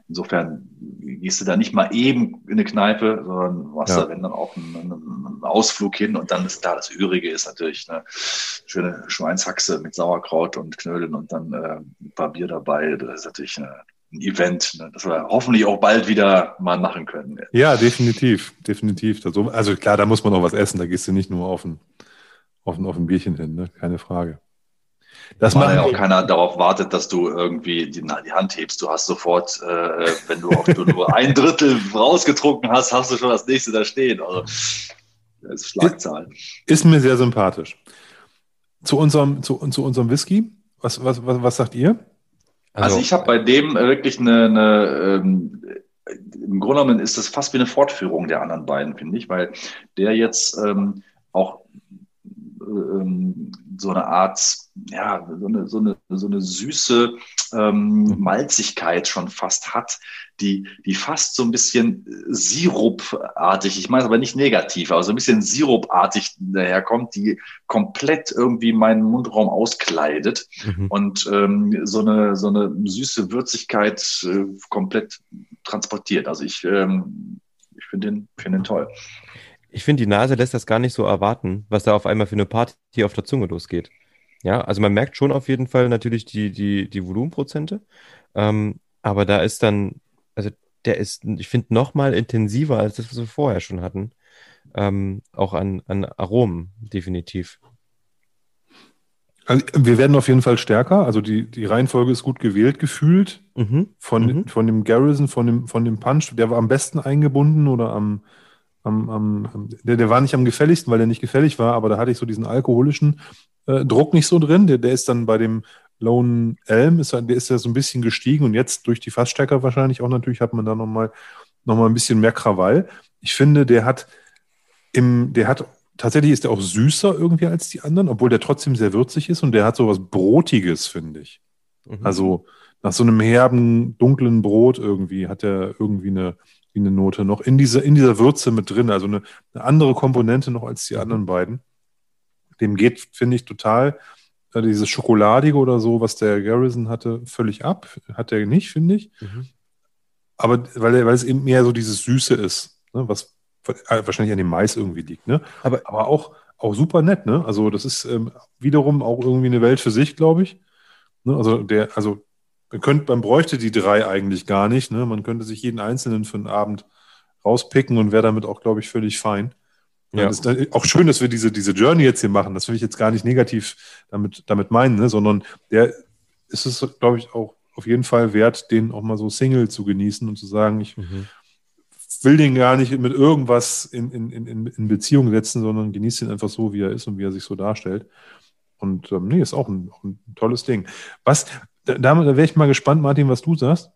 insofern gehst du da nicht mal eben in eine Kneipe, sondern machst ja. da wenn dann auch einen, einen, Ausflug hin und dann ist da das Übrige ist natürlich eine schöne Schweinshaxe mit Sauerkraut und Knödeln und dann äh, ein paar Bier dabei. Das ist natürlich eine, ein Event, ne, das wir hoffentlich auch bald wieder mal machen können. Ja, definitiv, definitiv. Also, also klar, da muss man auch was essen, da gehst du nicht nur auf ein, auf ein, auf ein Bierchen hin, ne? keine Frage. Das Weil ja auch keiner darauf wartet, dass du irgendwie die, na, die Hand hebst. Du hast sofort, äh, wenn du, auch, du nur ein Drittel rausgetrunken hast, hast du schon das nächste da stehen. Also das ist Schlagzahlen. Ist, ist mir sehr sympathisch. Zu unserem, zu, zu unserem Whisky, was, was, was, was sagt ihr? Also, also ich habe bei dem wirklich eine, eine ähm, im Grunde genommen ist das fast wie eine Fortführung der anderen beiden, finde ich, weil der jetzt ähm, auch ähm, so eine Art, ja, so eine, so eine, so eine süße ähm, mhm. Malzigkeit schon fast hat, die, die fast so ein bisschen sirupartig, ich meine es aber nicht negativ, aber so ein bisschen sirupartig daherkommt, die komplett irgendwie meinen Mundraum auskleidet mhm. und ähm, so, eine, so eine süße Würzigkeit äh, komplett transportiert. Also ich, ähm, ich finde den, find den toll. Ich finde, die Nase lässt das gar nicht so erwarten, was da auf einmal für eine Party auf der Zunge losgeht. Ja, also man merkt schon auf jeden Fall natürlich die, die, die Volumenprozente. Ähm, aber da ist dann, also der ist, ich finde, noch mal intensiver als das, was wir vorher schon hatten. Ähm, auch an, an Aromen, definitiv. Also wir werden auf jeden Fall stärker. Also die, die Reihenfolge ist gut gewählt, gefühlt. Mhm. Von, mhm. von dem Garrison, von dem, von dem Punch. Der war am besten eingebunden oder am, am, am der, der war nicht am gefälligsten, weil der nicht gefällig war, aber da hatte ich so diesen alkoholischen äh, Druck nicht so drin. Der, der ist dann bei dem Lone Elm, ist, der ist ja so ein bisschen gestiegen und jetzt durch die Fassstärker wahrscheinlich auch natürlich hat man da nochmal noch mal ein bisschen mehr Krawall. Ich finde, der hat im, der hat tatsächlich ist der auch süßer irgendwie als die anderen, obwohl der trotzdem sehr würzig ist und der hat so was Brotiges, finde ich. Mhm. Also nach so einem herben, dunklen Brot irgendwie hat er irgendwie eine, wie eine Note noch in dieser, in dieser Würze mit drin. Also eine, eine andere Komponente noch als die mhm. anderen beiden. Dem geht, finde ich, total äh, dieses Schokoladige oder so, was der Garrison hatte, völlig ab. Hat er nicht, finde ich. Mhm. Aber weil, weil es eben mehr so dieses Süße ist, ne, was äh, wahrscheinlich an dem Mais irgendwie liegt. Ne? Aber, aber auch, auch super nett. Ne? Also das ist ähm, wiederum auch irgendwie eine Welt für sich, glaube ich. Ne? Also der, also man, könnte, man bräuchte die drei eigentlich gar nicht. Ne? Man könnte sich jeden einzelnen für einen Abend rauspicken und wäre damit auch, glaube ich, völlig fein. Ja. Das ist auch schön, dass wir diese, diese Journey jetzt hier machen. Das will ich jetzt gar nicht negativ damit, damit meinen, ne? sondern der ist es, glaube ich, auch auf jeden Fall wert, den auch mal so Single zu genießen und zu sagen, ich mhm. will den gar nicht mit irgendwas in, in, in, in Beziehung setzen, sondern genieße ihn einfach so, wie er ist und wie er sich so darstellt. Und ähm, nee, ist auch ein, auch ein tolles Ding. Was, da, da wäre ich mal gespannt, Martin, was du sagst.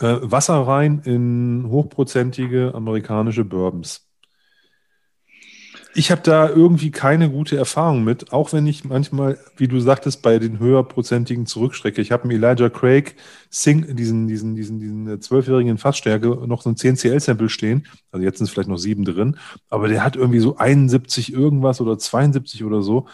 Äh, Wasser rein in hochprozentige amerikanische Bourbons. Ich habe da irgendwie keine gute Erfahrung mit, auch wenn ich manchmal, wie du sagtest, bei den höherprozentigen zurückstrecke. Ich habe einen Elijah Craig Sing, diesen, diesen, diesen, diesen zwölfjährigen Fassstärke, noch so ein 10CL-Sample stehen. Also jetzt sind es vielleicht noch sieben drin, aber der hat irgendwie so 71 irgendwas oder 72 oder so.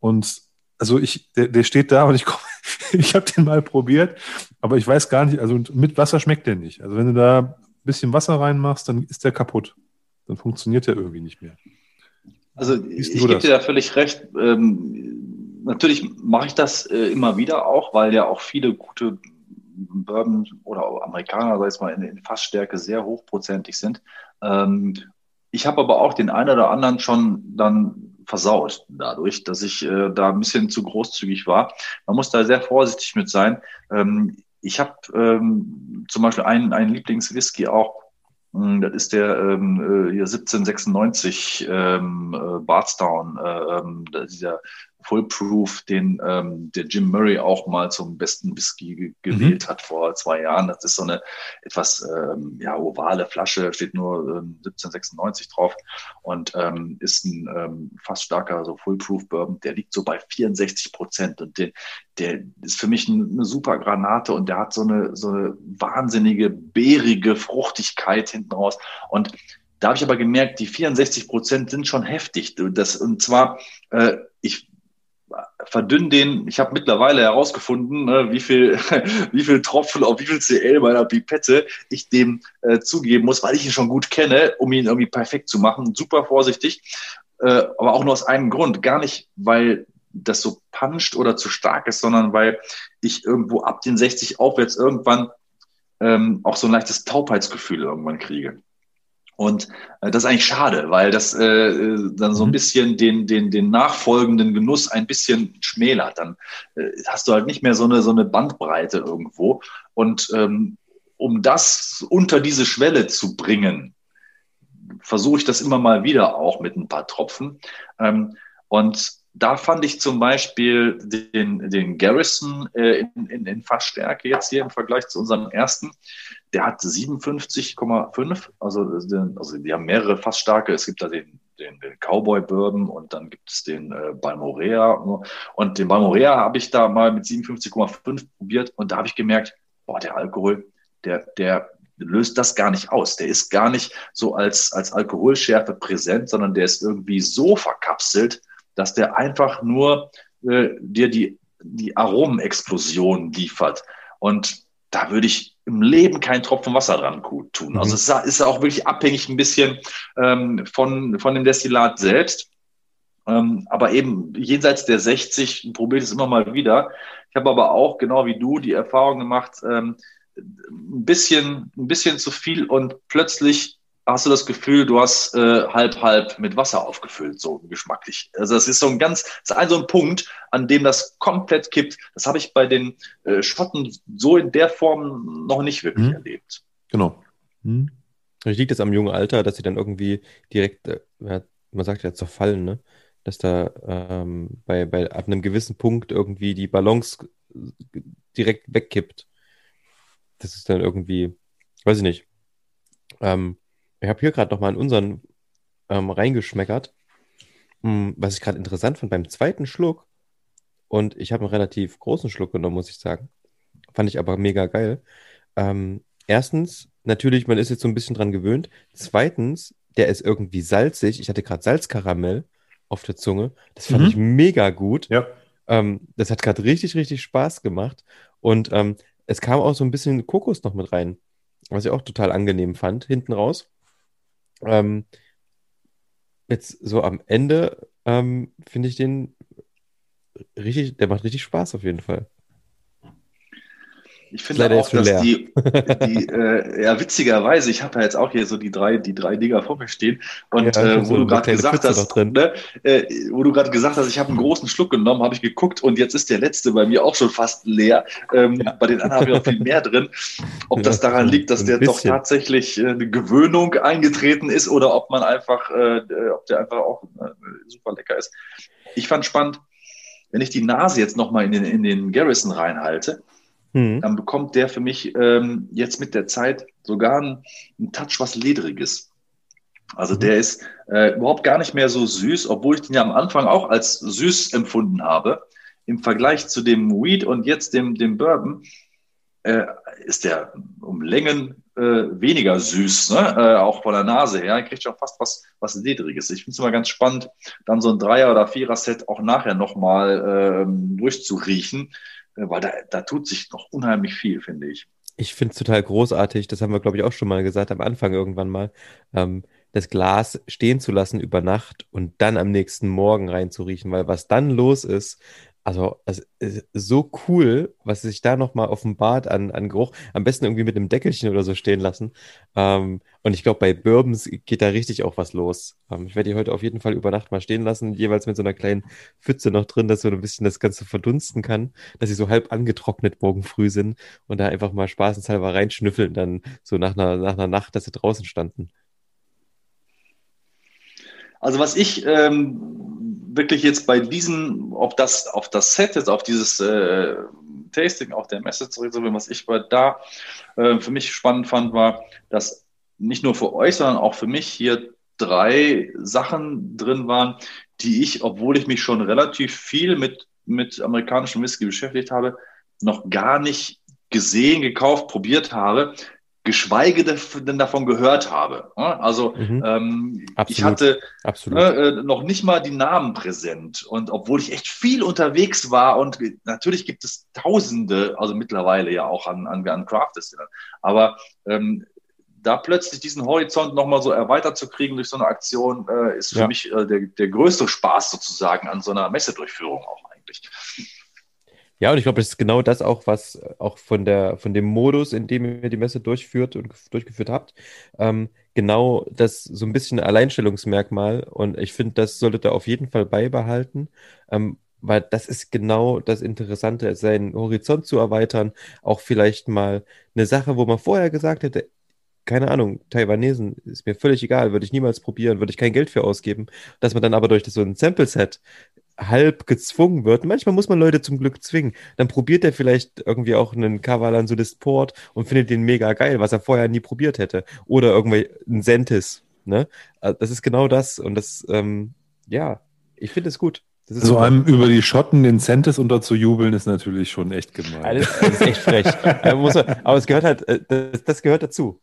Und also ich, der, der steht da und ich komme, (laughs) ich habe den mal probiert, aber ich weiß gar nicht, also mit Wasser schmeckt der nicht. Also wenn du da ein bisschen Wasser reinmachst, dann ist der kaputt. Dann funktioniert der irgendwie nicht mehr. Also ich gebe dir da völlig recht. Ähm, natürlich mache ich das äh, immer wieder auch, weil ja auch viele gute Bourbon oder Amerikaner, sag ich mal, in, in Fassstärke sehr hochprozentig sind. Ähm, ich habe aber auch den einen oder anderen schon dann versaut dadurch, dass ich äh, da ein bisschen zu großzügig war. Man muss da sehr vorsichtig mit sein. Ähm, ich habe ähm, zum Beispiel einen, einen Lieblingswhisky auch, Hm, das ist der ähm, äh, hier 1796 ähm, äh, Bardstown, äh, ähm, dieser Fullproof, den ähm, der Jim Murray auch mal zum besten Whisky ge gewählt mhm. hat vor zwei Jahren. Das ist so eine etwas ähm, ja, ovale Flasche, steht nur ähm, 1796 drauf und ähm, ist ein ähm, fast starker so Fullproof Bourbon. Der liegt so bei 64 Prozent und den, der ist für mich eine super Granate und der hat so eine so eine wahnsinnige beerige Fruchtigkeit hinten raus und da habe ich aber gemerkt, die 64 Prozent sind schon heftig. Das, und zwar, äh, ich verdünn den. Ich habe mittlerweile herausgefunden, ne, wie viel, (laughs) wie viel Tropfen auf wie viel CL meiner Pipette ich dem äh, zugeben muss, weil ich ihn schon gut kenne, um ihn irgendwie perfekt zu machen. Super vorsichtig, äh, aber auch nur aus einem Grund. Gar nicht, weil das so puncht oder zu stark ist, sondern weil ich irgendwo ab den 60 aufwärts irgendwann ähm, auch so ein leichtes Taubheitsgefühl irgendwann kriege. Und äh, das ist eigentlich schade, weil das äh, äh, dann so ein mhm. bisschen den, den, den nachfolgenden Genuss ein bisschen schmälert. Dann äh, hast du halt nicht mehr so eine, so eine Bandbreite irgendwo. Und ähm, um das unter diese Schwelle zu bringen, versuche ich das immer mal wieder auch mit ein paar Tropfen. Ähm, und da fand ich zum Beispiel den, den Garrison äh, in, in, in Fassstärke jetzt hier im Vergleich zu unserem ersten der hat 57,5. Also, also die haben mehrere Fassstarke. Es gibt da den, den, den Cowboy Bourbon und dann gibt es den äh, Balmorea. Und den Balmorea habe ich da mal mit 57,5 probiert und da habe ich gemerkt, boah, der Alkohol, der, der löst das gar nicht aus. Der ist gar nicht so als, als Alkoholschärfe präsent, sondern der ist irgendwie so verkapselt, dass der einfach nur äh, dir die, die Aromenexplosion liefert. Und da würde ich im Leben keinen Tropfen Wasser dran tun. Mhm. Also es ist auch wirklich abhängig ein bisschen ähm, von, von dem Destillat selbst. Ähm, aber eben jenseits der 60 probiere ich es immer mal wieder. Ich habe aber auch, genau wie du, die Erfahrung gemacht, ähm, ein bisschen, ein bisschen zu viel und plötzlich hast du das Gefühl, du hast äh, halb halb mit Wasser aufgefüllt, so geschmacklich. Also das ist so ein ganz, das ist ein so ein Punkt, an dem das komplett kippt. Das habe ich bei den äh, Schotten so in der Form noch nicht wirklich mhm. erlebt. Genau. Mhm. Liegt es am jungen Alter, dass sie dann irgendwie direkt, äh, man sagt ja zerfallen, ne? Dass da ähm, bei, bei ab einem gewissen Punkt irgendwie die Balance direkt wegkippt. Das ist dann irgendwie, weiß ich nicht. Ähm, ich habe hier gerade noch mal in unseren ähm, reingeschmeckert. Hm, was ich gerade interessant fand beim zweiten Schluck, und ich habe einen relativ großen Schluck genommen, muss ich sagen. Fand ich aber mega geil. Ähm, erstens, natürlich, man ist jetzt so ein bisschen dran gewöhnt. Zweitens, der ist irgendwie salzig. Ich hatte gerade Salzkaramell auf der Zunge. Das fand mhm. ich mega gut. Ja. Ähm, das hat gerade richtig, richtig Spaß gemacht. Und ähm, es kam auch so ein bisschen Kokos noch mit rein, was ich auch total angenehm fand, hinten raus. Ähm, jetzt so am Ende ähm, finde ich den richtig, der macht richtig Spaß auf jeden Fall. Ich finde auch, dass leer. die, (laughs) die äh, ja, witzigerweise, ich habe ja jetzt auch hier so die drei, die drei Dinger vor mir stehen. Und ja, äh, wo, so du gerade gesagt hast, ne, äh, wo du gerade gesagt hast, ich habe einen großen Schluck genommen, habe ich geguckt und jetzt ist der letzte bei mir auch schon fast leer. Ähm, ja. Bei den anderen habe ich noch viel mehr drin. Ob das daran liegt, dass der bisschen. doch tatsächlich äh, eine Gewöhnung eingetreten ist oder ob man einfach, äh, äh, ob der einfach auch äh, super lecker ist. Ich fand spannend, wenn ich die Nase jetzt nochmal in den, in den Garrison reinhalte, mhm. dann bekommt der für mich ähm, jetzt mit der Zeit sogar einen, einen Touch was Ledriges. Also mhm. der ist äh, überhaupt gar nicht mehr so süß, obwohl ich den ja am Anfang auch als süß empfunden habe. Im Vergleich zu dem Weed und jetzt dem, dem Bourbon äh, ist der um Längen äh, weniger süß, ne? äh, auch von der Nase her. Er kriegt schon fast was, was Ledriges. Ich finde es immer ganz spannend, dann so ein Dreier- oder Vierer-Set auch nachher nochmal ähm, durchzuriechen. Äh, weil da, da tut sich noch unheimlich viel, finde ich. Ich finde es total großartig, das haben wir, glaube ich, auch schon mal gesagt, am Anfang irgendwann mal, ähm, das Glas stehen zu lassen über Nacht und dann am nächsten Morgen reinzuriechen, weil was dann los ist, Also, also so cool, was sich da nochmal offenbart an, an Geruch. Am besten irgendwie mit einem Deckelchen oder so stehen lassen. Ähm, und ich glaube, bei Bourbons geht da richtig auch was los. Ähm, ich werde die heute auf jeden Fall über Nacht mal stehen lassen, jeweils mit so einer kleinen Pfütze noch drin, dass so ein bisschen das Ganze verdunsten kann, dass sie so halb angetrocknet morgen früh sind und da einfach mal spaßenshalber reinschnüffeln, dann so nach einer, nach einer Nacht, dass sie draußen standen. Also was ich ähm, wirklich jetzt bei diesem, auf das, auf das Set jetzt, auf dieses äh, Tasting, auf der Messe zurück, was ich bei da äh, für mich spannend fand, war, dass nicht nur für euch, sondern auch für mich hier drei Sachen drin waren, die ich, obwohl ich mich schon relativ viel mit, mit amerikanischem Whisky beschäftigt habe, noch gar nicht gesehen, gekauft, probiert habe, geschweige denn davon gehört habe. Also mhm. ähm, ich hatte äh, noch nicht mal die Namen präsent. Und obwohl ich echt viel unterwegs war und natürlich gibt es Tausende, also mittlerweile ja auch an, an, an Craft Distillern, aber ähm, da plötzlich diesen Horizont nochmal so erweitert zu kriegen durch so eine Aktion, äh, ist für ja. mich äh, der, der größte Spaß sozusagen an so einer Messedurchführung auch eigentlich. Ja, und ich glaube, das ist genau das auch, was auch von der, von dem Modus, in dem ihr die Messe durchführt und durchgeführt habt, ähm, genau das so ein bisschen Alleinstellungsmerkmal. Und ich finde, das solltet ihr auf jeden Fall beibehalten, ähm, weil das ist genau das Interessante, seinen Horizont zu erweitern, auch vielleicht mal eine Sache, wo man vorher gesagt hätte, keine Ahnung, Taiwanesen, ist mir völlig egal, würde ich niemals probieren, würde ich kein Geld für ausgeben, dass man dann aber durch so ein Sample-Set halb gezwungen wird. Manchmal muss man Leute zum Glück zwingen. Dann probiert er vielleicht irgendwie auch einen Kavalan Port und findet den mega geil, was er vorher nie probiert hätte. Oder irgendwie ein Sentis. Ne? Also das ist genau das. Und das, ähm, ja, ich finde es gut. so also einem über die Schotten den Sentis unterzujubeln, ist natürlich schon echt gemein. Das, das ist echt frech. (laughs) aber es gehört halt, äh, das, das gehört dazu.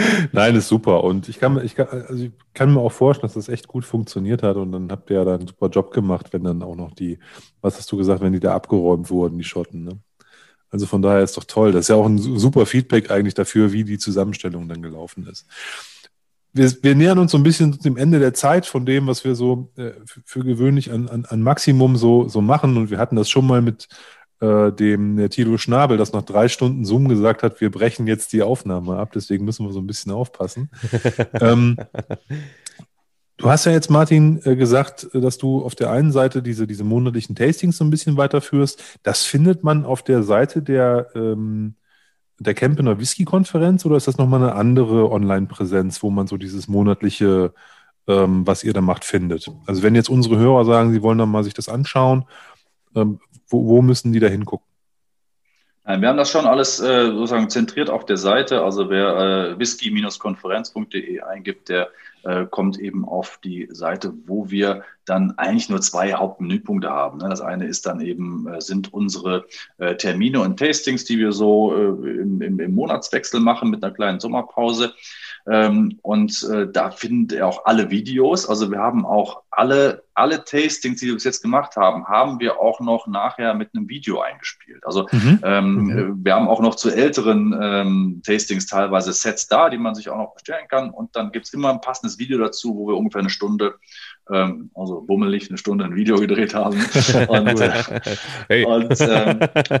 (laughs) Nein, ist super. Und ich kann, ich, kann, also ich kann mir auch vorstellen, dass das echt gut funktioniert hat. Und dann habt ihr ja da einen super Job gemacht, wenn dann auch noch die, was hast du gesagt, wenn die da abgeräumt wurden, die Schotten. Ne? Also von daher ist doch toll. Das ist ja auch ein super Feedback eigentlich dafür, wie die Zusammenstellung dann gelaufen ist. Wir, wir nähern uns so ein bisschen dem Ende der Zeit von dem, was wir so äh, für, gewöhnlich an, an, an Maximum so, so machen. Und wir hatten das schon mal mit äh, dem der Tilo Schnabel, das nach drei Stunden Zoom gesagt hat, wir brechen jetzt die Aufnahme ab, deswegen müssen wir so ein bisschen aufpassen. (laughs) ähm, du hast ja jetzt, Martin, äh, gesagt, dass du auf der einen Seite diese, diese monatlichen Tastings so ein bisschen weiterführst. Das findet man auf der Seite der, ähm, der Campener Whisky-Konferenz oder ist das nochmal eine andere Online-Präsenz, wo man so dieses monatliche, ähm, was ihr da macht, findet? Also wenn jetzt unsere Hörer sagen, sie wollen dann mal sich das anschauen, ähm, wo, wo müssen die da hingucken? Wir haben das schon alles äh, sozusagen zentriert auf der Seite. Also wer äh, whisky-konferenz.de eingibt, der äh, kommt eben auf die Seite, wo wir dann eigentlich nur zwei Hauptmenüpunkte haben. Ne? Das eine ist dann eben, äh, sind unsere äh, Termine und Tastings, die wir so im, im, im Monatswechsel machen mit einer kleinen Sommerpause. Ähm, und äh, da findet ihr auch alle Videos. Also wir haben auch alle, alle Tastings, die wir bis jetzt gemacht haben, haben wir auch noch nachher mit einem Video eingespielt. Also mhm. Ähm, mhm. Äh, wir haben auch noch zu älteren ähm, Tastings teilweise Sets da, die man sich auch noch bestellen kann. Und dann gibt's immer ein passendes Video dazu, wo wir ungefähr eine Stunde ähm, also bummelig eine Stunde ein Video gedreht haben. (laughs) Und, hey. und ähm, (laughs)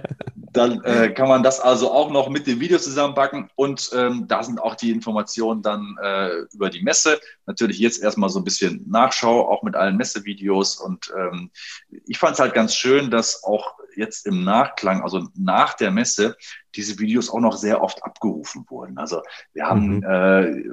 dann äh, kann man das also auch noch mit dem Video zusammenpacken und ähm, da sind auch die Informationen dann äh, über die Messe. Natürlich jetzt erstmal so ein bisschen Nachschau, auch mit allen Messevideos und ähm, ich fand es halt ganz schön, dass auch jetzt im Nachklang, also nach der Messe, diese Videos auch noch sehr oft abgerufen wurden. Also wir haben, mhm. äh,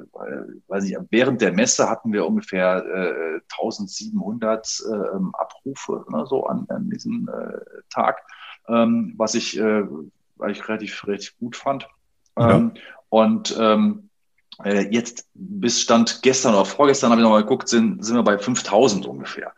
weiß ich, während der Messe hatten wir ungefähr äh, 1700 äh, Abrufe ne, so an, an diesem äh, Tag, ähm, was ich, äh, weil ich relativ, relativ gut fand. Ja. Ähm, und ähm, äh, jetzt bis Stand gestern oder vorgestern habe ich nochmal geguckt, sind, sind wir bei 5000 ungefähr.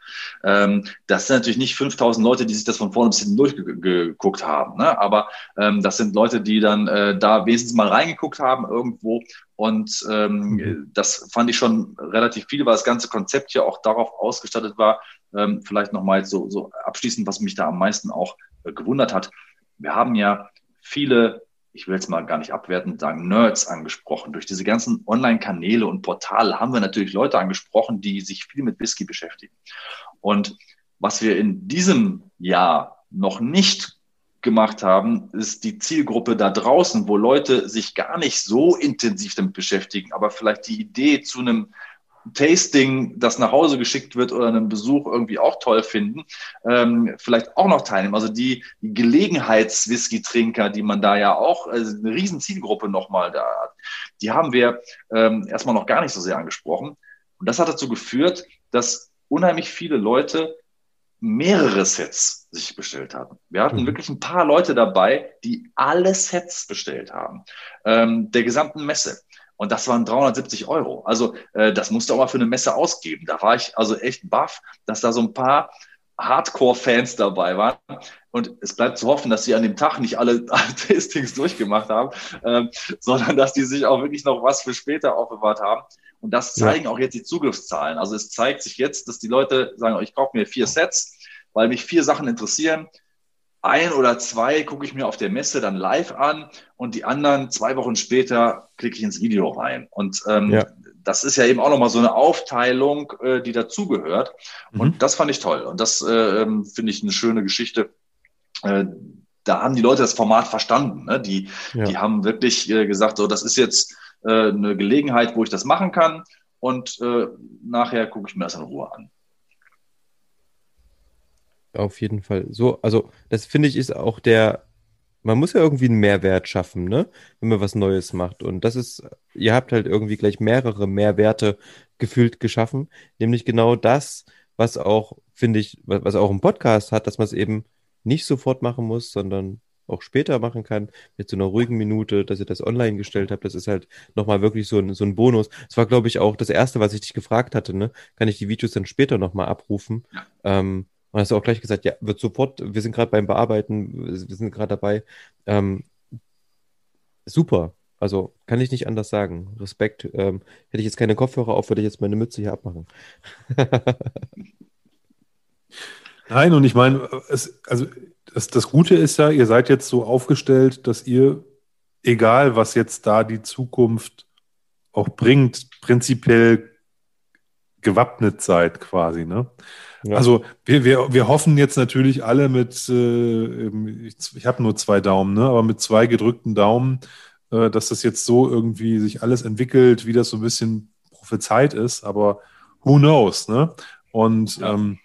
Ähm, das sind natürlich nicht 5000 Leute, die sich das von vorne bis hinten durchgeguckt haben, ne? aber ähm, das sind Leute, die dann äh, da wesentlich mal reingeguckt haben irgendwo und ähm, das fand ich schon relativ viel, weil das ganze Konzept ja auch darauf ausgestattet war. Ähm, vielleicht nochmal so, so abschließend, was mich da am meisten auch äh, gewundert hat. Wir haben ja viele ich will jetzt mal gar nicht abwertend sagen, Nerds angesprochen. Durch diese ganzen Online-Kanäle und Portale haben wir natürlich Leute angesprochen, die sich viel mit Whisky beschäftigen. Und was wir in diesem ja noch nicht gemacht haben, ist die Zielgruppe da draußen, wo Leute sich gar nicht so intensiv damit beschäftigen, aber vielleicht die Idee zu einem Tasting, das nach Hause geschickt wird oder einen Besuch irgendwie auch toll finden, ähm, vielleicht auch noch teilnehmen. Also die, die Gelegenheits-Whisky-Trinker, die man da ja auch, also eine riesen Zielgruppe nochmal da hat, die haben wir ähm, erstmal noch gar nicht so sehr angesprochen. Und das hat dazu geführt, dass unheimlich viele Leute mehrere Sets sich bestellt haben. Wir hatten mhm. wirklich ein paar Leute dabei, die alle Sets bestellt haben, ähm, der gesamten Messe. Und das waren 370 Euro. Also äh, das musste auch mal für eine Messe ausgeben. Da war ich also echt baff, dass da so ein paar Hardcore-Fans dabei waren. Und es bleibt zu hoffen, dass sie an dem Tag nicht alle, (laughs) alle Tastings durchgemacht haben, ähm, sondern dass die sich auch wirklich noch was für später aufbewahrt haben. Und das zeigen ja. auch jetzt die Zugriffszahlen. Also es zeigt sich jetzt, dass die Leute sagen, ich kaufe mir vier Sets, weil mich vier Sachen interessieren. Ein oder zwei gucke ich mir auf der Messe dann live an und die anderen zwei Wochen später klicke ich ins Video rein. Und ähm, ja. das ist ja eben auch nochmal so eine Aufteilung, äh, die dazugehört. Mhm. Und das fand ich toll. Und das äh, ähm, finde ich eine schöne Geschichte. Äh, da haben die Leute das Format verstanden. Ne? Die, ja. die haben wirklich äh, gesagt, so, das ist jetzt äh, eine Gelegenheit, wo ich das machen kann. Und äh, nachher gucke ich mir das in Ruhe an. Auf jeden Fall. So, also das finde ich ist auch der, man muss ja irgendwie einen Mehrwert schaffen, ne? Wenn man was Neues macht. Und das ist, ihr habt halt irgendwie gleich mehrere Mehrwerte gefühlt geschaffen, nämlich genau das, was auch, finde ich, was auch ein Podcast hat, dass man es eben nicht sofort machen muss, sondern auch später machen kann, mit so einer ruhigen Minute, dass ihr das online gestellt habt. Das ist halt nochmal wirklich so ein, so ein Bonus. Das war, glaube ich, auch das Erste, was ich dich gefragt hatte, ne? Kann ich die Videos dann später nochmal abrufen? Ja. Ähm, und hast du auch gleich gesagt, ja, wird sofort, wir sind gerade beim Bearbeiten, wir sind gerade dabei. Ähm, super. Also kann ich nicht anders sagen. Respekt. Ähm, hätte ich jetzt keine Kopfhörer auf, würde ich jetzt meine Mütze hier abmachen. (laughs) Nein, und ich meine, es, also das, das Gute ist ja, ihr seid jetzt so aufgestellt, dass ihr, egal was jetzt da die Zukunft auch bringt, prinzipiell gewappnet seid quasi, ne? Ja. Also wir, wir, wir hoffen jetzt natürlich alle mit, äh, ich, ich habe nur zwei Daumen, ne? aber mit zwei gedrückten Daumen, äh, dass das jetzt so irgendwie sich alles entwickelt, wie das so ein bisschen prophezeit ist, aber who knows, ne? Und ja. ähm,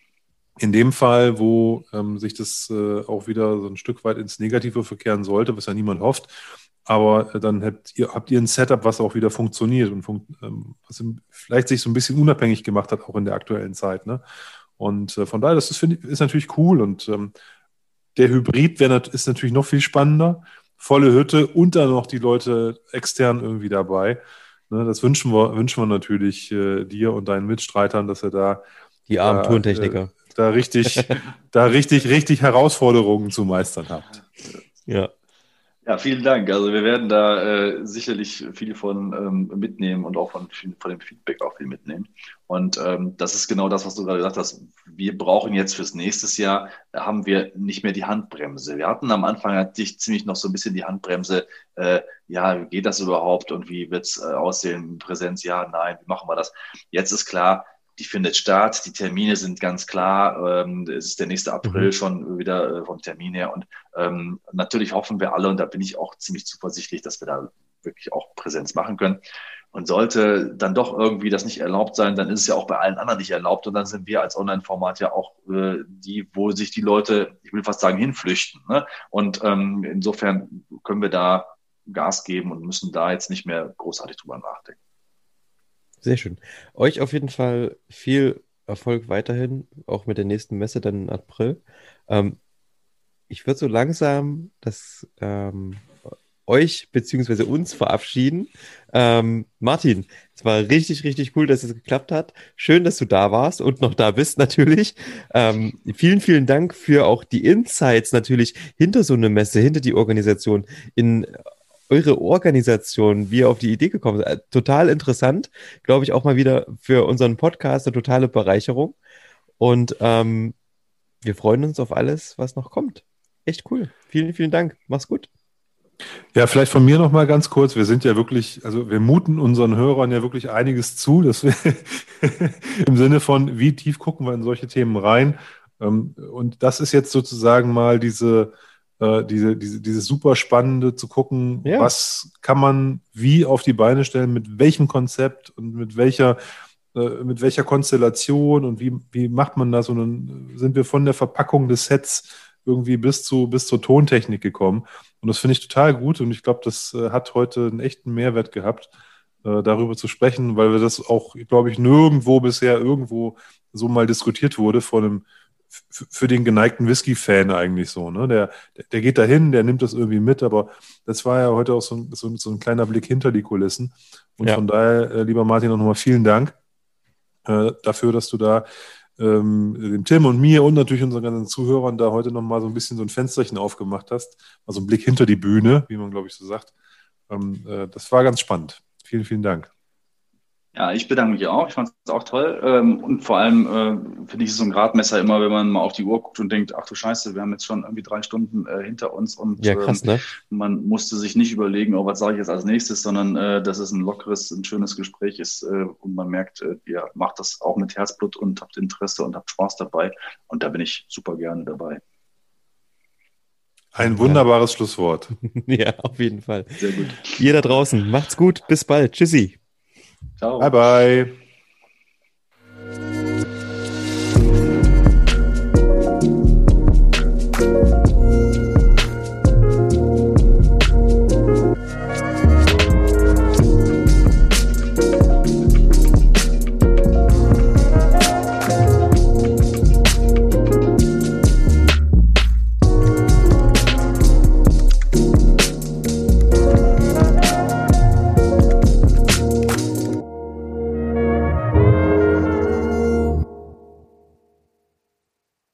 in dem Fall, wo ähm, sich das äh, auch wieder so ein Stück weit ins Negative verkehren sollte, was ja niemand hofft, aber dann habt ihr, habt ihr ein Setup, was auch wieder funktioniert und fun ähm, was vielleicht sich so ein bisschen unabhängig gemacht hat, auch in der aktuellen Zeit. Ne? Und äh, von daher, das ist, ich, ist natürlich cool und ähm, der Hybrid wär, ist natürlich noch viel spannender. Volle Hütte und dann noch die Leute extern irgendwie dabei. Ne, das wünschen wir, wünschen wir natürlich äh, dir und deinen Mitstreitern, dass ihr da die armen da, Tontechniker. Äh, da richtig, (laughs) da richtig, richtig Herausforderungen zu meistern habt. Ja. Ja, vielen Dank. Also wir werden da äh, sicherlich viel von ähm, mitnehmen und auch von, von dem Feedback auch viel mitnehmen. Und ähm, das ist genau das, was du gerade gesagt hast. Wir brauchen jetzt fürs nächste Jahr, da haben wir nicht mehr die Handbremse. Wir hatten am Anfang hatte ich ziemlich noch so ein bisschen die Handbremse, äh, ja, geht das überhaupt und wie wird's äh, aussehen? Präsenz, ja, nein, wie machen wir das? Jetzt ist klar, die findet statt, die Termine sind ganz klar, ähm, es ist der nächste April mhm. schon wieder äh, vom Termin her und ähm, natürlich hoffen wir alle und da bin ich auch ziemlich zuversichtlich, dass wir da wirklich auch Präsenz machen können. Und sollte dann doch irgendwie das nicht erlaubt sein, dann ist es ja auch bei allen anderen nicht erlaubt und dann sind wir als Online-Format ja auch äh, die, wo sich die Leute, ich will fast sagen, hinflüchten. Ne? Und ähm, insofern können wir da Gas geben und müssen da jetzt nicht mehr großartig drüber nachdenken. Sehr schön. Euch auf jeden Fall viel Erfolg weiterhin, auch mit der nächsten Messe dann im April. Ähm, ich würde so langsam das ähm, euch bzw. uns verabschieden. Ähm, Martin, es war richtig, richtig cool, dass es geklappt hat. Schön, dass du da warst und noch da bist natürlich. Ähm, vielen, vielen Dank für auch die Insights natürlich hinter so eine Messe, hinter die Organisation in eure Organisation, wie ihr auf die Idee gekommen seid. Äh, total interessant. Glaube ich auch mal wieder für unseren Podcast eine totale Bereicherung. Und ähm, wir freuen uns auf alles, was noch kommt. Echt cool. Vielen, vielen Dank. Mach's gut. Ja, vielleicht von mir noch mal ganz kurz. Wir sind ja wirklich, also wir muten unseren Hörern ja wirklich einiges zu, dass wir (laughs) im Sinne von, wie tief gucken wir in solche Themen rein. Ähm, und das ist jetzt sozusagen mal diese, äh, diese, diese, dieses super spannende zu gucken, ja. was kann man wie auf die Beine stellen, mit welchem Konzept und mit welcher, äh, mit welcher Konstellation und wie, wie macht man das? Und dann sind wir von der Verpackung des Sets irgendwie bis zu bis zur Tontechnik gekommen. Und das finde ich total gut und ich glaube, das äh, hat heute einen echten Mehrwert gehabt, äh, darüber zu sprechen, weil wir das auch, glaube ich, nirgendwo bisher irgendwo so mal diskutiert wurde von einem für den geneigten Whisky-Fan eigentlich so. Ne? Der, der geht dahin, der nimmt das irgendwie mit, aber das war ja heute auch so ein, so, so ein kleiner Blick hinter die Kulissen. Und ja. von daher, äh, lieber Martin, auch nochmal vielen Dank äh, dafür, dass du da ähm, dem Tim und mir und natürlich unseren ganzen Zuhörern da heute nochmal so ein bisschen so ein Fensterchen aufgemacht hast. Also ein Blick hinter die Bühne, wie man, glaube ich, so sagt. Ähm, äh, das war ganz spannend. Vielen, vielen Dank. Ja, ich bedanke mich auch. Ich fand es auch toll. Ähm, und vor allem äh, finde ich es so ein Gradmesser immer, wenn man mal auf die Uhr guckt und denkt, ach du Scheiße, wir haben jetzt schon irgendwie drei Stunden äh, hinter uns und ja, krass, ne? man musste sich nicht überlegen, oh, was sage ich jetzt als nächstes, sondern äh, dass es ein lockeres, ein schönes Gespräch ist und man merkt, ihr macht das auch mit Herzblut und habt Interesse und habt Spaß dabei. Und da bin ich super gerne dabei. Ein wunderbares ja. Schlusswort. (laughs) ja, auf jeden Fall. Sehr gut. Ihr da draußen, macht's gut. Bis bald. Tschüssi. Ciao. Bye, bye.